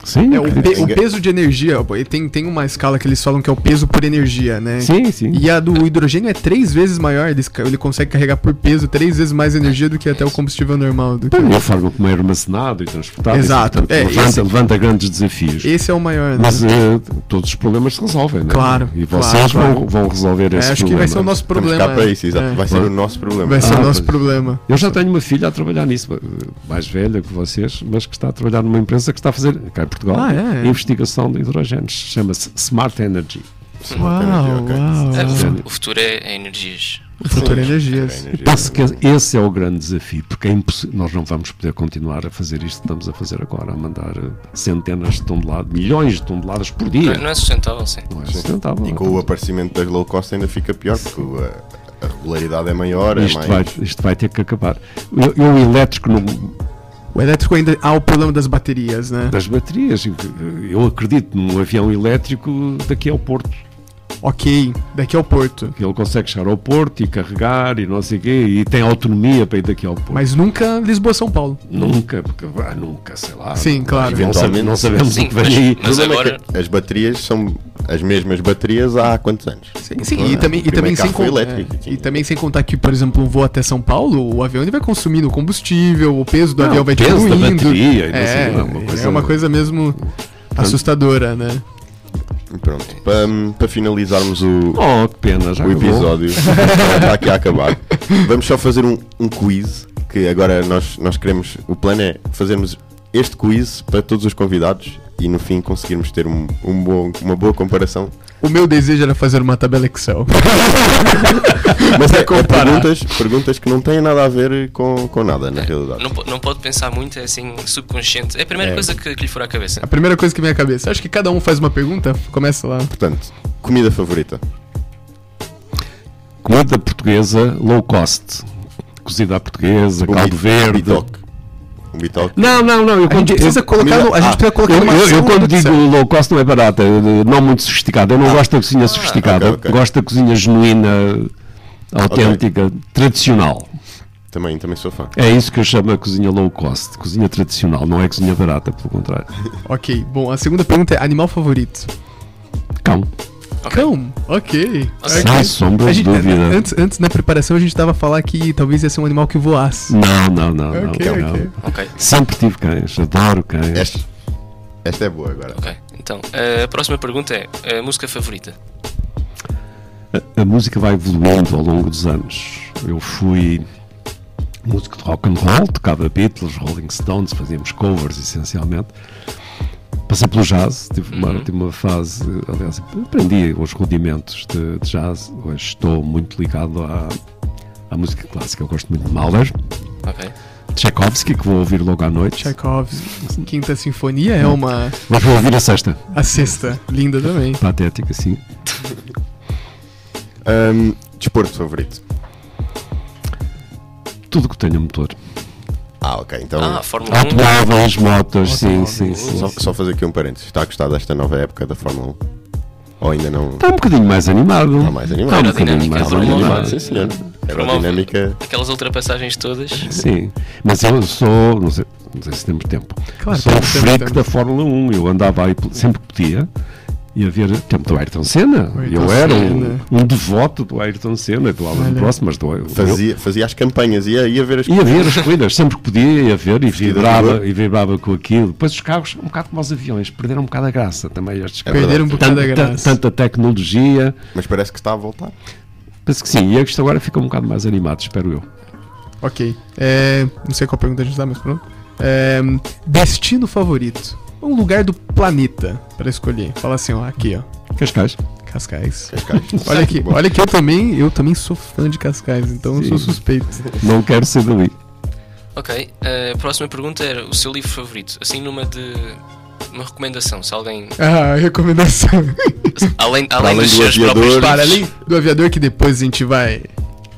Sim, É, o, pe- o peso de energia, tem, tem uma escala que eles falam que é o peso por energia, né? sim, sim. E a do hidrogênio é três vezes maior, ele, ele consegue carregar por peso três vezes mais energia do que até o combustível normal. Do que... E a forma como é armazenado e transportado. Exato. Portanto, É, levanta, esse- levanta grandes desafios. Esse é o maior, né? Mas eh, todos os problemas se resolvem, né? Claro, E vocês claro. Vão, vão resolver É, esse acho que problema. vai ser o nosso problema. para isso, exato. é. Vai ser o nosso problema. Vai ser Ah, o nosso pois. problema. Eu já tenho uma filha a trabalhar nisso, mais velha que vocês, mas que está a trabalhar numa empresa que está a fazer, Portugal, Ah, é? investigação de hidrogênios. Chama-se Smart Energy. Uau, ok. uau. É, o, o futuro é, é energias. Futuro Sim, Energias. é energia. Penso que esse é o grande desafio, porque é impossível, nós não vamos poder continuar a fazer isto que estamos a fazer agora, a mandar eh, centenas de toneladas, milhões de toneladas por dia. Não, não é sustentável, sim. Não é sustentável. E com o aparecimento das low cost ainda fica pior, porque o- a, a regularidade é maior, é isto, mais. vai, isto vai ter que acabar. Eu, eu elétrico não, O elétrico ainda há o problema das baterias, né? das baterias, eu acredito num avião elétrico daqui ao Porto. Ok, daqui ao Porto. que Ele consegue chegar ao Porto e carregar e não sei o quê, e tem autonomia para ir daqui ao Porto. Mas nunca Lisboa-São Paulo. Nunca, porque ah, nunca, sei lá. Sim, claro. Não, sabe- Eventualmente, não sabemos sim, o que vem mas- aí. Mas é agora- que as baterias são as mesmas baterias há quantos anos? Sim, sim, e também, e, também sem carro foi con- elétrico, é, e também sem contar que, por exemplo, um voo até São Paulo, o avião ele vai consumindo combustível, o peso do Não, avião vai o peso da diminuindo. bateria e não sei é, o quê, uma coisa- é uma coisa mesmo assustadora, né? Pronto, para, para finalizarmos o, Oh, que pena, já o episódio, está aqui a acabar. Vamos só fazer um, um quiz, que agora nós, nós queremos, o plano é fazermos este quiz para todos os convidados e no fim conseguirmos ter um, um bom, uma boa comparação. O meu desejo era fazer uma tabela Excel. Mas é, é perguntas, perguntas que não têm nada a ver com, com nada, na realidade. Não, não pode pensar muito, é assim, subconsciente. É a primeira É. coisa que, que lhe for à cabeça. A primeira coisa que vem à cabeça. Acho que cada um faz uma pergunta, começa lá. Portanto, comida favorita. Comida portuguesa low cost. Cozida à portuguesa, caldo verde. bitoque. Não, não, não. Eu A gente quando, precisa eu, colocar, no, a gente ah, precisa colocar eu, numa eu- eu quando do digo low cost não é barata, não muito sofisticada. Eu não gosto da cozinha sofisticada. ok, ok. Gosto da cozinha genuína, autêntica, tradicional. Também, também sou fã. É isso que eu chamo a cozinha low cost, cozinha tradicional, não é cozinha barata, pelo contrário. Ok, bom, a segunda pergunta é animal favorito. Cão, Cão, ok. Ok. sem sombra gente- dúvida. antes, antes, na preparação, a gente tava a falar que talvez ia ser um animal que voasse. Não, não, não, não, Ok, não. ok. Ok, Sempre tive cães, adoro cães. Esta, esta é boa agora. ok. Então, a próxima pergunta é a música favorita. A, a música vai evoluindo ao longo dos anos. Eu fui músico de rock and roll, tocava Beatles, Rolling Stones, fazíamos covers essencialmente. Passei pelo jazz, tive uma, tive uma fase, aliás, aprendi os rudimentos de, de jazz. Hoje estou muito ligado à, à música clássica. Eu gosto muito de Mahler, Ok. Tchaikovsky, que vou ouvir logo à noite. Tchaikovsky, Quinta Sinfonia é uma. Mas vou ouvir a sexta, A sexta, linda também. patética, sim. Ahm, desporto favorito. Tudo que tenha motor. Ah, ok. Então, Ah, Fórmula 1. Automóveis, motos, sim, sim, sim. só, só fazer aqui um parênteses. Está a gostar desta nova época da Fórmula 1? Ou ainda não? Está um bocadinho mais animado. Está mais animado. Está um bocadinho mais animado. Sim, senhor. Aerodinâmica. Aquelas ultrapassagens todas. Sim, mas eu sou, não sei, não sei se temos tempo, Claro, sou um freak da Fórmula 1. Eu andava aí, sempre que podia, ia ver tempo do Ayrton Senna. Ayrton eu era um, Senna. um devoto do Ayrton Senna, do Alan. Prost, mas do, Fazia, fazia as campanhas, ia, ia ver as Ia ver as corridas, sempre que podia, ia ver e vibrava, e vibrava com aquilo. Depois os carros, um bocado como os aviões, perderam um bocado a graça também estes carros. Perderam um bocado Tanta, da graça. tanta tecnologia. Mas parece que está a voltar. Penso que sim, e isto agora fica um bocado mais animado, espero eu. Ok. É, não sei qual pergunta a gente dá, mas pronto. É, destino favorito. Um lugar do planeta para escolher. Fala assim, ó, aqui, ó. Cascais? Cascais. Cascais. Olha aqui, olha que eu também, eu também sou fã de Cascais, então eu Sim. sou suspeito. Não quero ser dali. Ok, a próxima pergunta era o seu livro favorito. Assim, numa de. Uma recomendação, se alguém. Ah, recomendação. Além, além, além dos do seus aviador, próprios Para além do aviador que depois a gente vai.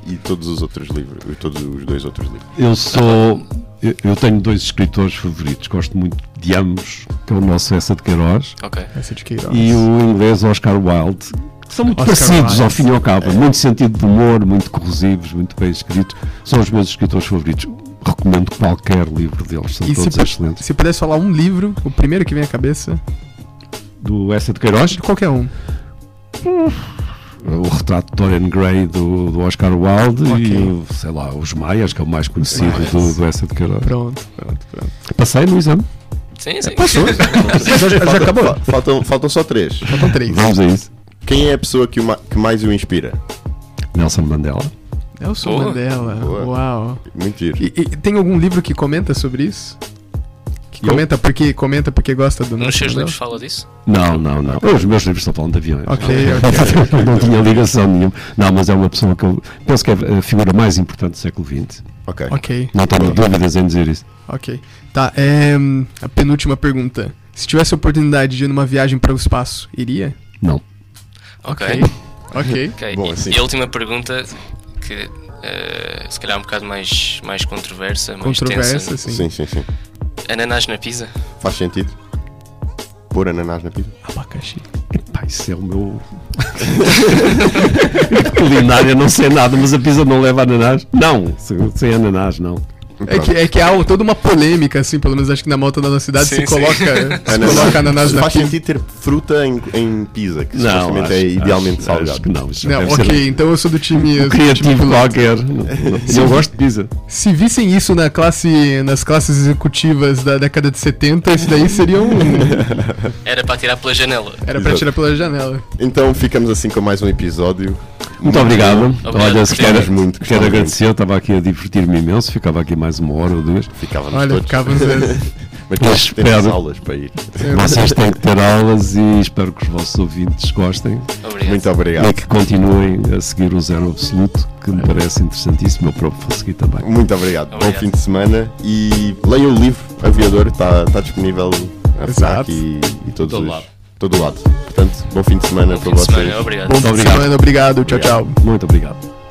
E todos os outros livros, e todos os dois outros livros. Eu sou. Eu, eu tenho dois escritores favoritos, gosto muito de ambos, que é o nosso Essa de Queiroz Ok. Essa de Queiroz. e o inglês Oscar Wilde, que são muito Oscar parecidos Wilde. ao fim e ao cabo, muito sentido de humor, muito corrosivos, muito bem escritos. São os meus escritores favoritos. Recomendo qualquer livro deles, são E se, todos pu- excelentes. se pudesse falar um livro, o primeiro que vem à cabeça, Do Essa de Queiroz, de qualquer um. O retrato de Dorian Gray do, do Oscar Wilde Ok. e sei lá, Os Maias, que é o mais conhecido do, do Essa de Queiroz. Pronto, pronto, pronto. Passei no exame, Sim, sim. Passou. já, já Falta- acabou. fa- Faltam, faltam só três. Faltam três. vamos a isso. Quem é a pessoa que, que mais o inspira? Nelson Mandela. Nelson Boa. Mandela. Boa. Uau. Muito giro. E, e tem algum livro que comenta sobre isso? Eu? comenta porque, comenta porque gosta do Nos seus livros fala disso? Não, não, não. Os meus livros estão falando de aviões. Ok, não, ok. não tinha ligação nenhuma. Não, mas é uma pessoa que eu penso que é a figura mais importante do século XX. Ok. Ok, Não tenho dúvidas em dizer isso. ok. Tá, é, a penúltima pergunta. Se tivesse a oportunidade de ir numa viagem para o espaço, iria? Não. Ok. Ok. Ok. Bom, e, assim. e a última pergunta, que eh, se calhar é um bocado mais, mais controversa, mais Controversa, tensa. sim. Sim, sim, sim. Ananás na pizza? Faz sentido. Pôr ananás na pizza. Abacaxi. Pá, isso é o meu. Culinária, não sei nada, mas a pizza não leva ananás? Não, sem ananás, não. É que, é que há toda uma polêmica, assim, pelo menos acho que na moto da nossa cidade Sim, se sim. coloca, se coloca ananás na Faz pizza. sentido ter fruta em, em pizza, que Não, supostamente acho, é idealmente acho- salgado. acho que não, isso Não, deve ok, ser então eu sou do time. eu um sou do time criativo qualquer. Não, não. E eu gosto de pizza. Se vissem isso na classe, nas classes executivas da década de 70, isso daí seria um. Era para tirar pela janela. Era pra Exato. tirar pela janela. Então ficamos assim com mais um episódio. Muito obrigado. Obrigado. Olha, se quero, Gostamos muito, quero gostamos agradecer, eu estava aqui a divertir-me imenso, ficava aqui mais uma hora ou duas. Ficávamos Olha, todos. ficávamos. a- Mas nós espero. aulas para ir. Vocês têm que ter aulas e espero que os vossos ouvintes gostem Obrigado. Muito e obrigado. que continuem a seguir o Zero Absoluto, que me parece interessantíssimo. Eu próprio vou seguir também. Muito obrigado. Bom Obrigado. fim de semana e leiam o livro Aviador, está tá disponível na Exato. FNAC e, e todos Todo os, lado. Todo lado. Portanto, bom fim de semana Bom para fim de vocês. semana, obrigado. Bom fim de Obrigado. semana, obrigado. Tchau, tchau. Muito obrigado.